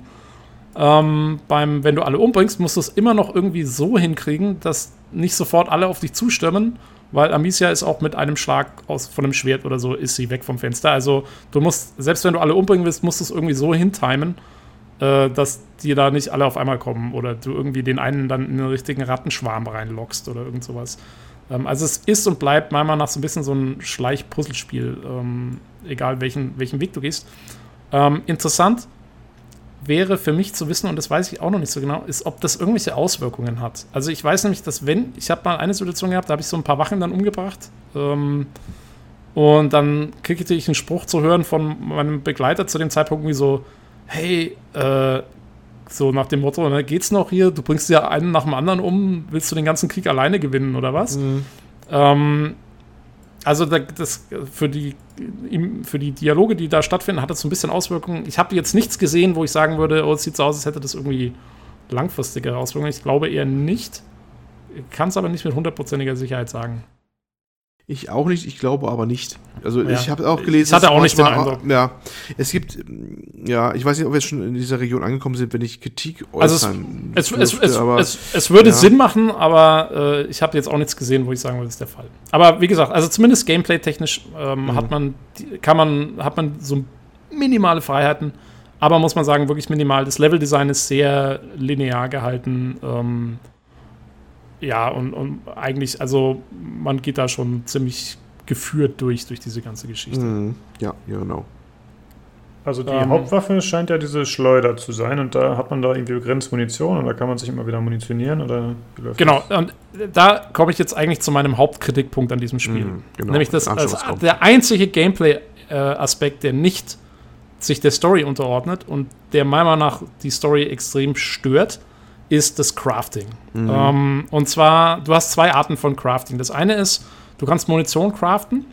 Ähm, beim, wenn du alle umbringst, musst du es immer noch irgendwie so hinkriegen, dass nicht sofort alle auf dich zustürmen, weil Amicia ist auch mit einem Schlag aus, von einem Schwert oder so, ist sie weg vom Fenster. Also du musst, selbst wenn du alle umbringen willst, musst du es irgendwie so hintimen, äh, dass die da nicht alle auf einmal kommen oder du irgendwie den einen dann in den richtigen Rattenschwarm reinlockst oder irgend sowas. Ähm, also es ist und bleibt meiner Meinung nach so ein bisschen so ein Schleich-Puzzlespiel, ähm, egal welchen, welchen Weg du gehst. Ähm, interessant wäre für mich zu wissen, und das weiß ich auch noch nicht so genau, ist, ob das irgendwelche Auswirkungen hat. Also ich weiß nämlich, dass wenn, ich habe mal eine Situation gehabt, da habe ich so ein paar Wachen dann umgebracht. Ähm, und dann kriegte ich einen Spruch zu hören von meinem Begleiter zu dem Zeitpunkt wie so, hey, äh, so nach dem Motto, ne, geht's noch hier? Du bringst ja einen nach dem anderen um, willst du den ganzen Krieg alleine gewinnen oder was? Mhm. Ähm, also das, für, die, für die Dialoge, die da stattfinden, hat das so ein bisschen Auswirkungen. Ich habe jetzt nichts gesehen, wo ich sagen würde, oh, es sieht so aus, als hätte das irgendwie langfristige Auswirkungen. Ich glaube eher nicht. Kann es aber nicht mit hundertprozentiger Sicherheit sagen. Ich auch nicht, ich glaube aber nicht. Also ja. ich habe auch gelesen. Ich hatte auch nicht den Eindruck. Ja, es gibt, ja, ich weiß nicht, ob wir jetzt schon in dieser Region angekommen sind, wenn ich Kritik äußern Also es, dürfte, es, aber, es, es würde ja. Sinn machen, aber äh, ich habe jetzt auch nichts gesehen, wo ich sagen würde, das ist der Fall. Aber wie gesagt, also zumindest gameplay-technisch ähm, mhm. hat man, kann man, hat man so minimale Freiheiten, aber muss man sagen, wirklich minimal. Das Level-Design ist sehr linear gehalten. Ähm, ja, und, und eigentlich, also man geht da schon ziemlich geführt durch, durch diese ganze Geschichte. Mhm. Ja, ja, genau. Also die ähm, Hauptwaffe scheint ja diese Schleuder zu sein und da hat man da irgendwie begrenzt Munition und da kann man sich immer wieder munitionieren oder Genau, das? und da komme ich jetzt eigentlich zu meinem Hauptkritikpunkt an diesem Spiel. Mhm, genau, Nämlich das, also der einzige Gameplay-Aspekt, der nicht sich der Story unterordnet und der meiner Meinung nach die Story extrem stört, ist das Crafting. Mhm. Ähm, und zwar, du hast zwei Arten von Crafting. Das eine ist, du kannst Munition craften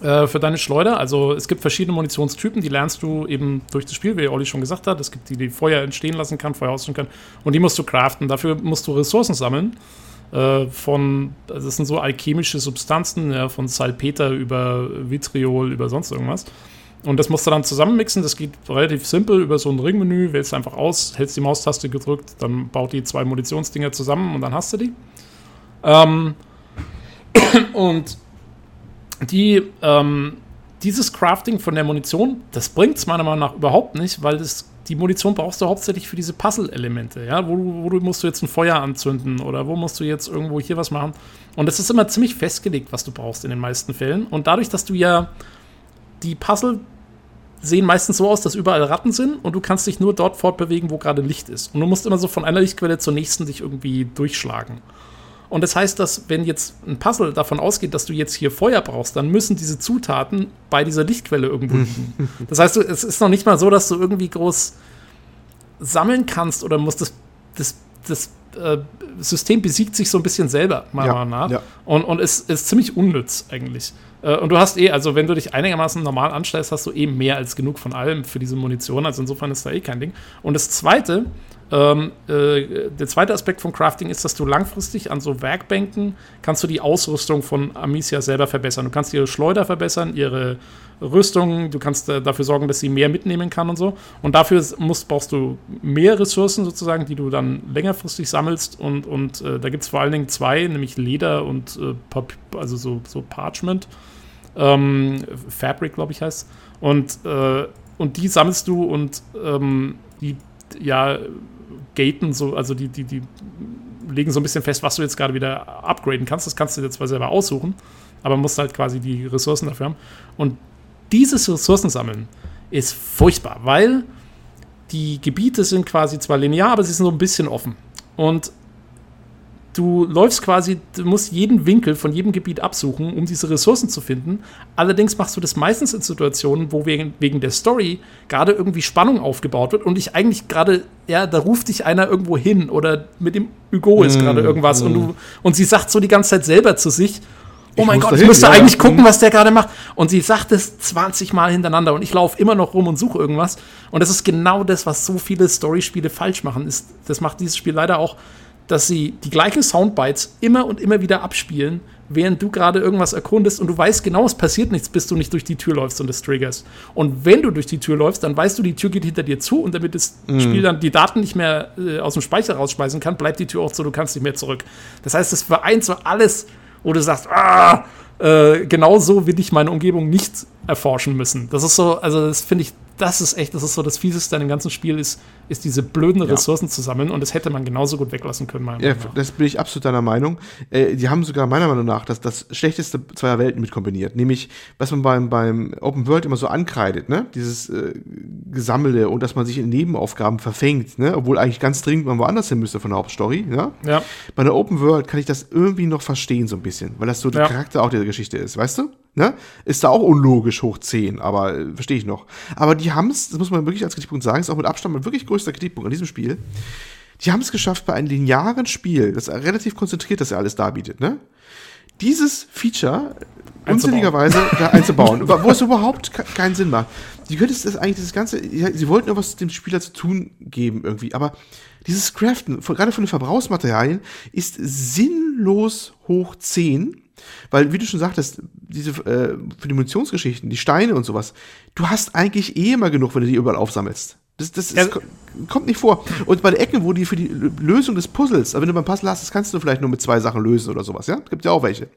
äh, für deine Schleuder. Also es gibt verschiedene Munitionstypen, die lernst du eben durch das Spiel, wie Olli schon gesagt hat. Es gibt die, die Feuer entstehen lassen kann, Feuer ausstellen kann. Und die musst du craften. Dafür musst du Ressourcen sammeln. Äh, von, also das sind so alchemische Substanzen, ja, von Salpeter über Vitriol, über sonst irgendwas. Und das musst du dann zusammenmixen. Das geht relativ simpel über so ein Ringmenü. Wählst einfach aus, hältst die Maustaste gedrückt, dann baut die zwei Munitionsdinger zusammen und dann hast du die. Ähm, und die, ähm, dieses Crafting von der Munition, das bringt es meiner Meinung nach überhaupt nicht, weil das, die Munition brauchst du hauptsächlich für diese Puzzle-Elemente. Ja? Wo, wo musst du jetzt ein Feuer anzünden oder wo musst du jetzt irgendwo hier was machen. Und das ist immer ziemlich festgelegt, was du brauchst in den meisten Fällen. Und dadurch, dass du ja die Puzzle sehen meistens so aus, dass überall Ratten sind und du kannst dich nur dort fortbewegen, wo gerade Licht ist. Und du musst immer so von einer Lichtquelle zur nächsten dich irgendwie durchschlagen. Und das heißt, dass wenn jetzt ein Puzzle davon ausgeht, dass du jetzt hier Feuer brauchst, dann müssen diese Zutaten bei dieser Lichtquelle irgendwo liegen. das heißt, es ist noch nicht mal so, dass du irgendwie groß sammeln kannst oder musst das, das, das äh, System besiegt sich so ein bisschen selber, meiner Meinung nach. Ja. Und, und ist, ist ziemlich unnütz eigentlich. Äh, und du hast eh, also wenn du dich einigermaßen normal anstellst, hast du eh mehr als genug von allem für diese Munition. Also insofern ist da eh kein Ding. Und das Zweite, ähm, äh, der zweite Aspekt von Crafting ist, dass du langfristig an so Werkbänken kannst du die Ausrüstung von Amicia selber verbessern. Du kannst ihre Schleuder verbessern, ihre Rüstung, du kannst äh, dafür sorgen, dass sie mehr mitnehmen kann und so. Und dafür musst, brauchst du mehr Ressourcen sozusagen, die du dann längerfristig sammelst. Und, und äh, da gibt es vor allen Dingen zwei, nämlich Leder und äh, also so, so Parchment. Ähm, Fabric, glaube ich, heißt. Und, äh, und die sammelst du und ähm, die ja gaten so, also die, die, die legen so ein bisschen fest, was du jetzt gerade wieder upgraden kannst. Das kannst du dir zwar selber aussuchen, aber musst halt quasi die Ressourcen dafür haben. Und dieses Ressourcen sammeln ist furchtbar, weil die Gebiete sind quasi zwar linear, aber sie sind so ein bisschen offen. Und du läufst quasi, du musst jeden Winkel von jedem Gebiet absuchen, um diese Ressourcen zu finden. Allerdings machst du das meistens in Situationen, wo wegen, wegen der Story gerade irgendwie Spannung aufgebaut wird und ich eigentlich gerade, ja, da ruft dich einer irgendwo hin oder mit dem Hugo ist mm, gerade irgendwas mm. und du, und sie sagt so die ganze Zeit selber zu sich, Oh mein Gott, ich müsste ja. eigentlich gucken, was der gerade macht. Und sie sagt es 20 Mal hintereinander und ich laufe immer noch rum und suche irgendwas. Und das ist genau das, was so viele Storyspiele falsch machen. Ist, das macht dieses Spiel leider auch dass sie die gleichen Soundbites immer und immer wieder abspielen, während du gerade irgendwas erkundest und du weißt genau, es passiert nichts, bis du nicht durch die Tür läufst und es triggerst. Und wenn du durch die Tür läufst, dann weißt du, die Tür geht hinter dir zu und damit das Mhm. Spiel dann die Daten nicht mehr äh, aus dem Speicher rausschmeißen kann, bleibt die Tür auch so, du kannst nicht mehr zurück. Das heißt, es vereint so alles, wo du sagst, ah, äh, genau so will ich meine Umgebung nicht erforschen müssen. Das ist so, also das finde ich, das ist echt, das ist so das Fieseste an dem ganzen Spiel, ist, ist diese blöden Ressourcen zu sammeln und das hätte man genauso gut weglassen können, meiner Ja, Meinung nach. das bin ich absolut deiner Meinung. Äh, die haben sogar meiner Meinung nach das, das schlechteste zweier Welten mit kombiniert. Nämlich, was man beim, beim Open World immer so ankreidet, ne? Dieses äh, Gesammle und dass man sich in Nebenaufgaben verfängt, ne? Obwohl eigentlich ganz dringend man woanders hin müsste von der Hauptstory, ja? Ja. Bei einer Open World kann ich das irgendwie noch verstehen, so ein bisschen, weil das so der Ja. Charakter auch der Geschichte ist, weißt du? Ne? Ist da auch unlogisch hoch 10, aber äh, verstehe ich noch. Aber die haben es, das muss man wirklich als Kritikpunkt sagen, ist auch mit Abstand mein wirklich größter Kritikpunkt an diesem Spiel. Die haben es geschafft, bei einem linearen Spiel, das relativ konzentriert das ja alles darbietet, ne? Dieses Feature unsinnigerweise da einzubauen, wo es überhaupt ke- keinen Sinn macht. Die könntest das eigentlich das Ganze, ja, sie wollten nur was dem Spieler zu tun geben irgendwie, aber dieses Craften, von, gerade von den Verbrauchsmaterialien, ist sinnlos hoch 10. Weil, wie du schon sagtest, diese, äh, für die Munitionsgeschichten, die Steine und sowas, du hast eigentlich eh immer genug, wenn du die überall aufsammelst. Das, das ist, ko- kommt nicht vor. Und bei der Ecken, wo die für die Lösung des Puzzles, aber wenn du beim Puzzle hast, das kannst du vielleicht nur mit zwei Sachen lösen oder sowas, ja? Gibt ja auch welche.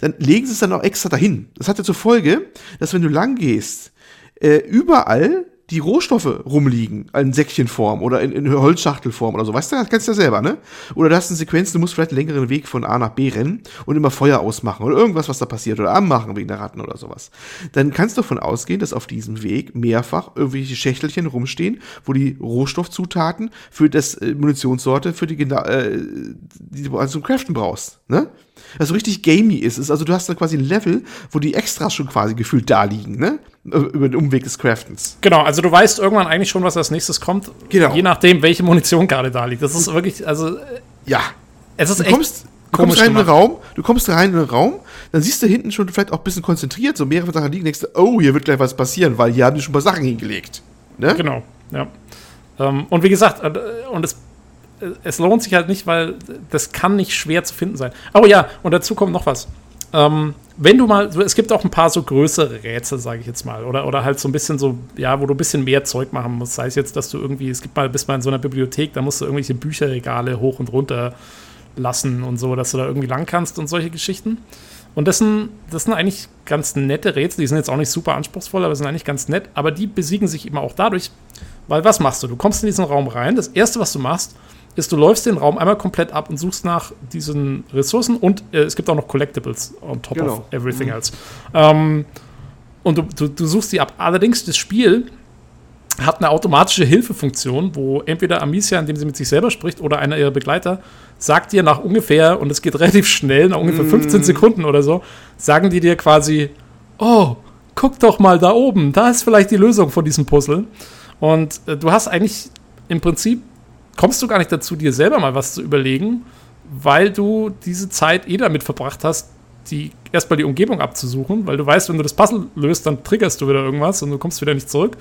Dann legen sie es dann auch extra dahin. Das hat ja zur Folge, dass wenn du lang gehst, äh, überall die Rohstoffe rumliegen, in Säckchenform oder in, in Holzschachtelform oder so. Weißt du, das kennst du ja selber, ne? Oder du hast eine Sequenz, du musst vielleicht einen längeren Weg von A nach B rennen und immer Feuer ausmachen oder irgendwas, was da passiert oder anmachen wegen der Ratten oder sowas. Dann kannst du davon ausgehen, dass auf diesem Weg mehrfach irgendwelche Schächtelchen rumstehen, wo die Rohstoffzutaten für das äh, Munitionssorte, für die, äh, die du zum Craften brauchst, ne? Also richtig gamey ist es. Also du hast da quasi ein Level, wo die Extras schon quasi gefühlt da liegen, ne? Über den Umweg des Craftens. Genau, also du weißt irgendwann eigentlich schon, was als nächstes kommt. Genau. Je nachdem, welche Munition gerade da liegt. Das ist wirklich, also äh, Ja. es ist Du echt kommst, du kommst rein in den gemacht. Raum, du kommst rein in den Raum, dann siehst du hinten schon vielleicht auch ein bisschen konzentriert, so mehrere Sachen liegen, denkst du, oh, hier wird gleich was passieren, weil hier haben die schon ein paar Sachen hingelegt. Ne? Genau, ja. Ähm, und wie gesagt, äh, und es, es lohnt sich halt nicht, weil das kann nicht schwer zu finden sein. Oh ja, und dazu kommt noch was. Ähm, wenn du mal, es gibt auch ein paar so größere Rätsel, sage ich jetzt mal, oder, oder halt so ein bisschen so, ja, wo du ein bisschen mehr Zeug machen musst. Sei es jetzt, dass du irgendwie, es gibt mal, bist mal in so einer Bibliothek, da musst du irgendwelche Bücherregale hoch und runter lassen und so, dass du da irgendwie lang kannst und solche Geschichten. Und das sind, das sind eigentlich ganz nette Rätsel, die sind jetzt auch nicht super anspruchsvoll, aber sind eigentlich ganz nett, aber die besiegen sich immer auch dadurch, weil was machst du? Du kommst in diesen Raum rein, das erste, was du machst, ist, du läufst den Raum einmal komplett ab und suchst nach diesen Ressourcen und äh, es gibt auch noch Collectibles on top Genau. of everything else. Ähm, und du, du, du suchst die ab. Allerdings, das Spiel hat eine automatische Hilfefunktion, wo entweder Amicia, indem sie mit sich selber spricht, oder einer ihrer Begleiter, sagt dir nach ungefähr, und es geht relativ schnell, nach ungefähr 15 Sekunden oder so, sagen die dir quasi, oh, guck doch mal da oben, da ist vielleicht die Lösung von diesem Puzzle. Und äh, du hast eigentlich im Prinzip, kommst du gar nicht dazu, dir selber mal was zu überlegen, weil du diese Zeit eh damit verbracht hast, die erstmal die Umgebung abzusuchen, weil du weißt, wenn du das Puzzle löst, dann triggerst du wieder irgendwas und du kommst wieder nicht zurück.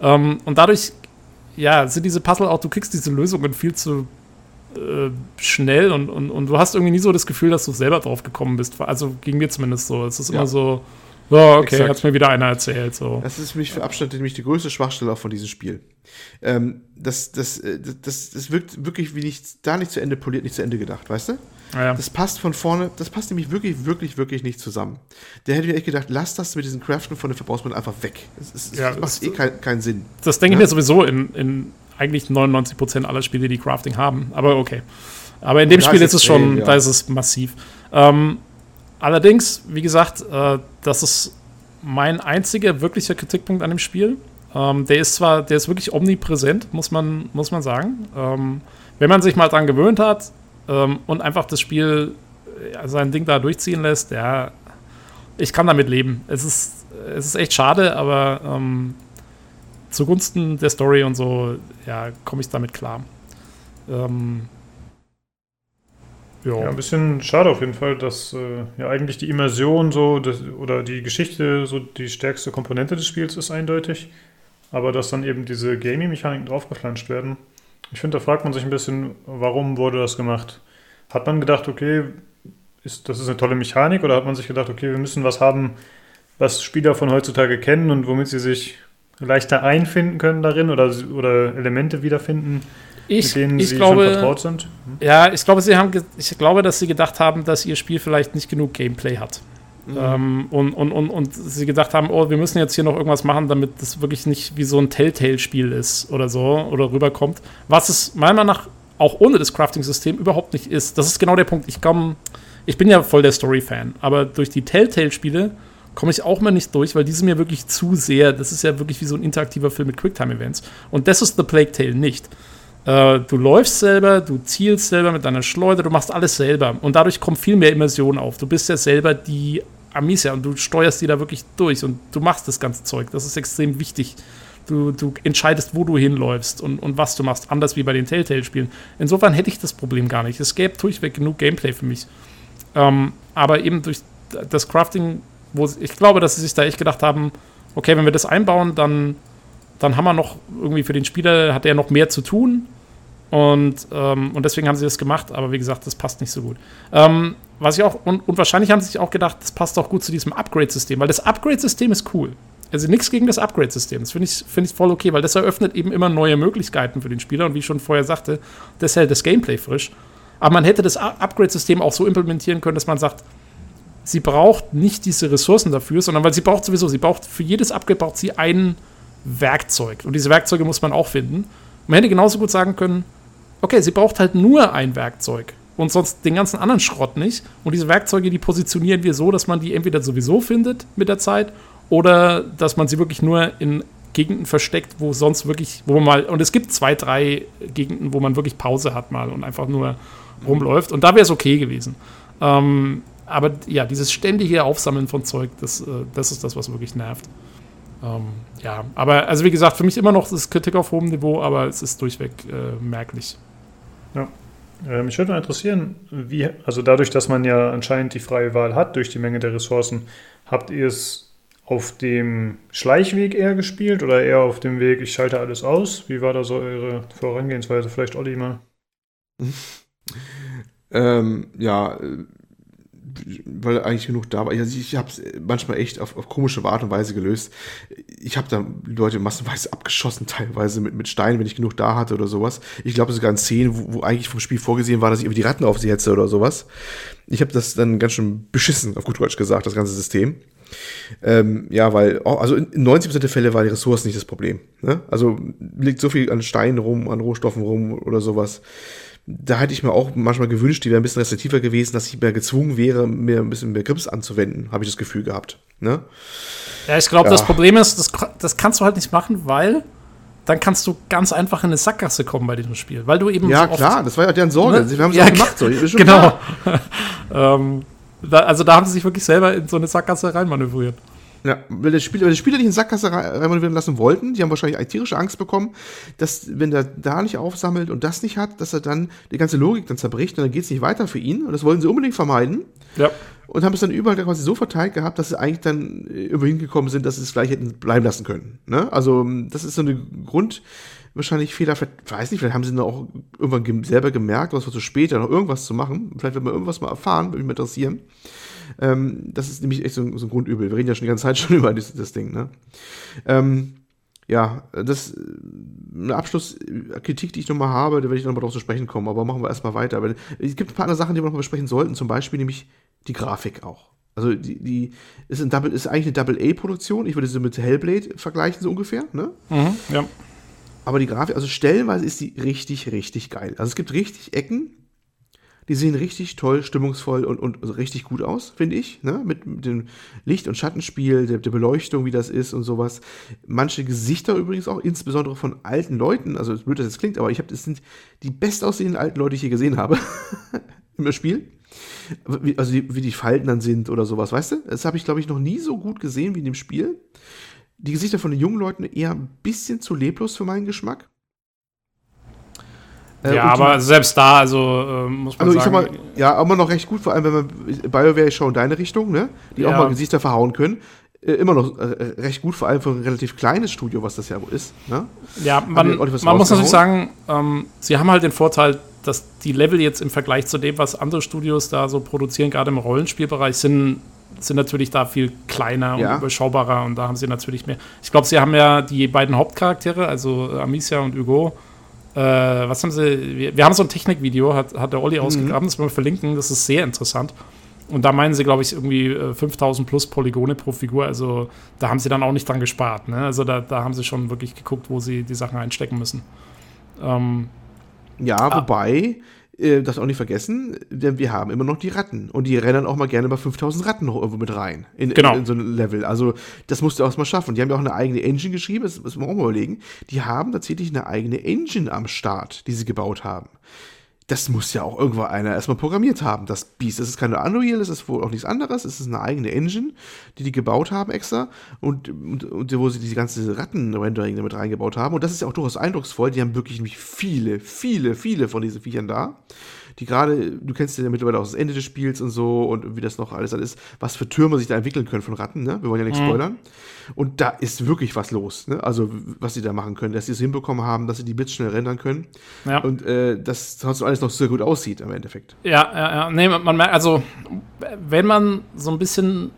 Ähm, und dadurch, ja, sind diese Puzzle auch, du kriegst diese Lösungen viel zu äh, schnell und, und, und du hast irgendwie nie so das Gefühl, dass du selber drauf gekommen bist. Also ging mir zumindest so. Es ist Ja. immer so, ja, okay, Exakt. hat's mir wieder einer erzählt. So. Das ist für mich für Abstand nämlich die größte Schwachstelle auch von diesem Spiel. Ähm, das, das, äh, das, das wirkt wirklich wie nicht, da nicht zu Ende poliert, nicht zu Ende gedacht, weißt du? Ja, Das passt von vorne, das passt nämlich wirklich, wirklich, wirklich nicht zusammen. Der hätte mir echt gedacht, lass das mit diesen Craften von den Verbrauchsmitteln einfach weg. Es, es, es Ja, macht das- eh kein, keinen Sinn. Das denke ich Ja. mir sowieso in, in eigentlich 99% aller Spiele, die Crafting haben. Aber okay. Aber in dem Spiel ist es schon, ja. da ist es massiv. Ähm, allerdings, wie gesagt, äh, das ist mein einziger wirklicher Kritikpunkt an dem Spiel. Ähm, der ist zwar, der ist wirklich omnipräsent, muss man, muss man sagen. Ähm, wenn man sich mal dran gewöhnt hat ähm, und einfach das Spiel ja, sein Ding da durchziehen lässt, ja, ich kann damit leben. Es ist, es ist echt schade, aber ähm, zugunsten der Story und so, ja, komme ich damit klar. Ähm, Ja, ja, ein bisschen schade auf jeden Fall, dass äh, ja eigentlich die Immersion so das, oder die Geschichte so die stärkste Komponente des Spiels ist eindeutig, aber dass dann eben diese Gaming-Mechaniken draufgeflanscht werden Ich finde, da fragt man sich ein bisschen, warum wurde das gemacht? Hat man gedacht, okay, ist, das ist eine tolle Mechanik oder hat man sich gedacht, okay, wir müssen was haben, was Spieler von heutzutage kennen und womit sie sich leichter einfinden können darin oder, oder Elemente wiederfinden, Ich, mit denen ich sie glaube, schon vertraut sind? Hm? Ja, ich glaube, sie haben, ich glaube, dass sie gedacht haben, dass ihr Spiel vielleicht nicht genug Gameplay hat. Ähm, und, und, und, und sie gedacht haben, oh, wir müssen jetzt hier noch irgendwas machen, damit das wirklich nicht wie so ein Telltale-Spiel ist oder so oder rüberkommt. Was es meiner Meinung nach auch ohne das Crafting-System überhaupt nicht ist. Das ist genau der Punkt. Ich komme, ich bin ja voll der Story-Fan, aber durch die Telltale-Spiele komme ich auch mal nicht durch, weil die sind mir wirklich zu sehr. Das ist ja wirklich wie so ein interaktiver Film mit Quicktime-Events. Und das ist The Plague Tale nicht. Äh, du läufst selber, du zielst selber mit deiner Schleuder, du machst alles selber. Und dadurch kommt viel mehr Immersion auf. Du bist ja selber die Amicia und du steuerst die da wirklich durch und du machst das ganze Zeug. Das ist extrem wichtig. Du, du entscheidest, wo du hinläufst und, und was du machst, anders wie bei den Telltale-Spielen. Insofern hätte ich das Problem gar nicht. Es gäbe durchweg genug Gameplay für mich. Ähm, aber eben durch das Crafting, wo ich glaube, dass sie sich da echt gedacht haben, okay, wenn wir das einbauen, dann, dann haben wir noch irgendwie für den Spieler, hat er noch mehr zu tun. Und, ähm, und deswegen haben sie das gemacht, aber wie gesagt, das passt nicht so gut. Ähm, was ich auch, und, und wahrscheinlich haben sie sich auch gedacht, das passt auch gut zu diesem Upgrade-System, weil das Upgrade-System ist cool. Also nichts gegen das Upgrade-System. Das finde ich, find ich voll okay, weil das eröffnet eben immer neue Möglichkeiten für den Spieler. Und wie ich schon vorher sagte, das hält das Gameplay frisch. Aber man hätte das Upgrade-System auch so implementieren können, dass man sagt, sie braucht nicht diese Ressourcen dafür, sondern weil sie braucht sowieso, sie braucht für jedes Upgrade braucht sie ein Werkzeug. Und diese Werkzeuge muss man auch finden. Man hätte genauso gut sagen können, okay, sie braucht halt nur ein Werkzeug und sonst den ganzen anderen Schrott nicht. Und diese Werkzeuge, die positionieren wir so, dass man die entweder sowieso findet mit der Zeit oder dass man sie wirklich nur in Gegenden versteckt, wo sonst wirklich, wo man mal, und es gibt zwei, drei Gegenden, wo man wirklich Pause hat mal und einfach nur rumläuft. Und da wäre es okay gewesen. Ähm, aber ja, dieses ständige Aufsammeln von Zeug, das, äh, das ist das, was wirklich nervt. Ähm, ja, aber also wie gesagt, für mich immer noch das Kritik auf hohem Niveau, aber es ist durchweg äh, merklich. Äh, mich würde mal interessieren, wie, also dadurch, dass man ja anscheinend die freie Wahl hat durch die Menge der Ressourcen, habt ihr es auf dem Schleichweg eher gespielt oder eher auf dem Weg, ich schalte alles aus? Wie war da so eure Vorangehensweise? Vielleicht Olli mal. Ähm, ja, äh, weil eigentlich genug da war. Also ich habe es manchmal echt auf, auf komische Art und Weise gelöst. Ich habe da Leute massenweise abgeschossen, teilweise mit, mit Steinen, wenn ich genug da hatte oder sowas. Ich glaube sogar in Szenen, wo, wo eigentlich vom Spiel vorgesehen war, dass ich irgendwie die Ratten auf sie hetze oder sowas. Ich habe das dann ganz schön beschissen, auf gut Deutsch gesagt, das ganze System. Ähm, ja, weil, oh, also in 90% der Fälle war die Ressource nicht das Problem. Ne? Also liegt so viel an Steinen rum, an Rohstoffen rum oder sowas. Da hätte ich mir auch manchmal gewünscht, die wäre ein bisschen restriktiver gewesen, dass ich mehr gezwungen wäre, mir ein bisschen mehr Grips anzuwenden, habe ich das Gefühl gehabt. Ne? Ja, ich glaube, Ja. das Problem ist, das, das kannst du halt nicht machen, weil dann kannst du ganz einfach in eine Sackgasse kommen bei diesem Spiel, weil du eben Ja, so klar, das war ja deren Sorge. Ne? Sie haben es Ja, gemacht. So. Genau. ähm, da, also da haben sie sich wirklich selber in so eine Sackgasse reinmanövriert. Ja, weil der Spieler, weil die Spieler nicht in Sackgasse rein- reinmanövrieren lassen wollten, die haben wahrscheinlich tierische Angst bekommen, dass, wenn der da nicht aufsammelt und das nicht hat, dass er dann die ganze Logik dann zerbricht und dann geht es nicht weiter für ihn. Und das wollen sie unbedingt vermeiden. Ja. Und haben es dann überall quasi so verteilt gehabt, dass sie eigentlich dann äh, über hingekommen sind, dass sie es gleich hätten bleiben lassen können. Ne? Also, das ist so eine Grund, wahrscheinlich Fehler, vielleicht- weiß nicht, vielleicht haben sie dann auch irgendwann selber gemerkt, was war zu spät, noch irgendwas zu machen. Vielleicht wird man irgendwas mal erfahren, würde mich mal interessieren. Ähm, das ist nämlich echt so ein, so ein Grundübel. Wir reden ja schon die ganze Zeit schon über das, das Ding, ne? Ähm, ja, das eine Abschlusskritik, die ich nochmal habe, da werde ich nochmal drauf zu sprechen kommen, aber machen wir erstmal weiter. Weil es gibt ein paar andere Sachen, die wir noch besprechen sollten, zum Beispiel nämlich die Grafik auch. Also die, die ist, ein Double, ist eigentlich eine Double-A-Produktion. Ich würde sie mit Hellblade vergleichen, so ungefähr, ne? Mhm, ja. Aber die Grafik, also stellenweise ist die richtig, richtig geil. Also es gibt richtig Ecken, die sehen richtig toll, stimmungsvoll und, und richtig gut aus, finde ich. Ne? Mit, mit dem Licht- und Schattenspiel, der, der Beleuchtung, wie das ist und sowas. Manche Gesichter übrigens auch, insbesondere von alten Leuten, also blöd, dass das klingt, aber ich habe, das sind die bestaussehenden alten Leute, die ich hier gesehen habe im Spiel. Wie, also die, wie die Falten dann sind oder sowas, weißt du? Das habe ich, glaube ich, noch nie so gut gesehen wie in dem Spiel. Die Gesichter von den jungen Leuten eher ein bisschen zu leblos für meinen Geschmack. Äh, ja, aber selbst da, also äh, muss man also ich sag sagen. mal, ja, aber noch recht gut, vor allem wenn man BioWare schon in deine Richtung, ne? Die auch Ja. mal Gesichter verhauen können. äh, immer noch äh, recht gut, vor allem für ein relativ kleines Studio, was das ja wohl ist. Ne? Ja, man, man muss natürlich sagen, ähm, sie haben halt den Vorteil, dass die Level jetzt im Vergleich zu dem, was andere Studios da so produzieren, gerade im Rollenspielbereich, sind, sind natürlich da viel kleiner Ja. und überschaubarer und da haben sie natürlich mehr. Ich glaube, sie haben ja die beiden Hauptcharaktere, also äh, Amicia und Hugo. Äh, was haben sie? Wir, wir haben so ein Technikvideo, hat, hat der Olli ausgegraben, das wollen wir verlinken, das ist sehr interessant. Und da meinen sie, glaube ich, irgendwie äh, 5000 plus Polygone pro Figur. Also da haben sie dann auch nicht dran gespart. Ne? Also da, da haben sie schon wirklich geguckt, wo sie die Sachen einstecken müssen. Ähm, Ja, Ah. Äh, das auch nicht vergessen, denn wir haben immer noch die Ratten. Und die rennen auch mal gerne bei 5000 Ratten noch irgendwo mit rein. In, Genau. in, in so ein Level. Also, das musst du auch mal schaffen. Die haben ja auch eine eigene Engine geschrieben, das müssen wir auch mal überlegen. Die haben tatsächlich eine eigene Engine am Start, die sie gebaut haben. Das muss ja auch irgendwo einer erstmal programmiert haben, das Biest. Das ist keine Unreal, das ist wohl auch nichts anderes. Es ist eine eigene Engine, die die gebaut haben extra und, und, und wo sie diese ganze Ratten-Rendering damit reingebaut haben. Und das ist ja auch durchaus eindrucksvoll. Die haben wirklich nämlich viele, viele, viele von diesen Viechern da. Die gerade, du kennst ja mittlerweile auch das Ende des Spiels und so und wie das noch alles dann ist, was für Türme sich da entwickeln können von Ratten, ne? Wir wollen ja nichts spoilern. Und da ist wirklich was los, ne? Also, was sie da machen können, dass sie es hinbekommen haben, dass sie die Bits schnell rendern können. ja. Und äh, das trotzdem alles noch sehr gut aussieht im Endeffekt. Ja, ja, ja. Nee, man, merkt, also, wenn man so ein bisschen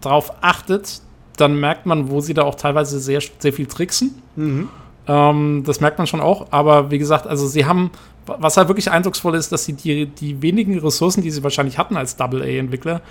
drauf achtet, dann merkt man, wo sie da auch teilweise sehr, sehr viel tricksen. Ähm, das merkt man schon auch. Aber wie gesagt, also sie haben, was halt wirklich eindrucksvoll ist, dass sie die, die wenigen Ressourcen, die sie wahrscheinlich hatten als Double-A-Entwickler,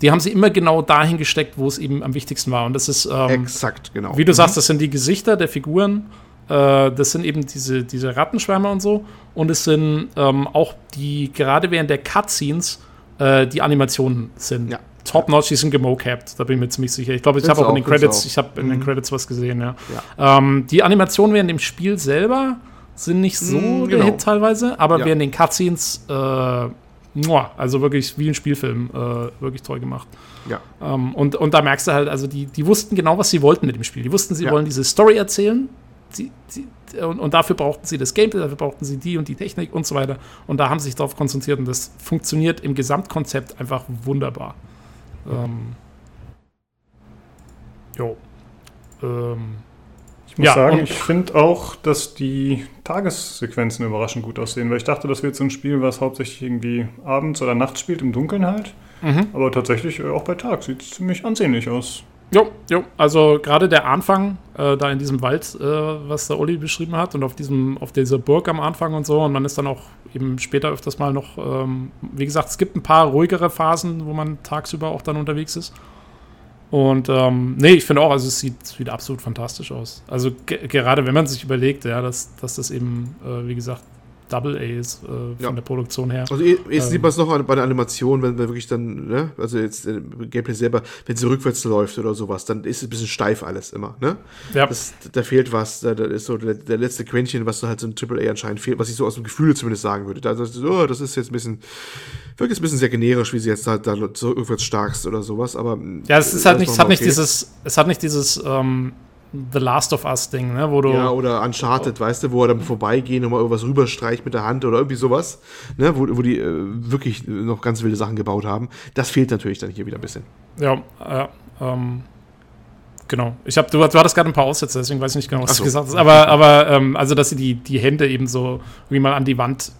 die haben sie immer genau dahin gesteckt, wo es eben am wichtigsten war. Und das ist, ähm, Exakt, genau. wie du sagst, das sind die Gesichter der Figuren. Äh, das sind eben diese, diese Rattenschwärmer und so. Und es sind ähm, auch die, gerade während der Cutscenes, äh, die Animationen sind. Ja. Top-notch, die sind gemocapped, da bin ich mir ziemlich sicher. Ich glaube, ich habe auch in auch, den find's Credits, auch. ich habe in den Credits was gesehen, ja. Ja. Ähm, die Animationen während dem Spiel selber sind nicht so der genau. Hit teilweise, aber Ja. während den Cutscenes, äh, muah, also wirklich wie ein Spielfilm, äh, wirklich toll gemacht. Ja. Ähm, und, und da merkst du halt, also die, die wussten genau, was sie wollten mit dem Spiel. Die wussten, sie wollen diese Story erzählen. Sie, sie, und, und dafür brauchten sie das Gameplay, dafür brauchten sie die und die Technik und so weiter. Und da haben sie sich darauf konzentriert und das funktioniert im Gesamtkonzept einfach wunderbar. Ähm, jo. Ähm, Ich muss Ja, sagen, ich finde auch, dass die Tagessequenzen überraschend gut aussehen, weil ich dachte, das wird so ein Spiel, was hauptsächlich irgendwie abends oder nachts spielt, im Dunkeln halt. mhm. Aber tatsächlich äh, auch bei Tag sieht es ziemlich ansehnlich aus. Jo, jo, also gerade der Anfang, äh, da in diesem Wald, äh, was der Olli beschrieben hat, und auf diesem, auf dieser Burg am Anfang und so, und man ist dann auch eben später öfters mal noch, ähm, wie gesagt, es gibt ein paar ruhigere Phasen, wo man tagsüber auch dann unterwegs ist. Und ähm, nee, ich finde auch, also es sieht, sieht absolut fantastisch aus. Also ge gerade wenn man sich überlegt, ja, dass, dass das eben, äh, wie gesagt, Double A ist äh, von Ja. der Produktion her. Also jetzt Ähm. sieht man es noch bei der Animation, wenn wir wirklich dann, ne, also jetzt äh, Gameplay selber, wenn sie rückwärts läuft oder sowas, dann ist es ein bisschen steif alles immer, ne? Ja, Das, da fehlt was, da, da ist so der, der letzte Quäntchen, was so halt so ein AAA anscheinend fehlt, was ich so aus dem Gefühl zumindest sagen würde. Da, das, oh, das ist jetzt ein bisschen, jetzt ein bisschen sehr generisch, wie sie jetzt halt da so rückwärts starkst oder sowas, aber. ja, es ist halt nicht, es hat nicht okay. dieses, es hat nicht dieses ähm, The Last of Us Ding, ne, wo du Ja, oder Uncharted, weißt du, wo er dann vorbeigehen und mal irgendwas rüberstreicht mit der Hand oder irgendwie sowas, ne, wo, wo die äh, wirklich noch ganz wilde Sachen gebaut haben. Das fehlt natürlich dann hier wieder ein bisschen. Ja, ja, ähm, genau. Ich hab, du, du hattest gerade ein paar Aussätze, deswegen weiß ich nicht genau, was so. du gesagt hast. Aber, aber ähm, also, dass sie die, die Hände eben so wie mal an die Wand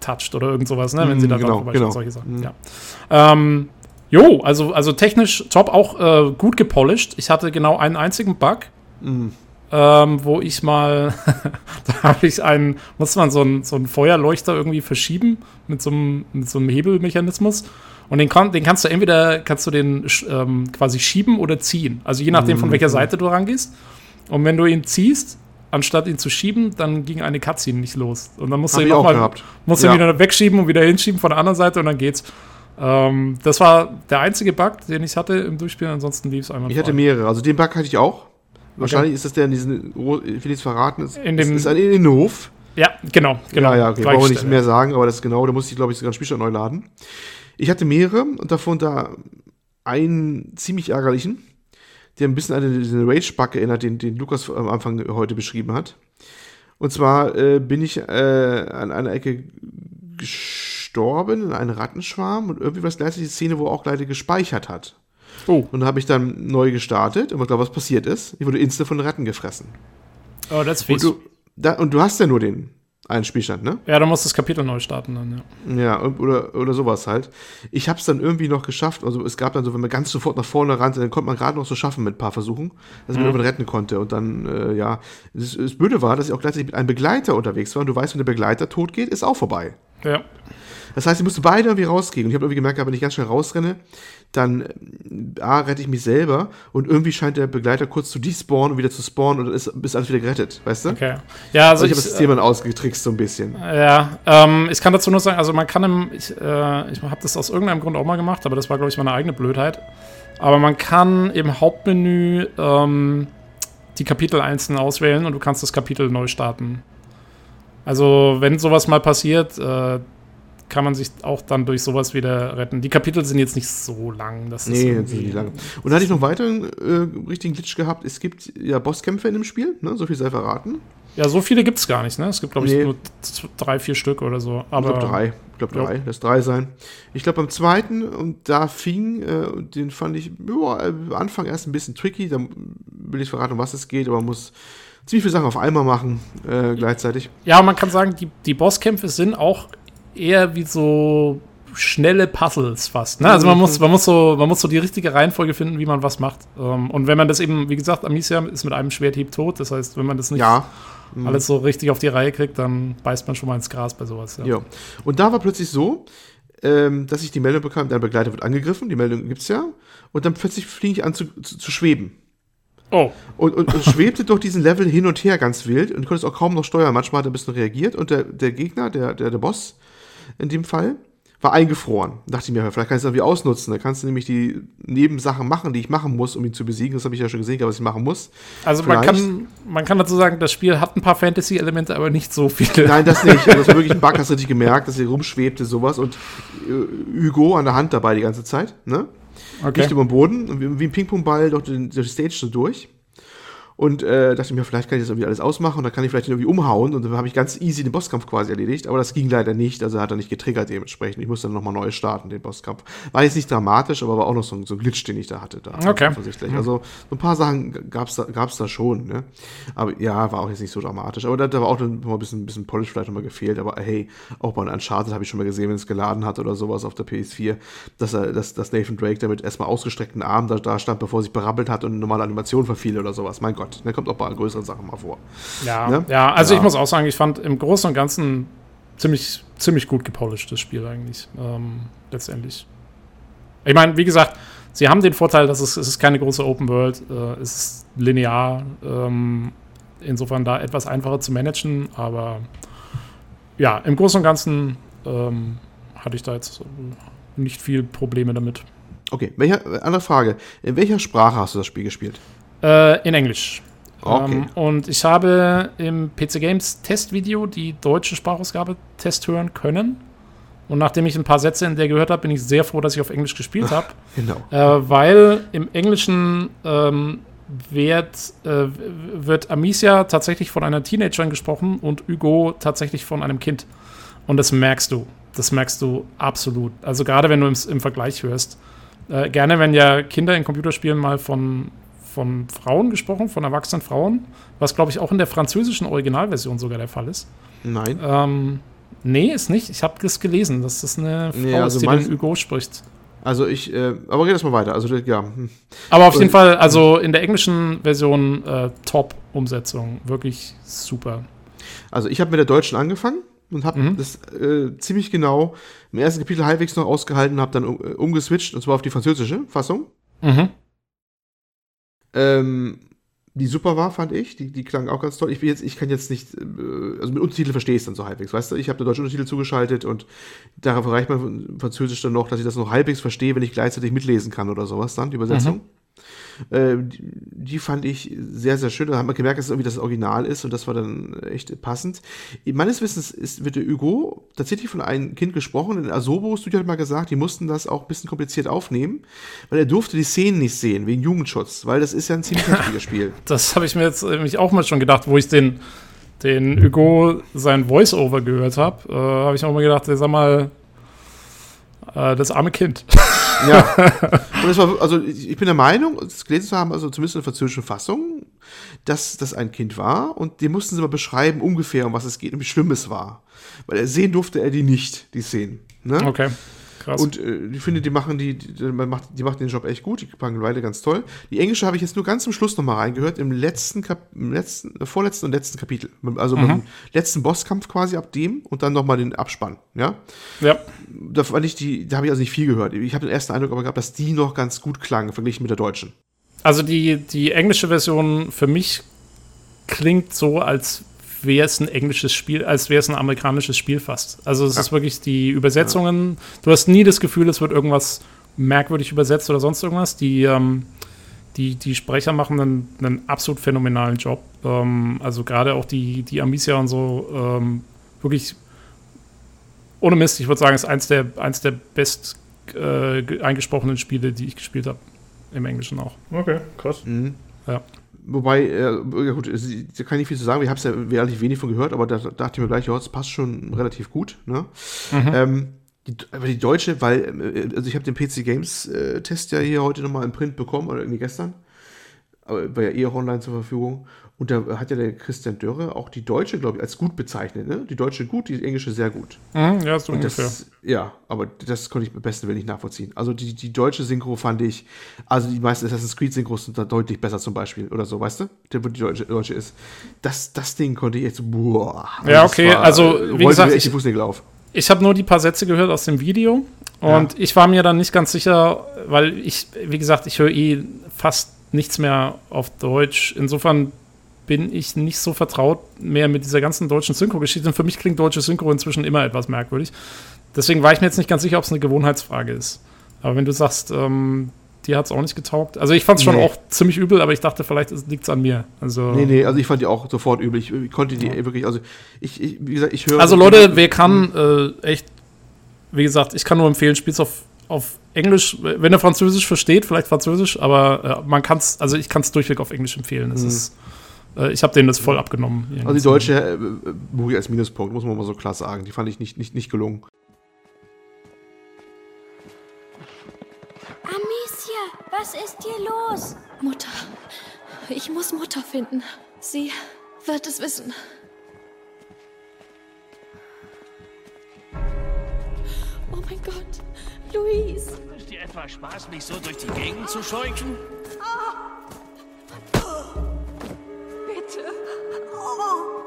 toucht oder irgend sowas, ne, wenn sie Mm, da genau, drauf genau. solche Sachen. Mm. Ja. Ähm, jo, also, also technisch top, auch äh, gut gepolished. Ich hatte genau einen einzigen Bug. Mm. Ähm, wo ich mal, da habe ich einen, muss man so einen, so einen Feuerleuchter irgendwie verschieben mit so einem, mit so einem Hebelmechanismus. Und den, kann, den kannst du entweder, kannst du den ähm, quasi schieben oder ziehen. Also je nachdem, von welcher Seite du rangehst. Und wenn du ihn ziehst, anstatt ihn zu schieben, dann ging eine Cutscene nicht los. Und dann musst du Hab ihn ich auch nochmal, musst du Ja. ihn wieder wegschieben und wieder hinschieben von der anderen Seite und dann geht's. Ähm, das war der einzige Bug, den ich hatte im Durchspielen. Ansonsten lief es einmal. Ich hatte mehrere. Also den Bug hatte ich auch. Wahrscheinlich ist das der in diesen, ich will nichts verraten, ist, In dem- ist, ein Innenhof. Ja, genau, genau. ja, ja, okay, wir nicht mehr sagen, aber das ist genau, da musste ich, glaube ich, sogar einen Spielstand neu laden. Ich hatte mehrere und davon da einen ziemlich ärgerlichen, der ein bisschen an diesen Rage-Bug erinnert, den, den Lukas am Anfang heute beschrieben hat. Und zwar äh, bin ich äh, an einer Ecke gestorben, in einem Rattenschwarm und irgendwie was gleichzeitig die Szene, wo er auch gleich gespeichert hat. Oh. Und habe ich dann neu gestartet und ich glaube, was passiert ist? Ich wurde instant von Ratten gefressen. Oh, that's fies. Und du, da, und du hast ja nur den einen Spielstand, ne? Ja, du musst das Kapitel neu starten dann, ja. Ja, oder, oder sowas halt. Ich habe es dann irgendwie noch geschafft. Also es gab dann so, wenn man ganz sofort nach vorne rannte, dann konnte man gerade noch so schaffen mit ein paar Versuchen, dass man mhm. irgendwann retten konnte. Und dann, äh, ja, das, das Blöde war, dass ich auch gleichzeitig mit einem Begleiter unterwegs war. Und du weißt, wenn der Begleiter tot geht, ist auch vorbei. Ja. Das heißt, ich musste beide irgendwie rausgehen. Und ich habe irgendwie gemerkt, wenn ich ganz schnell rausrenne, dann äh, A, rette ich mich selber und irgendwie scheint der Begleiter kurz zu despawnen und wieder zu spawnen und dann ist, ist alles wieder gerettet, weißt du? Okay. Ja, also, also ich, habe das System dann ausgetrickst so ein bisschen. Ja, ähm, ich kann dazu nur sagen, also man kann im, ich, äh, ich habe das aus irgendeinem Grund auch mal gemacht, aber das war, glaube ich, meine eigene Blödheit. Aber man kann im Hauptmenü ähm, die Kapitel einzeln auswählen und du kannst das Kapitel neu starten. Also, wenn sowas mal passiert, äh, kann man sich auch dann durch sowas wieder retten. Die Kapitel sind jetzt nicht so lang. Das nee, sind nicht lang. Und da hatte ich noch weiteren äh, richtigen Glitch gehabt. Es gibt ja Bosskämpfe in dem Spiel, ne? so viel sei verraten. Ja, so viele gibt es gar nicht. Ne? Es gibt, glaube ich, nee. nur drei, vier Stück oder so. Aber, ich glaube drei. Ich glaube drei. Lass drei sein. Ich glaube beim zweiten, und da fing, äh, den fand ich ja, am Anfang erst ein bisschen tricky. Da will ich verraten, um was es geht, aber man muss ziemlich viele Sachen auf einmal machen äh, gleichzeitig. Ja, man kann sagen, die, die Bosskämpfe sind auch eher wie so schnelle Puzzles fast. Ne? Also man muss, man, muss so, man muss so die richtige Reihenfolge finden, wie man was macht. Ähm, und wenn man das eben, wie gesagt, Amicia ist mit einem Schwerthieb tot. Das heißt, wenn man das nicht ja. Mhm. alles so richtig auf die Reihe kriegt, dann beißt man schon mal ins Gras bei sowas. Ja. ja. Und da war plötzlich so, ähm, dass ich die Meldung bekam, dein Begleiter wird angegriffen, die Meldung gibt es ja. Und dann plötzlich fliege ich an zu, zu, zu schweben. Oh. Und, und, und schwebte durch diesen Level hin und her ganz wild und konnte es auch kaum noch steuern. Manchmal hat er ein bisschen reagiert und der, der Gegner, der, der, der Boss, in dem Fall, war eingefroren. Da dachte ich mir, vielleicht kann ich es irgendwie ausnutzen. Da kannst du nämlich die Nebensachen machen, die ich machen muss, um ihn zu besiegen. Das habe ich ja schon gesehen, was ich machen muss. Also man kann, man kann dazu sagen, das Spiel hat ein paar Fantasy-Elemente, aber nicht so viele. Nein, das nicht. Also das war wirklich ein Bug, hast du richtig gemerkt, dass er rumschwebte, sowas. Und äh, Hugo an der Hand dabei die ganze Zeit. Ne? Okay. Nicht über den Boden, wie ein Ping-Pong-Ball durch, durch die Stage so durch. Und äh, dachte mir, vielleicht kann ich das irgendwie alles ausmachen und dann kann ich vielleicht irgendwie umhauen und dann habe ich ganz easy den Bosskampf quasi erledigt. Aber das ging leider nicht, also hat er nicht getriggert dementsprechend. Ich musste dann nochmal neu starten, den Bosskampf. War jetzt nicht dramatisch, aber war auch noch so ein, so ein Glitch, den ich da hatte. Da, okay. Offensichtlich. Mhm. Also so ein paar Sachen gab es da, gab's da schon. Ne? Aber ja, war auch jetzt nicht so dramatisch. Aber da, da war auch dann mal ein bisschen, ein bisschen Polish vielleicht nochmal gefehlt. Aber hey, auch bei Uncharted habe ich schon mal gesehen, wenn es geladen hat oder sowas auf der PS4, dass, er, dass, dass Nathan Drake damit erstmal ausgestreckten Arm da, da stand, bevor er sich berappelt hat und eine normale Animation verfiel oder sowas. Mein Gott, der kommt auch bei größeren Sachen mal vor. Ja, ne? ja also ja. ich muss auch sagen, ich fand im Großen und Ganzen ziemlich, ziemlich gut gepolished, das Spiel eigentlich, ähm, letztendlich. Ich meine, wie gesagt, sie haben den Vorteil, dass es, es ist keine große Open World, äh, es ist linear, ähm, insofern da etwas einfacher zu managen, aber ja, im Großen und Ganzen ähm, hatte ich da jetzt nicht viel Probleme damit. Okay, welche, andere Frage. In welcher Sprache hast du das Spiel gespielt? Äh, in Englisch. Okay. Ähm, und ich habe im PC Games Testvideo die deutsche Sprachausgabe Test hören können. Und nachdem ich ein paar Sätze in der gehört habe, bin ich sehr froh, dass ich auf Englisch gespielt habe. Genau. Äh, weil im Englischen ähm, wird, äh, wird Amicia tatsächlich von einer Teenagerin gesprochen und Hugo tatsächlich von einem Kind. Und das merkst du. Das merkst du absolut. Also gerade wenn du im, im Vergleich hörst. Äh, gerne, wenn ja Kinder in Computerspielen mal von von Frauen gesprochen, von erwachsenen Frauen, was glaube ich auch in der französischen Originalversion sogar der Fall ist. Nein. Ähm, nee, ist nicht. Ich habe das gelesen, dass das eine Frau nee, also ist, die den Hugo spricht. Also ich, äh, aber geht das mal weiter. Also ja. Aber auf jeden Fall, also in der englischen Version äh, Top-Umsetzung, wirklich super. Also ich habe mit der deutschen angefangen und habe mhm. das äh, ziemlich genau im ersten Kapitel halbwegs noch ausgehalten, habe dann äh, umgeswitcht und zwar auf die französische Fassung. Mhm ähm, die super war, fand ich. Die, die klang auch ganz toll. Ich, jetzt, ich kann jetzt nicht, äh, also mit Untertitel verstehe ich es dann so halbwegs, weißt du? Ich habe den deutschen Untertitel zugeschaltet und darauf reicht mein Französisch dann noch, dass ich das noch halbwegs verstehe, wenn ich gleichzeitig mitlesen kann oder sowas dann, die Übersetzung. Mhm. Äh, die, fand ich sehr, sehr schön. Da haben wir gemerkt, dass es irgendwie das Original ist und das war dann echt passend. Meines Wissens ist, wird der Hugo tatsächlich von einem Kind gesprochen. In Asobo Studio hat mal gesagt, die mussten das auch ein bisschen kompliziert aufnehmen, weil er durfte die Szenen nicht sehen, wegen Jugendschutz, weil das ist ja ein ziemlich heftiges Spiel. Das habe ich mir jetzt nämlich auch mal schon gedacht, wo ich den, den Hugo sein Voice-Over gehört habe, äh, habe ich auch mal gedacht, sag mal, äh, das arme Kind. Ja. Und es war, also ich bin der Meinung, das gelesen zu haben, also zumindest in der französischen Fassung, dass das ein Kind war und die mussten sie mal beschreiben ungefähr, um was es geht und wie schlimm es war. Weil er sehen durfte er die nicht, die Szenen. Ne? Okay. Krass. Und äh, ich finde, die machen die, die, macht, die machen den Job echt gut, die packen Weile ganz toll. Die englische habe ich jetzt nur ganz zum Schluss nochmal reingehört, im letzten, Kap im letzten, äh, vorletzten und letzten Kapitel. Also mhm. beim letzten Bosskampf quasi ab dem und dann nochmal den Abspann, ja? Ja. Da fand ich die, da habe ich also nicht viel gehört. Ich habe den ersten Eindruck aber gehabt, dass die noch ganz gut klangen, verglichen mit der deutschen. Also die, die englische Version für mich klingt so, als wäre es ein englisches Spiel, als wäre es ein amerikanisches Spiel fast. Also es ja. ist wirklich die Übersetzungen. Du hast nie das Gefühl, es wird irgendwas merkwürdig übersetzt oder sonst irgendwas. Die, ähm, die, die Sprecher machen einen, einen absolut phänomenalen Job. Ähm, also gerade auch die, die Amicia und so ähm, wirklich ohne Mist, ich würde sagen, ist eins der, eins der best äh, eingesprochenen Spiele, die ich gespielt habe. Im Englischen auch. Okay, krass. Mhm. Ja. Wobei, äh, ja gut, da kann ich nicht viel zu sagen, ich habe es ja relativ wenig von gehört, aber da dachte ich mir gleich, ja, das passt schon relativ gut. Ne? Mhm. Ähm, die, aber die deutsche, weil, äh, also ich habe den PC Games äh, Test ja hier heute nochmal im Print bekommen, oder irgendwie gestern. Aber war ja eh auch online zur Verfügung. Und da hat ja der Christian Dörre auch die deutsche, glaube ich, als gut bezeichnet. Ne? Die deutsche gut, die englische sehr gut. Mhm, ja, so ungefähr. Das, ja, aber das konnte ich am besten Willen nicht nachvollziehen. Also die, die deutsche Synchro fand ich, also die meisten Assassin's Creed Synchros sind da deutlich besser zum Beispiel oder so, weißt du? Der, die deutsche, deutsche ist. Das, das Ding konnte ich jetzt, boah. Ja, okay, war, also wie gesagt, ich, ich habe nur die paar Sätze gehört aus dem Video und ja. ich war mir dann nicht ganz sicher, weil ich, wie gesagt, ich höre eh fast nichts mehr auf Deutsch. Insofern bin ich nicht so vertraut mehr mit dieser ganzen deutschen Synchro-Geschichte. Und für mich klingt deutsche Synchro inzwischen immer etwas merkwürdig. Deswegen war ich mir jetzt nicht ganz sicher, ob es eine Gewohnheitsfrage ist. Aber wenn du sagst, ähm, dir hat es auch nicht getaugt. Also ich fand es schon nee. auch ziemlich übel, aber ich dachte, vielleicht liegt es an mir. Also, nee, nee, also ich fand die auch sofort übel. Ich, ich konnte die ja. wirklich, also ich, ich, wie gesagt, ich höre. Also Leute, wer kann äh, echt, wie gesagt, ich kann nur empfehlen, spiel's auf, auf Englisch, wenn er Französisch versteht, vielleicht Französisch, aber äh, man kann es, also ich kann es durchweg auf Englisch empfehlen. Es mhm. ist ich habe denen das voll abgenommen. Also die deutsche äh, buche ich als Minuspunkt, muss man mal so klar sagen. Die fand ich nicht, nicht, nicht gelungen. Amicia, was ist hier los? Mutter. Ich muss Mutter finden. Sie wird es wissen. Oh mein Gott, Luis. Ist dir etwa Spaß, mich so durch die Gegend zu scheuchen? Oh. Bitte. Oh.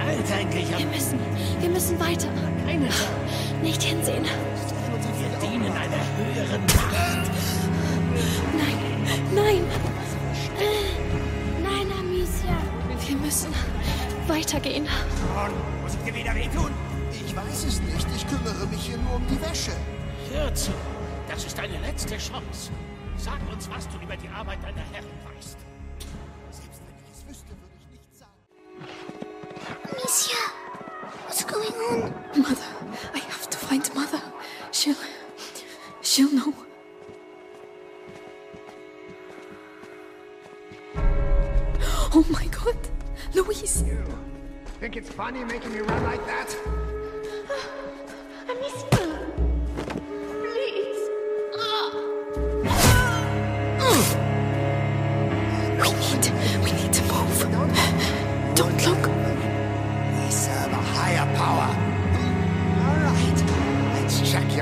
Alter, endlich. Wir müssen, wir müssen weiter. Keine Nicht hinsehen. Wir dienen einer höheren Macht. Nein, nein. Nein, Amicia. Wir müssen weitergehen. Muss ich dir wieder wehtun? Ich weiß es nicht. Ich kümmere mich hier nur um die Wäsche. Hör zu. Das ist deine letzte Chance. Sag uns, was du über die Arbeit deiner Herren weißt. Selbst wenn ich es wüsste, würde ich nichts sagen. Amicia, what's going on? Mother, I have to find Mother. She'll, she'll know. Oh my God, Louise. You think it's funny making me run like that? Amicia, please.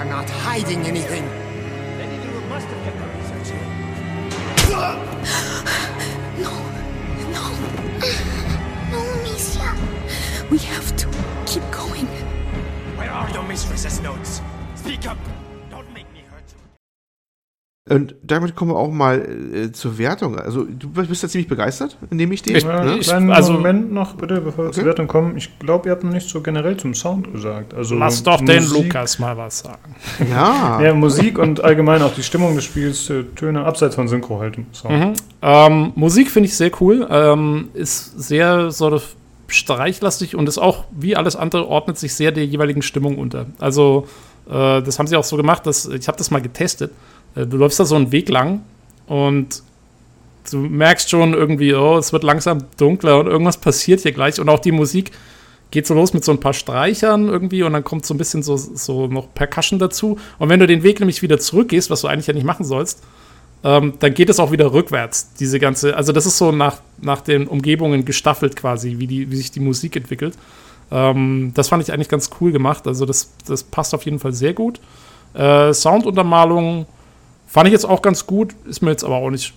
You're not hiding anything. Lady Lulu must have kept her research here. No, no. No, Amicia. We have to keep going. Where are your mistress's notes? Speak up. Und damit kommen wir auch mal äh, zur Wertung. Also, du bist ja ziemlich begeistert, nehme ich dir. Ich- Ja, ne? ich- also- Moment noch, bitte, bevor wir zur Okay. Wertung kommen. Ich glaube, ihr habt noch nicht so generell zum Sound gesagt. Also Lass doch den Musik- Lukas mal was sagen. Ja. Ja, Musik und allgemein auch die Stimmung des Spiels, äh, Töne abseits von Synchro halt im Sound. Mhm. Ähm, Musik finde ich sehr cool. Ähm, ist sehr sort of streichlastig und ist auch, wie alles andere, ordnet sich sehr der jeweiligen Stimmung unter. Also, äh, das haben sie auch so gemacht, dass ich habe das mal getestet. Äh, du läufst da so einen Weg lang und du merkst schon irgendwie, oh, es wird langsam dunkler und irgendwas passiert hier gleich. Und auch die Musik geht so los mit so ein paar Streichern irgendwie und dann kommt so ein bisschen so, so noch Percussion dazu. Und wenn du den Weg nämlich wieder zurückgehst, was du eigentlich ja nicht machen sollst, ähm, dann geht es auch wieder rückwärts, diese ganze, also das ist so nach, nach den Umgebungen gestaffelt quasi, wie, die, wie sich die Musik entwickelt. Ähm, das fand ich eigentlich ganz cool gemacht, also das, das passt auf jeden Fall sehr gut. Äh, Sounduntermalung fand ich jetzt auch ganz gut, ist mir jetzt aber auch nicht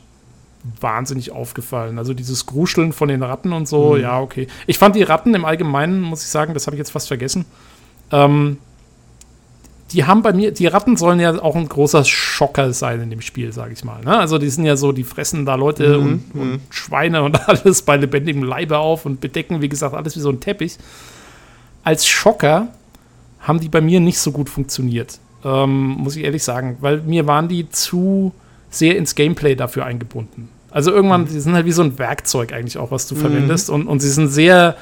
wahnsinnig aufgefallen. Also dieses Gruscheln von den Ratten und so, ja, okay. Ich fand die Ratten im Allgemeinen, muss ich sagen, das habe ich jetzt fast vergessen. Ähm, die haben bei mir, die Ratten sollen ja auch ein großer Schocker sein in dem Spiel, sage ich mal. Ne? Also die sind ja so, die fressen da Leute und, und Schweine und alles bei lebendigem Leibe auf und bedecken, wie gesagt, alles wie so ein Teppich. Als Schocker haben die bei mir nicht so gut funktioniert, ähm, muss ich ehrlich sagen, weil mir waren die zu sehr ins Gameplay dafür eingebunden. Also irgendwann, die sind halt wie so ein Werkzeug eigentlich auch, was du verwendest und, und sie sind sehr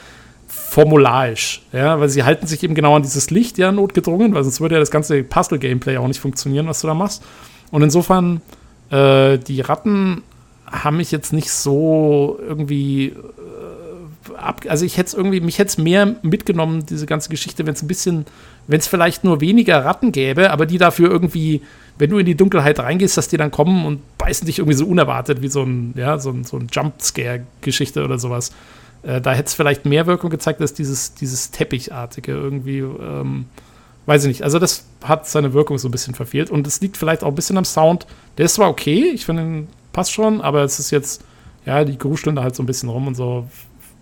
formularisch, ja, weil sie halten sich eben genau an dieses Licht ja notgedrungen, weil sonst würde ja das ganze Puzzle-Gameplay auch nicht funktionieren, was du da machst. Und insofern, äh, die Ratten haben mich jetzt nicht so irgendwie ab, also ich hätte es irgendwie, mich hätte es mehr mitgenommen, diese ganze Geschichte, wenn es ein bisschen, wenn es vielleicht nur weniger Ratten gäbe, aber die dafür irgendwie, wenn du in die Dunkelheit reingehst, dass die dann kommen und beißen dich irgendwie so unerwartet, wie so ein, ja, so ein, so ein Jumpscare-Geschichte oder sowas. Äh, da hätte es vielleicht mehr Wirkung gezeigt, als dieses, dieses Teppichartige irgendwie, ähm, weiß ich nicht. Also das hat seine Wirkung so ein bisschen verfehlt und es liegt vielleicht auch ein bisschen am Sound. Der ist zwar okay, ich finde, passt schon, aber es ist jetzt, ja, die gruscheln da halt so ein bisschen rum und so.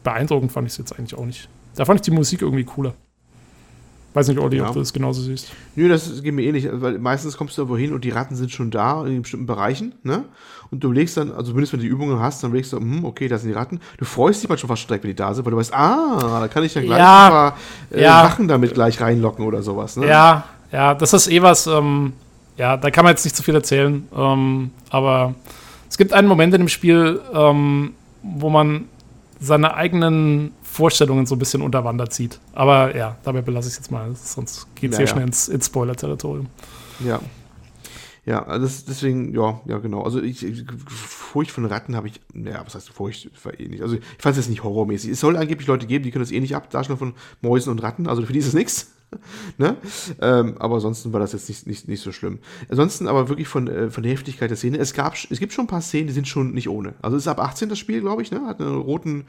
Beeindruckend fand ich es jetzt eigentlich auch nicht. Da fand ich die Musik irgendwie cooler. Weiß nicht, Olli, Ja. ob du das genauso siehst. Nö, das geht mir ähnlich, weil meistens kommst du irgendwo hin und die Ratten sind schon da in bestimmten Bereichen, ne? Und du legst dann, also zumindest wenn du die Übungen hast, dann legst du, hm, okay, da sind die Ratten. Du freust dich manchmal fast schon direkt, wenn die da sind, weil du weißt, ah, da kann ich dann gleich Ja. ein paar äh, Ja. Rachen damit gleich reinlocken oder sowas, ne? Ja, ja, das ist eh was, ähm, ja, da kann man jetzt nicht zu viel erzählen, ähm, aber es gibt einen Moment in dem Spiel, ähm, wo man seine eigenen Vorstellungen so ein bisschen unterwandert sieht. Aber ja, dabei belasse ich es jetzt mal, sonst geht es Ja, hier schnell ins, ins Spoiler-Territorium. Ja. Ja, also das, deswegen, ja, ja, genau. Also ich, Furcht von Ratten habe ich, ja, was heißt Furcht, war eh nicht. Also ich fand es jetzt nicht horrormäßig. Es soll angeblich Leute geben, die können das eh nicht ab, Darstellung von Mäusen und Ratten, also für die ist es nichts. Ne? Ähm, aber ansonsten war das jetzt nicht, nicht, nicht so schlimm. Ansonsten aber wirklich von, äh, von der Heftigkeit der Szene. Es gab, es gibt schon ein paar Szenen, die sind schon nicht ohne. Also es ist ab 18 das Spiel, glaube ich, ne? Hat einen roten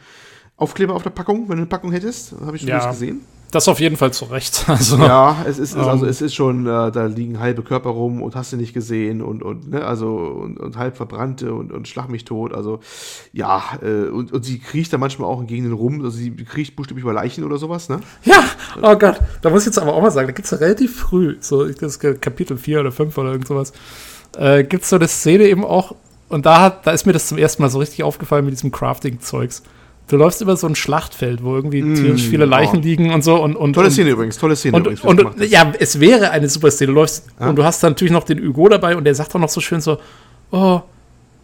Aufkleber auf der Packung, wenn du eine Packung hättest. Habe ich schon Ja. gesehen. Das auf jeden Fall zu Recht. Also, Ja, es ist, also Ähm. es ist schon, äh, da liegen halbe Körper rum und hast du nicht gesehen und, und ne, also und, und halb verbrannte und, und schlag mich tot. Also ja, äh, und, und sie kriecht da manchmal auch in Gegenden rum, also sie kriecht buchstäblich über Leichen oder sowas, ne? Ja, oh Gott, da muss ich jetzt aber auch mal sagen, da gibt es relativ früh, so das Kapitel 4 oder 5 oder irgend sowas, äh, gibt es so eine Szene eben auch, und da, hat, da ist mir das zum ersten Mal so richtig aufgefallen mit diesem Crafting-Zeugs. Du läufst über so ein Schlachtfeld, wo irgendwie tierisch viele Leichen oh. liegen und so und, und Tolle und, Szene übrigens, tolle Szene und, übrigens. und, ist. ja, es wäre eine super Szene. Du läufst und du hast dann natürlich noch den Hugo dabei und der sagt auch noch so schön so, oh,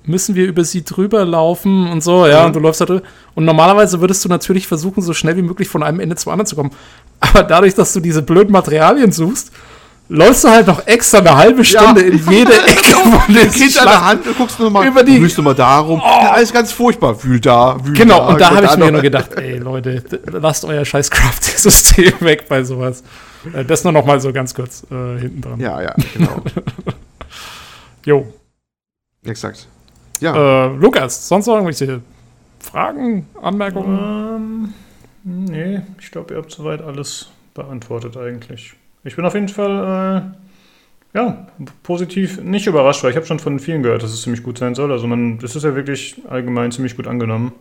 müssen wir über sie drüber laufen und so, ja, und du läufst da drüber. Und normalerweise würdest du natürlich versuchen, so schnell wie möglich von einem Ende zum anderen zu kommen. Aber dadurch, dass du diese blöden Materialien suchst, läufst du halt noch extra eine halbe Stunde in jede Ecke von den Geht an der Hand und guckst nur mal, Über die- wühlst du mal darum. Ja, alles ganz furchtbar. Wühl da, wühl Genau, da. und da habe ich mir nur gedacht, ey Leute, lasst euer scheiß Crafting-System weg bei sowas. Äh, Das nur noch mal so ganz kurz äh, hinten dran. Ja, ja, genau. Jo. Exakt. Ja, Äh, Lukas, sonst noch irgendwelche Fragen, Anmerkungen? Ähm, nee, ich glaube, ihr habt soweit alles beantwortet eigentlich. Ich bin auf jeden Fall äh, ja, positiv nicht überrascht, weil ich habe schon von vielen gehört, dass es ziemlich gut sein soll. Also man, das ist ja wirklich allgemein ziemlich gut angenommen.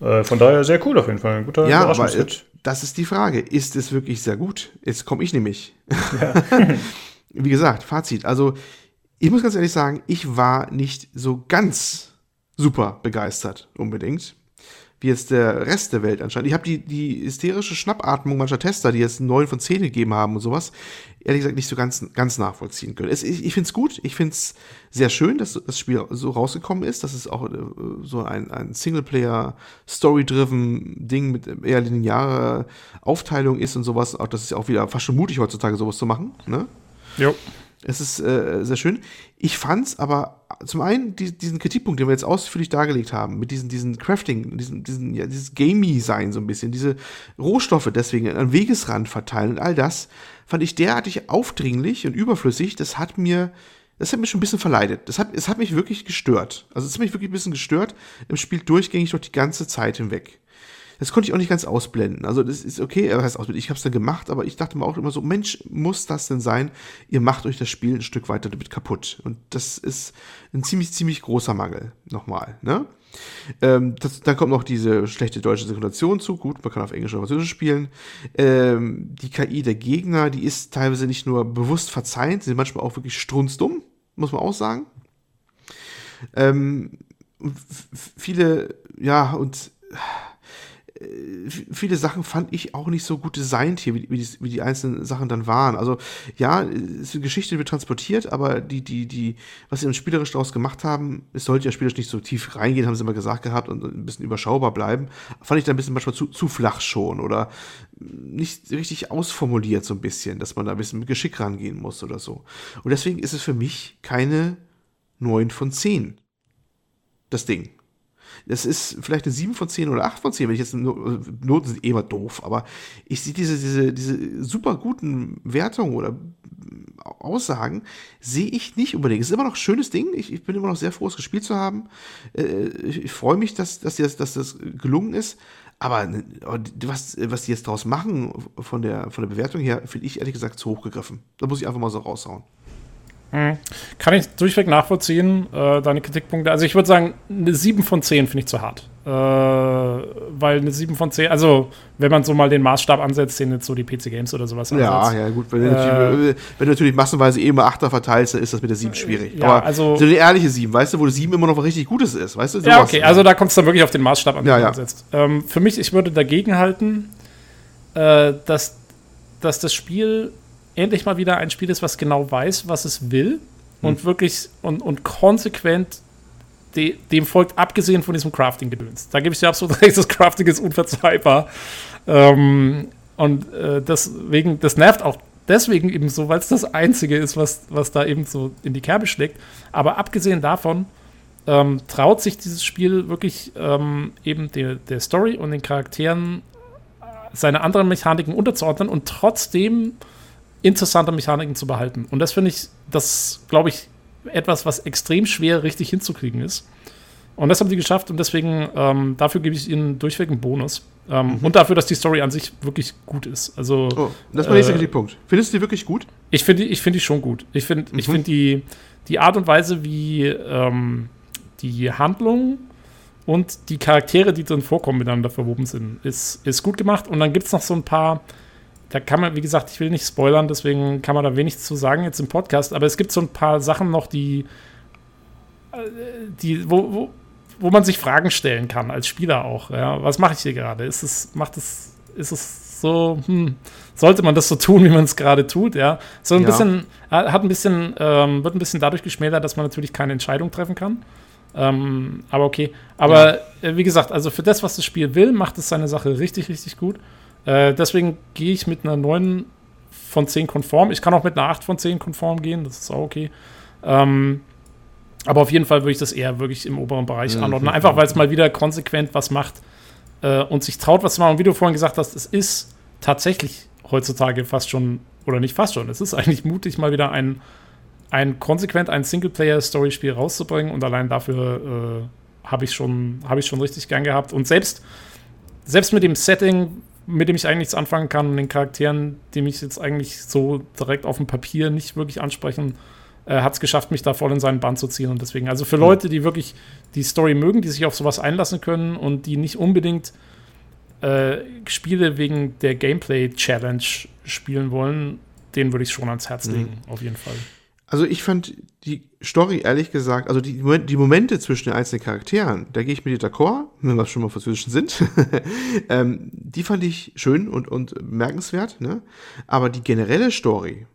Äh, von daher sehr cool auf jeden Fall. Ein guter Ja, aber äh, das ist die Frage. Ist es wirklich sehr gut? Jetzt komme ich nämlich. Wie gesagt, Fazit. Also, ich muss ganz ehrlich sagen, ich war nicht so ganz super begeistert unbedingt. Wie jetzt der Rest der Welt anscheinend. Ich habe die, die hysterische Schnappatmung mancher Tester, die jetzt 9 von 10 gegeben haben und sowas, ehrlich gesagt nicht so ganz, ganz nachvollziehen können. Es, ich ich finde es gut, ich finde es sehr schön, dass das Spiel so rausgekommen ist, dass es auch äh, so ein, ein Singleplayer, Story-driven Ding mit eher linearer Aufteilung ist und sowas. Auch das ist ja auch wieder fast schon mutig heutzutage, sowas zu machen. Ne? Jo. Es ist äh, sehr schön. Ich fand's aber zum einen die, diesen Kritikpunkt, den wir jetzt ausführlich dargelegt haben, mit diesen, diesen Crafting, diesen, diesen, ja, dieses Gamey-Sein so ein bisschen, diese Rohstoffe deswegen am Wegesrand verteilen und all das, fand ich derartig aufdringlich und überflüssig, das hat mir, das hat mich schon ein bisschen verleidet. Das hat, es hat mich wirklich gestört. Also es hat mich wirklich ein bisschen gestört im Spiel durchgängig durch die ganze Zeit hinweg. Das konnte ich auch nicht ganz ausblenden. Also das ist okay, das heißt ausblenden. Ich habe es dann gemacht, aber ich dachte mir auch immer so, Mensch, muss das denn sein? Ihr macht euch das Spiel ein Stück weiter damit kaputt. Und das ist ein ziemlich, ziemlich großer Mangel. Nochmal, ne? Ähm, das, dann kommt noch diese schlechte deutsche Synchronisation zu. Gut, man kann auf Englisch oder Französisch spielen. Ähm, die KI der Gegner, die ist teilweise nicht nur bewusst verzeihend, sie sind manchmal auch wirklich strunzdumm, muss man auch sagen. Ähm, viele, ja, und viele Sachen fand ich auch nicht so gut designt hier, wie, wie, die, wie die einzelnen Sachen dann waren. Also ja, die Geschichte wird transportiert, aber die, die, die, was sie im spielerisch daraus gemacht haben, es sollte ja spielerisch nicht so tief reingehen, haben sie immer gesagt gehabt und ein bisschen überschaubar bleiben. Fand ich da ein bisschen manchmal zu, zu flach schon oder nicht richtig ausformuliert so ein bisschen, dass man da ein bisschen mit Geschick rangehen muss oder so. Und deswegen ist es für mich keine 9 von 10. Das Ding. Das ist vielleicht eine 7 von 10 oder 8 von 10, wenn ich jetzt Noten sind eh immer doof, aber ich sehe diese, diese, diese super guten Wertungen oder Aussagen, sehe ich nicht unbedingt. Es ist immer noch ein schönes Ding. Ich, ich bin immer noch sehr froh, es gespielt zu haben. Äh, ich, ich freue mich, dass, dass, das, dass das gelungen ist. Aber was, was die jetzt draus machen von der, von der Bewertung her, finde ich ehrlich gesagt zu hoch gegriffen. Da muss ich einfach mal so raushauen. Hm. Kann ich durchweg nachvollziehen, äh, deine Kritikpunkte. Also ich würde sagen, eine 7 von 10 finde ich zu hart. Äh, weil eine 7 von 10, also wenn man so mal den Maßstab ansetzt, den jetzt so die PC Games oder sowas Ja, ansetzt. ja, gut. Wenn, du Äh, natürlich- wenn du natürlich massenweise eh immer Achter verteilst, dann ist das mit der 7 schwierig. ja, Aber also- so eine ehrliche 7, weißt du, wo 7 immer noch was richtig Gutes ist, weißt du? Ja, Sowas. okay, also da kommt es dann wirklich auf den Maßstab an, den Ja, ja. ansetzt. Ähm, für mich, ich würde dagegen halten, äh, dass, dass das Spiel endlich mal wieder ein Spiel ist, was genau weiß, was es will und wirklich und, und konsequent de, dem folgt, abgesehen von diesem Crafting-Gedöns. Da gebe ich dir absolut recht, das Crafting ist unverzeihbar. Ähm, und äh, deswegen, das nervt auch deswegen eben so, weil es das Einzige ist, was, was da eben so in die Kerbe schlägt. Aber abgesehen davon, ähm, traut sich dieses Spiel wirklich ähm, eben der, der Story und den Charakteren äh, seine anderen Mechaniken unterzuordnen und trotzdem interessante Mechaniken zu behalten. Und das finde ich, das glaube ich, etwas, was extrem schwer richtig hinzukriegen ist. Und das haben sie geschafft und deswegen, ähm, dafür gebe ich ihnen durchweg einen Bonus. Ähm, Und dafür, dass die Story an sich wirklich gut ist. Also, Oh, das mein nächster äh, Kritikpunkt. Findest du die wirklich gut? ich finde ich find die schon gut. Ich finde ich find die, die Art und Weise, wie ähm, die Handlung und die Charaktere, die drin vorkommen, miteinander verwoben sind, ist, ist gut gemacht. Und dann gibt es noch so ein paar, da kann man, wie gesagt, ich will nicht spoilern, deswegen kann man da wenig zu sagen jetzt im Podcast, aber es gibt so ein paar Sachen noch, die, äh, die wo, wo, wo man sich Fragen stellen kann, als Spieler auch. Ja? Was mache ich hier gerade? Ist es, macht es, ist es so, hm, sollte man das so tun, wie man es gerade tut, ja? So ein Ja. bisschen, äh, hat ein bisschen, ähm, wird ein bisschen dadurch geschmälert, dass man natürlich keine Entscheidung treffen kann. Ähm, aber okay. Aber äh, wie gesagt, also für das, was das Spiel will, macht es seine Sache richtig, richtig gut. Äh, deswegen gehe ich mit einer 9 von 10 konform. Ich kann auch mit einer 8 von 10 konform gehen, das ist auch okay. Ähm, aber auf jeden Fall würde ich das eher wirklich im oberen Bereich anordnen. Einfach weil es mal wieder konsequent was macht äh, und sich traut, was zu machen. Und wie du vorhin gesagt hast, es ist tatsächlich heutzutage fast schon, oder nicht fast schon, es ist eigentlich mutig, mal wieder ein, ein konsequent ein Singleplayer-Story-Spiel rauszubringen. Und allein dafür äh, habe ich schon, habe ich schon richtig gern gehabt. Und selbst, selbst mit dem Setting, mit dem ich eigentlich nichts anfangen kann und den Charakteren, die mich jetzt eigentlich so direkt auf dem Papier nicht wirklich ansprechen, äh, hat es geschafft, mich da voll in seinen Bann zu ziehen. Und deswegen, also für Leute, die wirklich die Story mögen, die sich auf sowas einlassen können und die nicht unbedingt äh, Spiele wegen der Gameplay-Challenge spielen wollen, denen würde ich schon ans Herz legen, auf jeden Fall. Also ich fand die Story ehrlich gesagt, also die, die Momente zwischen den einzelnen Charakteren, da gehe ich mit dir d'accord, wenn wir schon mal französischen sind, ähm, die fand ich schön und, und bemerkenswert, ne? aber die generelle Story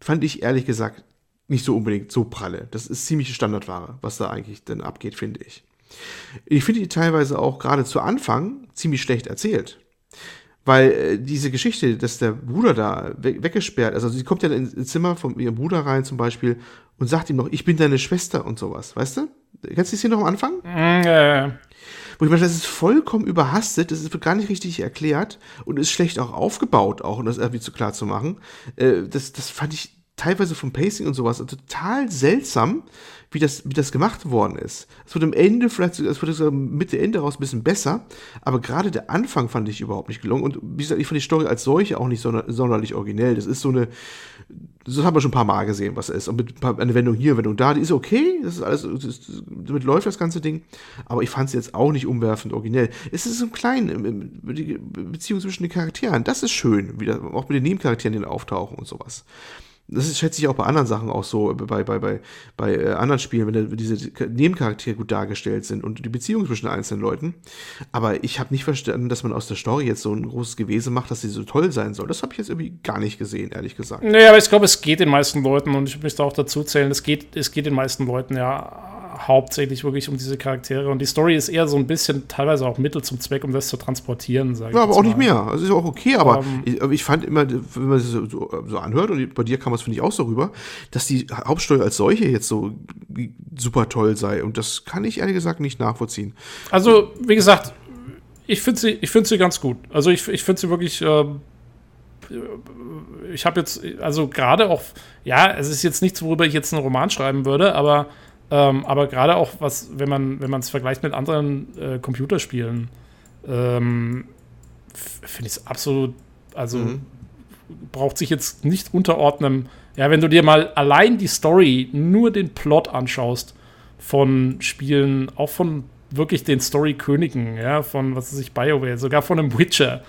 fand ich ehrlich gesagt nicht so unbedingt so pralle. Das ist ziemlich Standardware, was da eigentlich denn abgeht, finde ich. Ich finde die teilweise auch gerade zu Anfang ziemlich schlecht erzählt. Weil äh, diese Geschichte, dass der Bruder da we weggesperrt, also sie kommt ja ins Zimmer von ihrem Bruder rein zum Beispiel und sagt ihm noch, ich bin deine Schwester und sowas, weißt du? Kannst du das hier noch am Anfang? Mm, äh, Wo ich meine, das ist vollkommen überhastet, das wird gar nicht richtig erklärt und ist schlecht auch aufgebaut, auch um das irgendwie zu klar zu machen. Äh, das, das fand ich teilweise vom Pacing und sowas total seltsam, wie das, wie das gemacht worden ist. Es wird am Ende, vielleicht, es wird sogar Mitte, Ende raus ein bisschen besser, aber gerade der Anfang fand ich überhaupt nicht gelungen. Und wie gesagt, ich fand die Story als solche auch nicht sonder, sonderlich originell. Das ist so eine, das haben wir schon ein paar Mal gesehen, was es ist. Und mit paar- eine Wendung hier, Wendung da, die ist okay, das ist alles, das ist, damit läuft das ganze Ding. Aber ich fand es jetzt auch nicht umwerfend originell. Es ist so ein klein, die Beziehung zwischen den Charakteren, das ist schön, wieder, auch mit den Nebencharakteren, die auftauchen und sowas. Das ist, schätze ich auch bei anderen Sachen auch so, bei, bei, bei, bei äh, anderen Spielen, wenn diese Nebencharaktere gut dargestellt sind und die Beziehung zwischen den einzelnen Leuten. Aber ich habe nicht verstanden, dass man aus der Story jetzt so ein großes Gewese macht, dass sie so toll sein soll. Das habe ich jetzt irgendwie gar nicht gesehen, ehrlich gesagt. Nee, aber ich glaube, es geht den meisten Leuten, und ich möchte auch dazu zählen, es geht, es geht den meisten Leuten ja hauptsächlich wirklich um diese Charaktere. Und die Story ist eher so ein bisschen teilweise auch Mittel zum Zweck, um das zu transportieren, sage ich Ja, aber auch nicht mal. mehr. Also ist auch okay, aber Ähm. ich, ich fand immer, wenn man das so, so, anhört, und bei dir kam es, finde ich, auch so rüber, dass die Hauptstory als solche jetzt so super toll sei. Und das kann ich ehrlich gesagt nicht nachvollziehen. Also, wie gesagt, ich finde sie, ich find sie ganz gut. Also, ich, ich finde sie wirklich. ähm, ich habe jetzt, also gerade auch, ja, es ist jetzt nichts, worüber ich jetzt einen Roman schreiben würde, aber, ähm, aber gerade auch, was, wenn man wenn man es vergleicht mit anderen äh, Computerspielen, ähm, finde ich es absolut, also braucht sich jetzt nicht unterordnen. Ja, wenn du dir mal allein die Story, nur den Plot anschaust von Spielen, auch von wirklich den Story-Königen, ja, von, was weiß ich, BioWare, sogar von einem Witcher.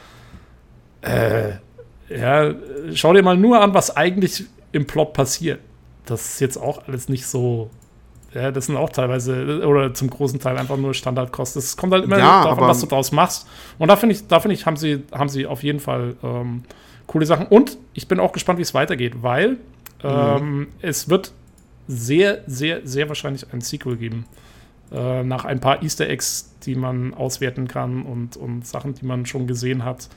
Äh, ja, schau dir mal nur an, was eigentlich im Plot passiert. Das ist jetzt auch alles nicht so. Ja, das sind auch teilweise oder zum großen Teil einfach nur Standardkosten. Es kommt halt immer Ja, darauf an, was du daraus machst. Und da finde ich, da finde ich, haben sie, haben sie auf jeden Fall ähm, coole Sachen. Und ich bin auch gespannt, wie es weitergeht, weil ähm, es wird sehr, sehr, sehr wahrscheinlich ein Sequel geben. Äh, nach ein paar Easter Eggs, die man auswerten kann und, und Sachen, die man schon gesehen hat,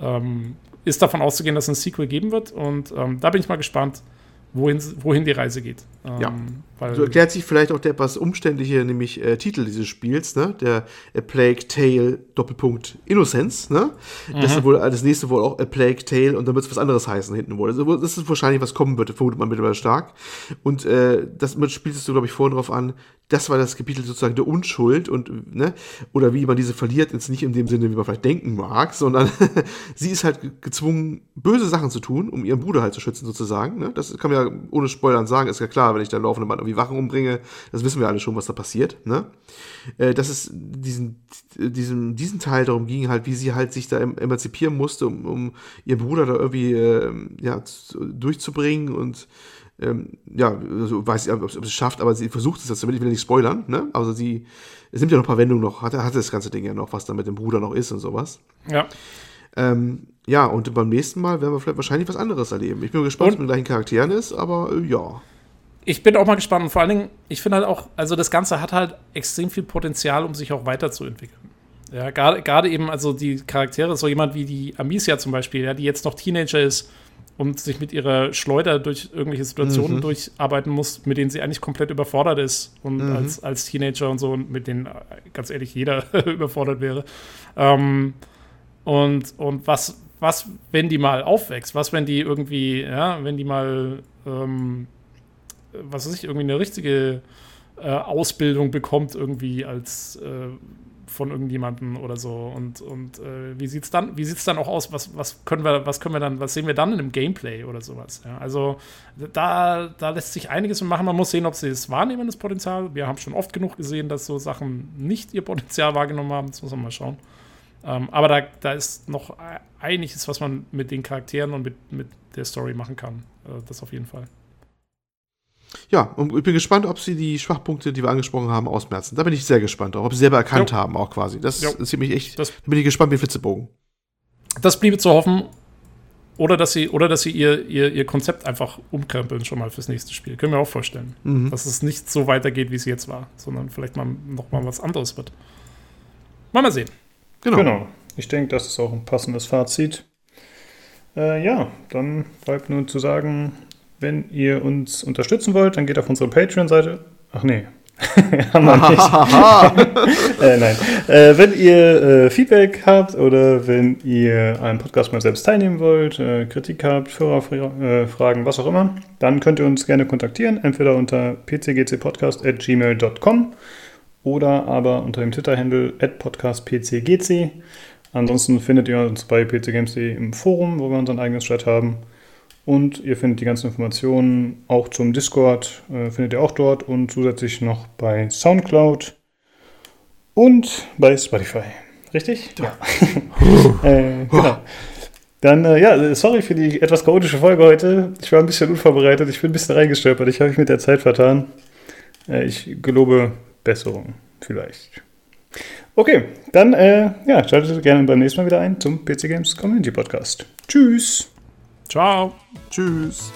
ähm, ist davon auszugehen, dass es ein Sequel geben wird. Und ähm, da bin ich mal gespannt, wohin, wohin die Reise geht. Ähm, Ja. Weil, So erklärt sich vielleicht auch der etwas umständliche, nämlich äh, Titel dieses Spiels, ne? Der A Plague Tale Doppelpunkt Innocence, ne? Das ist wohl das nächste wohl auch A Plague Tale und dann wird es was anderes heißen hinten wohl. Also das ist wahrscheinlich was kommen wird, vermutet man mittlerweile stark. Und äh, das spielst du, glaube ich, vorhin drauf an, das war das Kapitel sozusagen der Unschuld und, ne? Oder wie man diese verliert, jetzt nicht in dem Sinne, wie man vielleicht denken mag, sondern sie ist halt ge- gezwungen, böse Sachen zu tun, um ihren Bruder halt zu schützen, sozusagen. Ne? Das kann man ja ohne Spoilern sagen, ist ja klar, wenn ich da laufende Mann irgendwie Wachen umbringe, das wissen wir alle schon, was da passiert. Ne? Äh, dass es diesen, diesen, diesen Teil darum ging, halt, wie sie halt sich da em emanzipieren musste, um, um ihren Bruder da irgendwie ähm, ja, zu- durchzubringen und ähm, ja, also weiß ich, ob sie ob sie es schafft, aber sie versucht es damit ich will nicht spoilern, ne? Also sie, es nimmt ja noch ein paar Wendungen noch, hat, hat das ganze Ding ja noch, was da mit dem Bruder noch ist und sowas. ja. Ähm, ja, und beim nächsten Mal werden wir vielleicht wahrscheinlich was anderes erleben. Ich bin gespannt, ob es mit den gleichen Charakteren ist, aber äh, ja. Ich bin auch mal gespannt und vor allen Dingen, ich finde halt auch, also das Ganze hat halt extrem viel Potenzial, um sich auch weiterzuentwickeln. Ja, gerade eben, also die Charaktere, so jemand wie die Amicia zum Beispiel, ja, die jetzt noch Teenager ist und sich mit ihrer Schleuder durch irgendwelche Situationen durcharbeiten muss, mit denen sie eigentlich komplett überfordert ist und als, als Teenager und so und mit denen, ganz ehrlich, jeder überfordert wäre. Ähm, und, und was, was, wenn die mal aufwächst? Was, wenn die irgendwie, ja, wenn die mal, ähm, was weiß ich, irgendwie eine richtige äh, Ausbildung bekommt, irgendwie als äh, von irgendjemandem oder so. Und, und äh, wie sieht's dann, wie sieht's dann auch aus? Was, was können wir, was können wir dann, was sehen wir dann in einem Gameplay oder sowas? Ja, also da, da lässt sich einiges machen. Man muss sehen, ob sie es wahrnehmen, das Potenzial. Wir haben schon oft genug gesehen, dass so Sachen nicht ihr Potenzial wahrgenommen haben. Das muss man mal schauen. Ähm, aber da, da ist noch e- einiges, was man mit den Charakteren und mit, mit der Story machen kann. Äh, das auf jeden Fall. Ja, und ich bin gespannt, ob sie die Schwachpunkte, die wir angesprochen haben, ausmerzen. Da bin ich sehr gespannt ob sie selber erkannt Jo. haben, auch quasi. Das Jo. ist mich echt. Das- da bin ich gespannt wie ein Flitzebogen. Das bliebe zu hoffen. Oder dass sie, oder dass sie ihr, ihr, ihr Konzept einfach umkrempeln schon mal fürs nächste Spiel. Können wir auch vorstellen. Dass es nicht so weitergeht, wie es jetzt war, sondern vielleicht mal noch mal was anderes wird. Mal mal sehen. Genau. Genau. ich denke, das ist auch ein passendes Fazit. Äh, ja, dann bleibt nur zu sagen, wenn ihr uns unterstützen wollt, dann geht auf unsere Patreon-Seite. Ach nee. Haben wir nicht. äh, nein. Äh, wenn ihr äh, Feedback habt oder wenn ihr einen Podcast mal selbst teilnehmen wollt, äh, Kritik habt, Führerfragen, was auch immer, dann könnt ihr uns gerne kontaktieren, entweder unter pcgcpodcast.gmail.com oder aber unter dem Twitter-Handle podcastpcgc. Ansonsten findet ihr uns bei pcgames.de im Forum, wo wir unseren eigenen Chat haben. Und ihr findet die ganzen Informationen auch zum Discord, äh, findet ihr auch dort und zusätzlich noch bei Soundcloud und bei Spotify. Richtig? Ja. äh, genau. Dann, äh, ja, sorry für die etwas chaotische Folge heute. Ich war ein bisschen unvorbereitet, ich bin ein bisschen reingestolpert, ich habe mich mit der Zeit vertan. Äh, ich gelobe Besserung, vielleicht. Okay, dann äh, ja, schaltet gerne beim nächsten Mal wieder ein zum PC Games Community Podcast. Tschüss! Ciao. Tschüss.